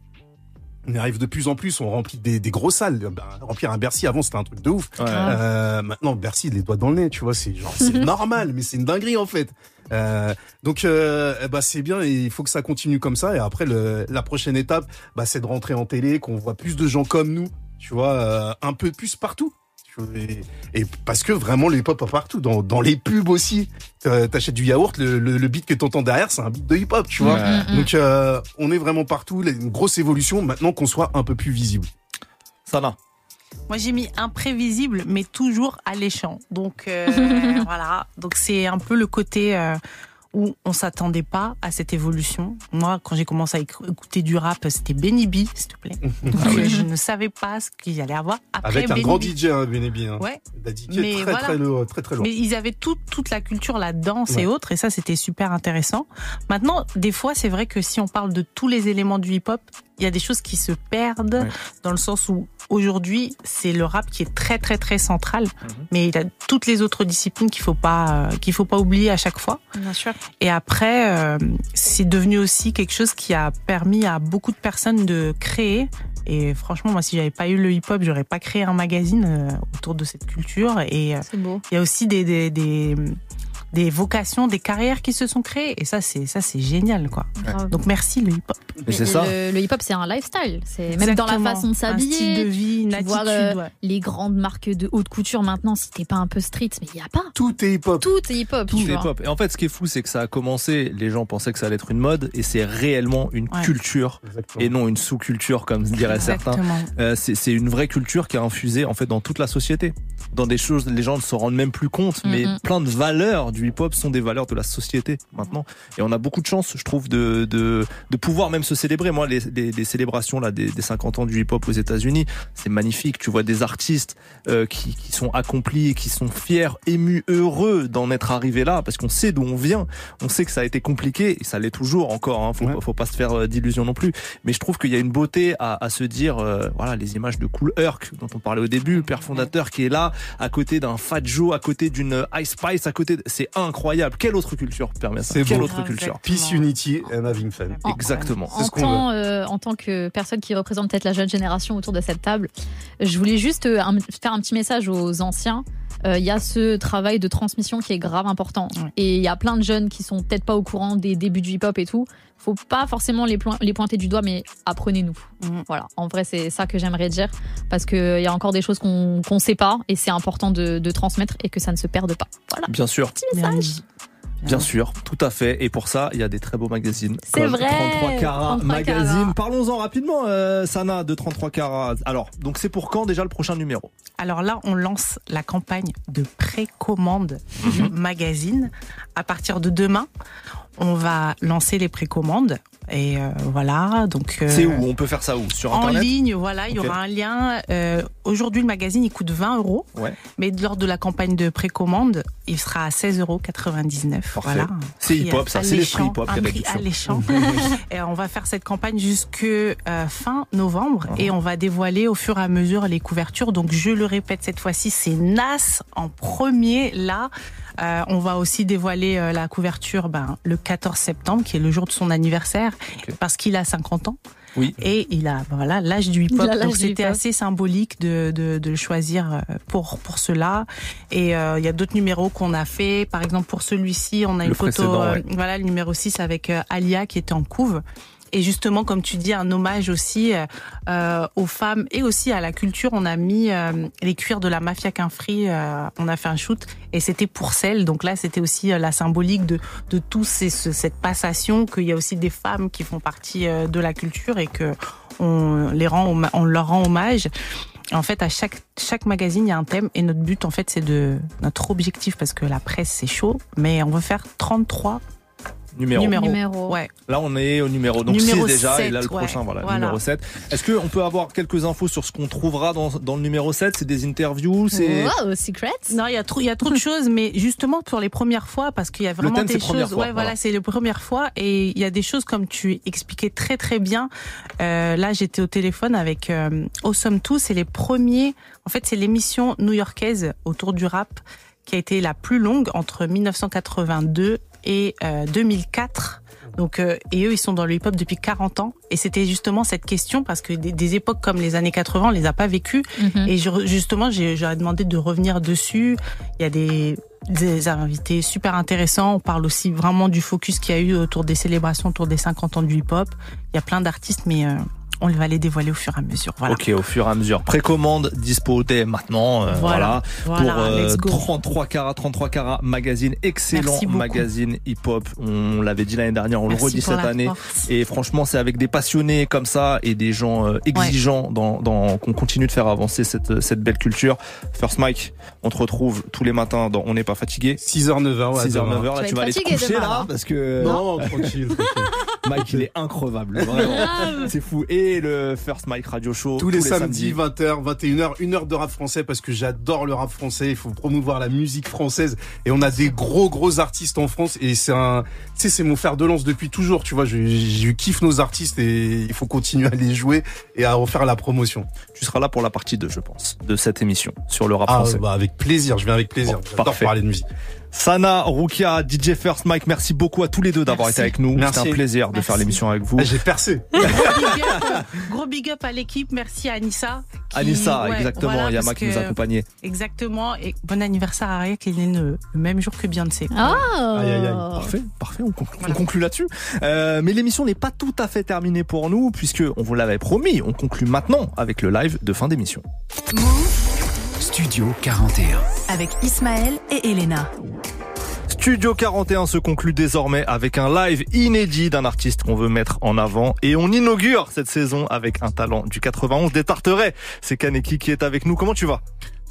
On y arrive de plus en plus, on remplit des, des grosses salles. Ben, remplir un Bercy avant, c'était un truc de ouf. Ouais. Euh, maintenant, Bercy, les doigts dans le nez, tu vois, c'est genre, c'est normal, mais c'est une dinguerie en fait. Euh, donc, euh, ben, c'est bien et il faut que ça continue comme ça. Et après, le, la prochaine étape, bah, c'est de rentrer en télé, qu'on voit plus de gens comme nous, tu vois, euh, un peu plus partout. Tu vois, Et, et parce que vraiment, le hip-hop partout, dans, dans les pubs aussi. T'as- T'achètes du yaourt, le, le, le beat que t'entends derrière, c'est un beat de hip-hop, tu vois. Ouais. Mm, mm. Donc, euh, on est vraiment partout. Une grosse évolution maintenant qu'on soit un peu plus visible. Sana. Moi, j'ai mis imprévisible, mais toujours alléchant. Donc, euh, voilà. Donc, c'est un peu le côté. euh, où on s'attendait pas à cette évolution. Moi, quand j'ai commencé à écou- écouter du rap, c'était Benny B, s'il te plaît. Donc, Ah euh, je ne savais pas ce qu'il allait avoir après Avec un Benny grand B. DJ, hein, Benebi. Hein. Ouais. Daddy Mais très, voilà. très, lourd, très, très lourd. Mais ils avaient tout- toute la culture, la danse et autres, et ça, c'était super intéressant. Maintenant, des fois, c'est vrai que si on parle de tous les éléments du hip-hop, il y a des choses qui se perdent dans le sens où aujourd'hui, c'est le rap qui est très, très, très central, mais il y a toutes les autres disciplines qu'il faut pas, euh, qu'il faut pas oublier à chaque fois. Bien sûr. Et après, euh, c'est devenu aussi quelque chose qui a permis à beaucoup de personnes de créer. Et franchement, moi, si j'avais pas eu le hip-hop, j'aurais pas créé un magazine euh, autour de cette culture. Et il y a aussi des, des, des, des vocations, des carrières qui se sont créées. Et ça, c'est ça, c'est génial, quoi. Donc merci le hip-hop. Mais c'est ça. Le, le hip-hop, c'est un lifestyle. C'est même dans la façon de Un s'habiller. style de vie, une vois, attitude, euh, ouais. Les grandes marques de haute couture maintenant, si t'es pas un peu street, mais il y a pas. Tout est hip-hop. Tout est hip-hop. Tout est hip-hop. Et en fait, ce qui est fou, c'est que ça a commencé, les gens pensaient que ça allait être une mode, et c'est réellement une Ouais. culture, et non une sous-culture, comme diraient certains. Euh, c'est une vraie culture qui a infusé, en fait, dans toute la société. Dans des choses, les gens ne se rendent même plus compte, mais Mhm. plein de valeurs du hip-hop sont des valeurs de la société, maintenant. Et on a beaucoup de chance, je trouve, de, de, de pouvoir même se célébrer. Moi, les, les, les célébrations, là, des, des 50 ans du hip-hop aux États-Unis, c'est magnifique. Tu vois des artistes, euh, qui, qui sont accomplis, qui sont fiers, émus, heureux d'en être arrivés là, parce qu'on sait d'où on vient. On sait que ça a été compliqué, et ça l'est toujours encore. Hein, faut, faut pas se faire euh, d'illusions non plus. Mais je trouve qu'il y a une beauté à, à se dire, euh, voilà, les images de Cool Herc dont on parlait au début, le père fondateur qui est là, à côté d'un Fat Joe, à côté d'une Ice Spice, à côté, de- c'est incroyable. Quelle autre culture permet ça C'est Quelle beau. autre culture Peace, unity and having fun. Exactement. En tant, euh, en tant que personne qui représente peut-être la jeune génération autour de cette table, je voulais juste euh, un- faire un petit message aux anciens. Euh, Il y a ce travail de transmission qui est grave important. Et il y a plein de jeunes qui sont peut-être pas au courant des débuts du hip-hop et tout. Faut pas forcément les, pointer du doigt, mais apprenez-nous. Voilà. En vrai, c'est ça que j'aimerais dire. Parce qu'il y a encore des choses qu'on qu'on sait pas. Et c'est important de, de transmettre et que ça ne se perde pas. Voilà. Bien sûr. Petit message. Bien sûr, tout à fait. Et pour ça, il y a des très beaux magazines. C'est comme vrai, 33 carats 33 magazine. carats. Parlons-en rapidement, euh, Sana, de 33 carats. Alors, donc c'est pour quand déjà le prochain numéro? Alors là, on lance la campagne de précommande du magazine. À partir de demain, on va lancer les précommandes. Et euh, voilà, donc. euh, C'est où? On peut faire ça où? Sur En Internet? ligne, voilà, il y aura un lien. Euh, Aujourd'hui, le magazine, il coûte 20 euros. Ouais. Mais lors de la campagne de précommande, il sera à 16,99 euros. Voilà. C'est hip-hop, ça, c'est l'esprit hip-hop, Un prix alléchant. et on va faire cette campagne jusque euh, fin novembre et on va dévoiler au fur et à mesure les couvertures. Donc je le répète cette fois-ci, c'est Nas en premier là. Euh, on va aussi dévoiler euh, la couverture ben, le 14 septembre, qui est le jour de son anniversaire, parce qu'il a 50 ans. Oui. Et il a voilà l'âge du hip-hop. Donc c'était assez symbolique de, de, de le choisir euh, pour, pour cela. Et euh, il y a d'autres numéros qu'on a fait. Par exemple, pour celui-ci, on a Le une photo, euh, ouais. voilà, le numéro 6 avec euh, Alia qui était en couve. Et justement, comme tu dis, un hommage aussi euh, aux femmes et aussi à la culture. On a mis euh, les cuirs de la mafia Quinfri. Euh, on a fait un shoot et c'était pour celle. Donc là, c'était aussi euh, la symbolique de de tout ces, ce- cette passation qu'il y a aussi des femmes qui font partie euh, de la culture et que on les rend, on leur rend hommage. En fait, à chaque chaque magazine, il y a un thème et notre but, en fait, c'est de notre objectif parce que la presse c'est chaud, mais on veut faire 33 Numéro. Ouais. Là, on est au numéro donc Numéro 6 déjà, et 7, là le ouais. prochain, voilà, Voilà. numéro 7. Est-ce qu'on peut avoir quelques infos sur ce qu'on trouvera dans, dans le numéro 7 C'est des interviews c'est... Wow, secrets? Non, il y a trop, il y a trop de choses, mais justement pour les premières fois, parce qu'il y a vraiment thème, c'est des première choses. fois, ouais, voilà. voilà, c'est les premières fois, et il y a des choses comme tu expliquais très très bien. Euh, là, j'étais au téléphone avec euh, Awesome 2, c'est les premiers. En fait, c'est l'émission new-yorkaise autour du rap qui a été la plus longue entre 1982 et euh, 2004. Donc, euh, et eux, ils sont dans le hip-hop depuis 40 ans. Et c'était justement cette question, parce que des, des époques comme les années 80, on les a pas vécues. Mhm. Et je- justement, j'ai- j'aurais demandé de revenir dessus. Il y a des, des invités super intéressants. On parle aussi vraiment du focus qu'il y a eu autour des célébrations, autour des 50 ans du hip-hop. Il y a plein d'artistes, mais euh, on va les dévoiler au fur et à mesure. Voilà. Ok, au fur et à mesure. Précommande dispo dès maintenant. euh, voilà. Pour euh, let's go. 33 carats, 33 carats magazine, excellent magazine hip-hop. On l'avait dit l'année dernière, on Merci le redit cette année. force. Et franchement, c'est avec des passionnés comme ça et des gens euh, exigeants dans, dans qu'on continue de faire avancer cette, cette belle culture. First Mike, on te retrouve tous les matins dans On n'est pas fatigué. 6h, 9h, ouais. 6h, 9h, là Tu tu vas aller te coucher demain, là là. parce que Non, tranquille. Mike il est increvable, vraiment. C'est fou. Et le First Mike Radio Show Tous les, samedis, 20h, 21h, une heure de rap français parce que j'adore le rap français. Il faut promouvoir la musique française et on a des gros gros artistes en France et c'est un, tu sais, c'est mon fer de lance depuis toujours. Tu vois, je, je kiffe nos artistes et il faut continuer à les jouer et à refaire la promotion. Tu seras là pour la partie 2, je pense, de cette émission sur le rap Ah, français. bah, avec plaisir, je viens avec plaisir. Bon, parfait. parler de musique. Sana, Rukia, DJ First Mike, merci beaucoup à tous les deux d'avoir été avec nous. Merci. C'était un plaisir de Merci. faire l'émission avec vous. Ah, J'ai percé. Gros big up, gros big up à l'équipe. Merci à Anissa. qui- Anissa, ouais, exactement, voilà, Yama qui nous accompagnait. Exactement. Et bon anniversaire à Aria qui est né le même jour que Beyoncé. Ah Aïe, aïe, aïe. Parfait, parfait, on conclut, on conclut là-dessus. Euh, mais l'émission n'est pas tout à fait terminée pour nous, puisque on vous l'avait promis, on conclut maintenant avec le live de fin d'émission. Studio 41. Avec Ismaël et Elena. Studio 41 se conclut désormais avec un live inédit d'un artiste qu'on veut mettre en avant et on inaugure cette saison avec un talent du 91 des Tarterets. C'est Kaneki qui est avec nous. Comment tu vas?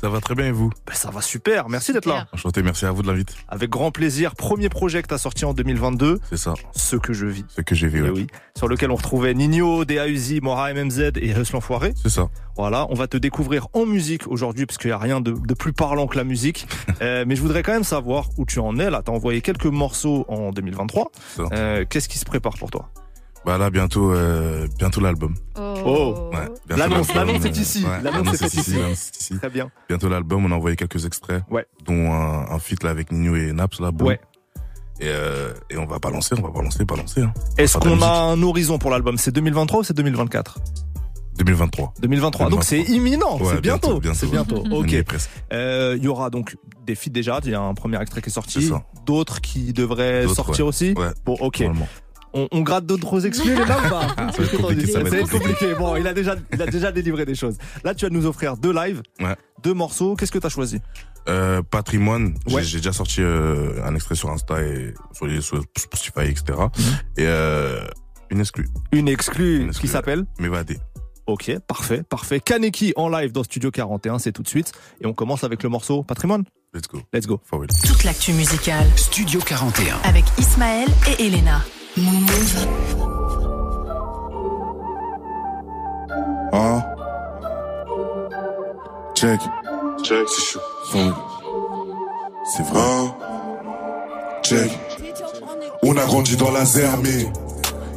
Ça va très bien et vous ben, Ça va super, merci d'être là. Enchanté, merci à vous de l'invite. Avec grand plaisir, premier projet que tu as sorti en 2022, C'est ça, Ce que je vis. ce que j'ai vu. Eh ouais. oui, sur lequel on retrouvait Nino, DA Uzi, Mora MMZ et Hustle Enfoiré. C'est ça. Voilà, on va te découvrir en musique aujourd'hui parce qu'il n'y a rien de, de plus parlant que la musique. Euh, mais je voudrais quand même savoir où tu en es. Là, t'as envoyé quelques morceaux en 2023. Ça. Euh, Qu'est-ce qui se prépare pour toi? Bah là, bientôt, euh, bientôt l'album. Oh. Ouais, bientôt L'annonce, l'album, l'annonce est euh, ici. ouais, L'annonce est faite ici. l'annonce est ici. Très bien. Bientôt l'album, on a envoyé quelques extraits. Ouais. Dont un, un feat là avec Nino et Naps là. boum. Ouais. Et, euh, et on va balancer, on va balancer, balancer. Hein. Est-ce qu'on a un horizon pour l'album? C'est 2023 ou c'est 2024 2023. 2023. Donc c'est imminent, Ouais, c'est bientôt. bientôt, C'est bientôt. Ok. est. Euh, Il y aura donc des feats déjà. Il y a un premier extrait qui est sorti. C'est ça. D'autres qui devraient sortir ouais. aussi. Ouais. Bon, ok. On, on gratte d'autres exclus les là ou pas Ça va être compliqué, ça va être compliqué. Bon, il a déjà, il a déjà délivré des choses. Là, tu vas nous offrir deux lives, Ouais. deux morceaux. Qu'est-ce que tu as choisi? Euh, patrimoine, j'ai- Ouais. j'ai déjà sorti euh, un extrait sur Insta et sur les sur Spotify, etc. Mhm. Et euh, une exclue, Une exclue Une exclue, qui s'appelle m'évader. Ok, parfait, parfait. Kaneki en live dans Studio 41, c'est tout de suite. Et on commence avec le morceau Patrimoine. Let's go. Let's go. Toute l'actu musicale. Studio 41. Avec Ismaël et Elena. Ah. Check. Check. C'est chaud. C'est vrai. Check. On a grandi dans la zermie.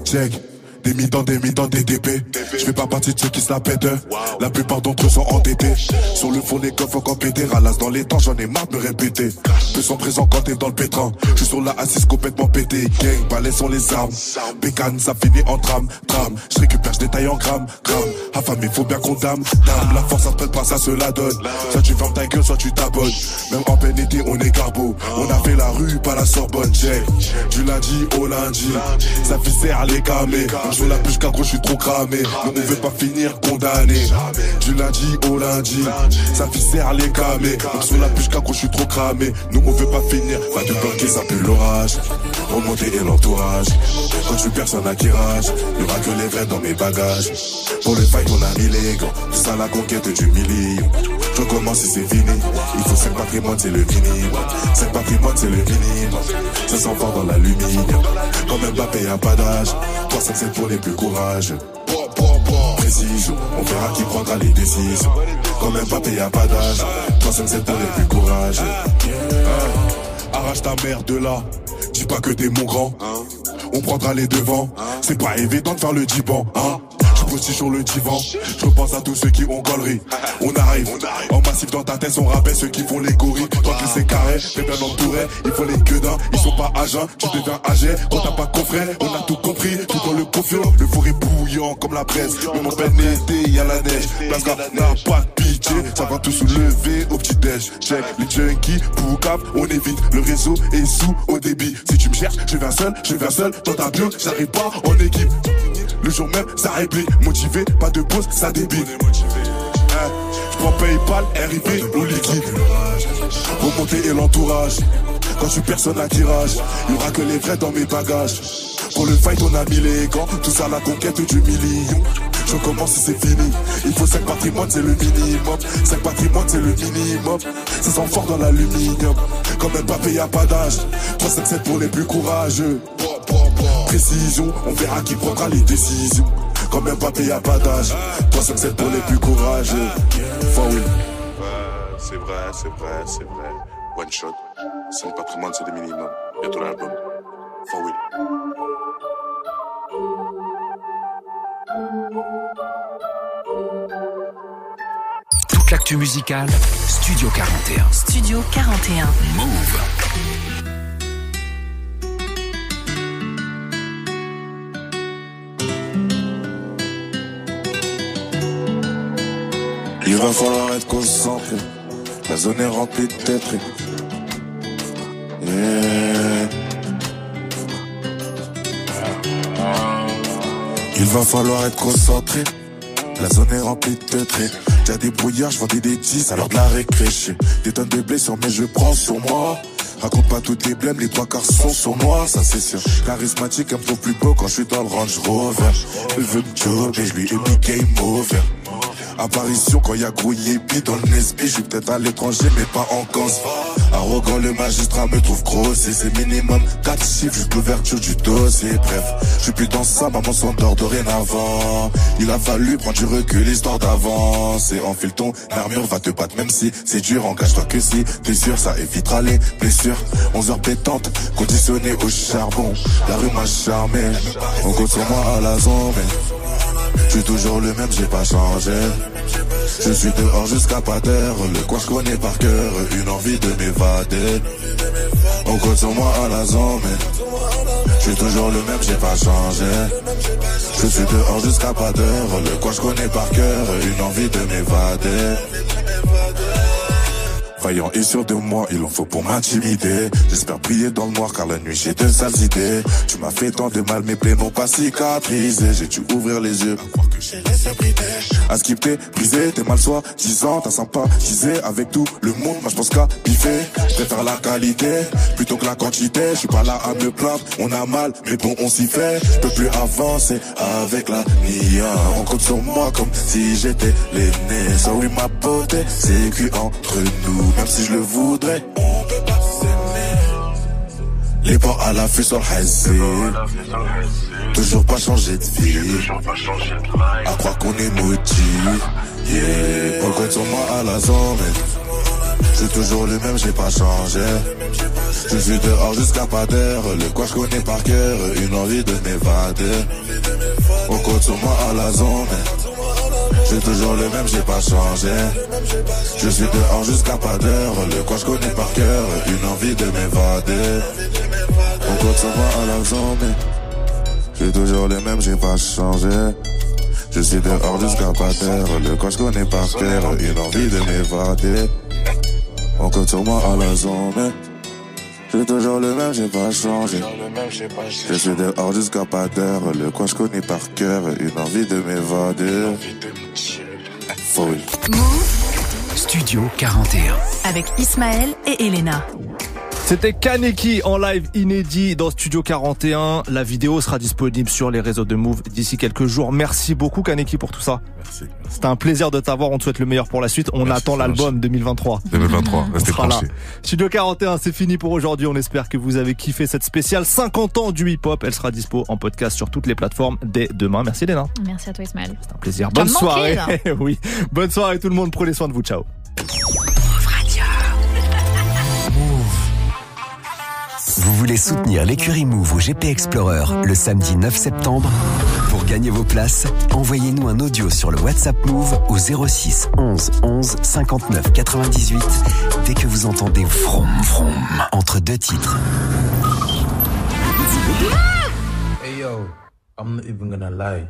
Check. Des mi-temps, des mi-temps, des DP. Je fais pas partie de ceux qui se la pètent. La plupart d'entre eux sont entêtés. Sur le fond, les coffres encore péter. Ralasse dans les temps, j'en ai marre de répéter. Peu sont présents quand t'es dans le pétrin. Je suis sur la assise complètement pété. Gang, balais sont les armes. Bécane, ça finit en drame. Drame. Je récupère, je détaille en grammes. Grammes. Affamé, faut bien qu'on dame. Dame. La force, ça se prête pas, ça se la donne. Soit tu fermes ta gueule, soit tu t'abonnes. Même en peine été, on est garbo. On a fait la rue, pas la Sorbonne. Check. Du lundi au lundi. Ça serre les camés. Sur la plus gros, je suis trop cramé. Mais on veut pas finir condamné. Du lundi au lundi. Ça serre les camés. Sur la plus gros, je suis trop cramé. Nous, on veut pas finir. Va te bloquer, ça pue l'orage. Remonter et l'entourage. Quand tu personne à qui rage. Y'aura que les vrais dans mes bagages. Pour le fight, on a les gants. Tout ça, la conquête du million. Je recommence si c'est fini. Il faut 5 patrimoine, c'est le minimum. 5 patrimoine, c'est le minimum. Ça s'en fort dans l'aluminium. Quand même Mbappé a pas d'âge. 3 5 7 pour les plus courageux. On verra qui prendra les décisions. Quand même Mbappé a pas d'âge. 3 5 7 pour les plus courageux. Hein. Arrache ta mère de là. Dis pas que t'es mon grand. On prendra les devants. C'est pas évident de faire le divan. Hein? Sur le divan. Je pense à tous ceux qui ont gaulerie. On arrive, en massif dans ta tête, on rappelle ceux qui font les gorilles. Toi qui c'est carré, t'es bien entouré. Ils font les gueudins, ils sont pas agents. Tu deviens âgé quand t'as pas confrère. On a tout compris, tout dans le confiant. Le four est bouillant comme la presse. Même en plein été, y a la neige. Blasca n'a pas de Ça va tout soulever au petit-déj. Check les junkies, pour cap, on évite. Le réseau est sous au débit. Si tu me cherches, je viens seul, je viens seul. Dans ta bio, j'arrive pas en équipe. Le jour même, ça réplique. Motivé, pas de pause, ça débite. Hein, Je prends Paypal, RIP ou liquide. Remonter et l'entourage. Quand je suis personne à tirage, y aura que les vrais dans mes bagages. Pour le fight, on a mis les gants. Tout ça, la conquête du million. Je commence et c'est fini. Il faut 5 patrimoines, c'est le minimum. 5 patrimoines, c'est le minimum. Ça sent fort dans l'aluminium. Comme un papier, a pas d'âge. 3, 5, 7 pour les plus courageux. Précision, on verra qui prendra les décisions. Comme un papier, a pas d'âge. 3, 5, 7 pour les plus courageux. Real. C'est vrai, c'est vrai, c'est vrai. One shot. C'est le patrimoine, c'est le minimum. Bientôt l'album. For will. Toute l'actu musicale, Studio 41. Studio 41. Move. Il va falloir être concentré. La zone est remplie de têtes. Il va falloir être concentré. La zone est remplie de têtes. Y'a des brouillards, je vendais des 10 alors de la récré. J'ai Des tonnes de blessures, mais je prends sur moi. Raconte pas tous tes blèmes, les trois quarts sont sur moi, ça c'est sûr. Charismatique, un peu plus beau quand je suis dans le Range Rover. Elle veut me jobber, je lui ai mis game over. Apparition quand y a grouillé bide dans le Nesby, je suis peut-être à l'étranger mais pas en Corse. Arrogant le magistrat me trouve grossier, c'est minimum 4 chiffres juste l'ouverture du dossier. Bref, je suis plus dans ça, maman s'endort dorénavant. Il a fallu prendre du recul histoire d'avancer. Enfile ton armure, va te battre même si c'est dur, engage-toi que si t'es sûr, ça évitera les blessures. 11 heures pétantes, conditionné au charbon. La rue m'a charmé, on compte sur moi à la zone. Je suis toujours le même, j'ai pas changé. Je suis dehors jusqu'à pas d'heure. Le coin je connais par cœur. Une envie de m'évader. On compte sur moi à la zone, mais je suis toujours le même, j'ai pas changé. Je suis dehors jusqu'à pas d'heure. Le coin je connais par cœur. Une envie de m'évader. Vaillant et sûr de moi, il en faut pour m'intimider. J'espère briller dans le noir car la nuit j'ai de sales idées. Tu m'as fait tant de mal, mes plaies n'ont pas cicatrisé. J'ai dû ouvrir les yeux. À croire que j'ai laissé brider. À skip t'es brisé, t'es mal soi, 10 ans, t'as sympathisé avec tout le monde. Moi je pense qu'à biffer. Je préfère la qualité plutôt que la quantité. Je suis pas là à me plaindre, on a mal, mais bon on s'y fait. Je peux plus avancer avec la nia. On compte sur moi comme si j'étais l'aîné. Sorry ma beauté, c'est cuit entre nous. Même si je le voudrais. Les ports à l'affût sur le. Toujours pas changer de vie. À croire qu'on est maudit. Yeah. Compte sur moi à la zone. Je suis toujours le même, j'ai pas changé. Je suis dehors jusqu'à pas d'heure. Le quoi je connais par cœur. Une envie de m'évader. On compte sur moi à la zone. Je suis toujours le même, j'ai pas changé. Je suis dehors jusqu'à pas d'heure. Le quoi je connais par cœur. Une envie de m'évader. On compte sur moi à la zone. Suis toujours le même, j'ai pas changé. Je suis dehors jusqu'à pas. Le quoi je connais par cœur. Une envie de m'évader. On compte sur moi à la zone. Je suis toujours le même, j'ai pas changé. Je suis dehors jusqu'à pas. Le quoi je connais par cœur. Une envie de m'évader. Folle. Studio 41. Avec Ismaël et Elena. C'était Kaneki en live inédit dans Studio 41. La vidéo sera disponible sur les réseaux de Move d'ici quelques jours. Merci beaucoup Kaneki pour tout ça. Merci. C'était un plaisir de t'avoir. On te souhaite le meilleur pour la suite. On Merci, attend l'album 2023. 2023, On sera là. Studio 41, c'est fini pour aujourd'hui. On espère que vous avez kiffé cette spéciale 50 ans du hip-hop. Elle sera dispo en podcast sur toutes les plateformes dès demain. Merci Léna. Merci à toi, Ismaël. Un plaisir. Bonne soirée. oui. Bonne soirée tout le monde. Prenez soin de vous. Ciao. Vous voulez soutenir l'écurie Move au GP Explorer le samedi 9 septembre Pour gagner vos places, envoyez-nous un audio sur le WhatsApp Move au 06 11 11 59 98 dès que vous entendez vroom vroom entre deux titres. Hey yo, I'm not even gonna lie.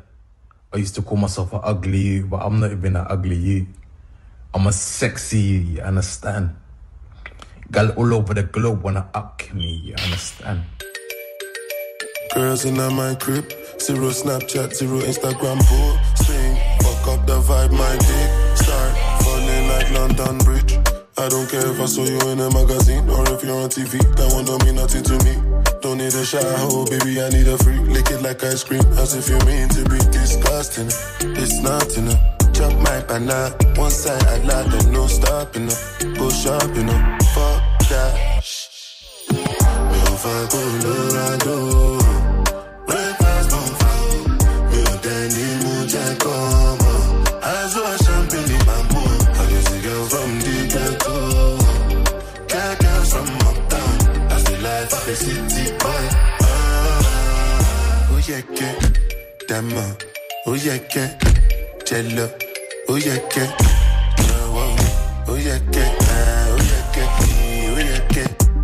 I used to call myself an ugly but I'm not even an ugly. I'm a sexy, you understand? Gal all over the globe wanna up me, you understand? Girls in my crib, zero Snapchat, zero Instagram posting. Fuck up the vibe, my dick start falling like London Bridge. I don't care if I saw you in a magazine or if you're on TV. That one don't mean nothing to me. Don't need a shower, oh, baby. I need a free. Lick it like ice cream, as if you mean to be disgusting. It's not enough. Chop my banana, one side I lie, then no stopping up. Go shopping up, fuck that. On on. I girl from the from uptown. The life of city boy. Ah, oh yeah, oh yeah. Jello,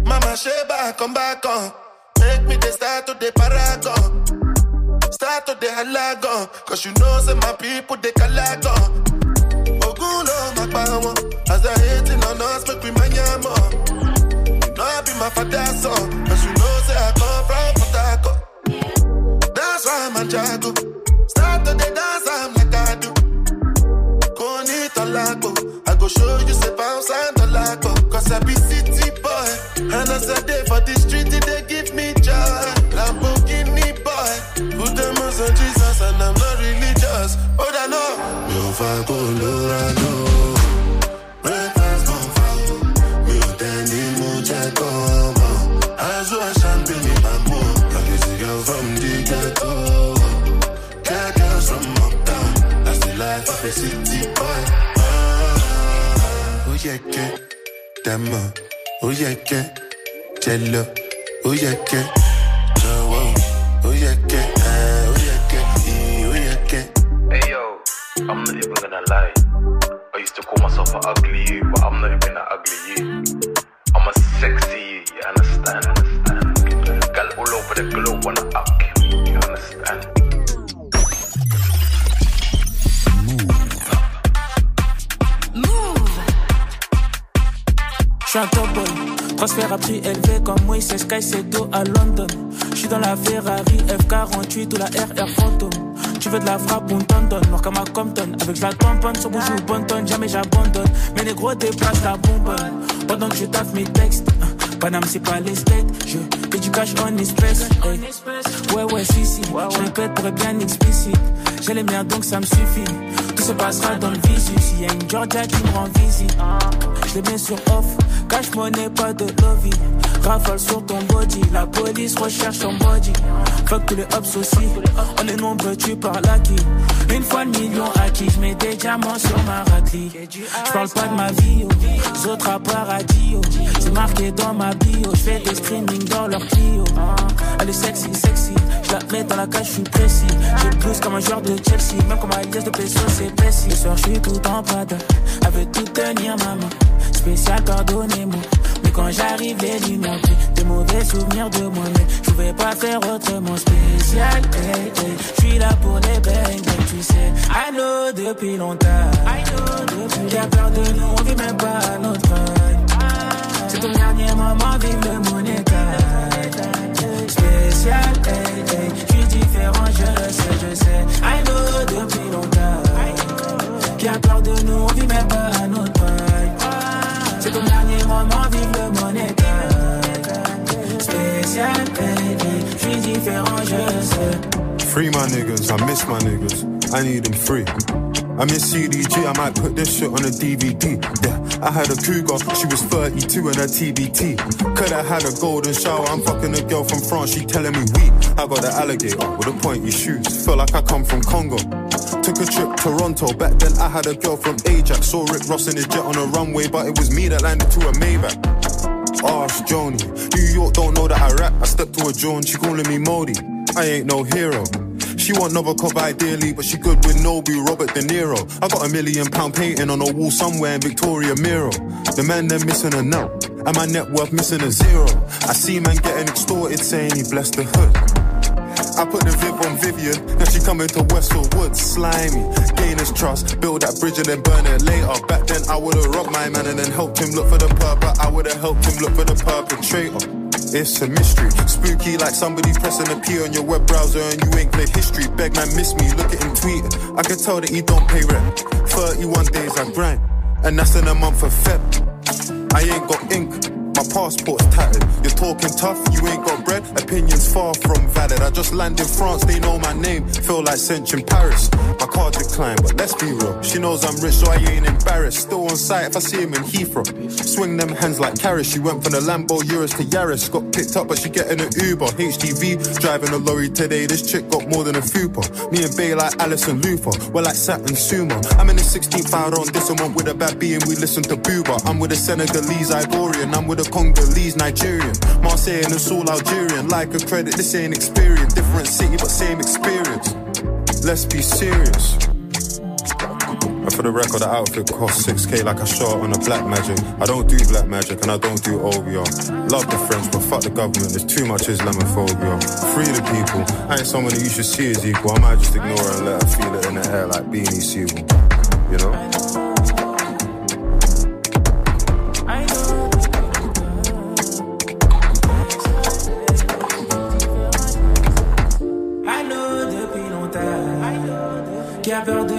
Mama Sheba, come back on. Make me the start to the paragon. Start to the halagon. Cause you know, say my people, power. As manyamo. You know, I be my father's son. Cause you know, say I come from. That's why I'm jago. Start to the dance, Koni talago. I go show you say bounce and talago. Cause I be city boy. And as I day for the street, they give me joy. Lamborghini boy. Put them on Jesus and I'm not religious. Oh, I know. Yo, fa Colorado. Breakfast on fire. Me on Danny Moonjack, come on. I saw champagne in my mood. I can see girl from the ghetto. Cat girls from uptown. That's the life of a city boy. Yeah, yeah. Damn, uh, oh yeah, yeah. Jello, oh yeah, yeah. Oh, oh, yeah, yeah. Ah, oh yeah, yeah. Eh, Oh. Hey yo, I'm not even gonna lie. I used to call myself an ugly you, but I'm not even an ugly you. I'm a sexy you, you understand? understand? Gal all over the globe wanna up you understand? Je suis un top boy, transfert à prix élevé comme Moïse Caicedo à London. Je suis dans la Ferrari F48 ou la RR Phantom. Tu veux de la frappe, on t'en donne. Noir comme à Compton, avec la tamponne sur bougie ou bonne jamais j'abandonne. Mais les gros déplacent la bonbonne. Pendant que je taffe mes textes, hein, Paname c'est pas les steaks. Je fais du cash en espèces. hey. Ouais, ouais, si, si. Je répète pour être bien explicite. J'ai les miens donc ça me suffit. Tout se passera dans le visu. S'il y a une Georgia qui me rend visite, je les mets sur off. Cash money, pas de lobby. Rafale sur ton body. La police recherche ton body. Fuck tous les hops aussi. On est nombreux, tu parles à qui? Une fois le million acquis, je mets des diamants sur ma raclée. Je parle pas de ma vie, oh. les autres à paradis. C'est marqué dans ma bio. Je fais des streamings dans leur Clio. Elle est sexy, sexy. Je la mets dans la cage, je suis précis. J'ai plus comme un joueur de Chelsea. Même comme Alias de Peso, c'est. Ce soir, je suis tout en prada. Veut tout tenir ma main. Spécial, pardonnez-moi. Mais quand j'arrive, les lumières brillent. Des mauvais souvenirs de moi, mais je pouvais pas faire autrement spécial. Hey, hey. Je suis là pour les bang, bang, tu sais. I know depuis longtemps. I know depuis. Qui a peur de nous, on vit même pas à notre prime. C'est ton dernier moment, vive le monétaire. Spécial, hey. Différent, je sais, je sais. I know depuis longtemps. Qui a peur de nous, on vit même pas à notre prime. C'est ton dernier moment, vive le monétaire. Spécial, hey, hey. Je suis différent, je sais. Free my niggas, I miss my niggas. I need them free. I miss CDG, I might put this shit on a DVD. Yeah, I had a cougar, she was 32 and a TBT. Coulda had a golden shower, I'm fucking a girl from France, she telling me we. I got an alligator with a pointy shoes, feel like I come from Congo. Took a trip to Toronto, back then I had a girl from Ajax. Saw Rick Ross in his jet on a runway, but it was me that landed to a Maybach. Ask Joni. New York don't know that I rap. I stepped to a John, she calling me Modi. I ain't no hero. She want cop ideally, but she good with Nobu, Robert De Niro. I got a million pound painting on a wall somewhere in Victoria Miro. The man they're missing a now, and my net worth missing a zero. I see man getting extorted saying he blessed the hood. I put the Viv on Vivian, now she coming to Westfield Woods, slimy. Gain his trust, build that bridge and then burn it later. Back then I would've robbed my man and then helped him look for the purpose. I would've helped him look for the perpetrator. It's a mystery, spooky like somebody pressing a P on your web browser and you ain't played history. Beg man, miss me, look at him tweeting. I can tell that he don't pay rent. 31 days I grind, and that's in a month of Feb. I ain't got ink, my passport's tattered. You're talking tough, you ain't got bread. Opinions far from valid. I just landed in France, they know my name. Feel like cinch in Paris. My card declined, but let's be real. She knows I'm rich, so I ain't embarrassed. Still on site if I see him in Heathrow. Swing them hands like carrots. She went from the Lambo Urus to Yaris. Got picked up, but she getting an Uber. HGV driving a lorry today. This chick got more than a fupa. Me and Bay like Alison Luther. We're like Saturn Sumo. I'm in the 16th hour on this one with a bad B and we listen to Booba. I'm with a Senegalese Ivorian. I'm with a Congolese Nigerian. Marseille and it's all Algerian. Like a credit, this ain't experience. Different city, but same experience. Let's be serious. And for the record, the outfit cost 6k like I shot on a black magic. I don't do black magic and I don't do OBR. Love the French, but fuck the government. There's too much Islamophobia. Free the people. I ain't someone that you should see as equal. I might just ignore her and let her feel it in the air like Beanie Siegel. You know? Peur de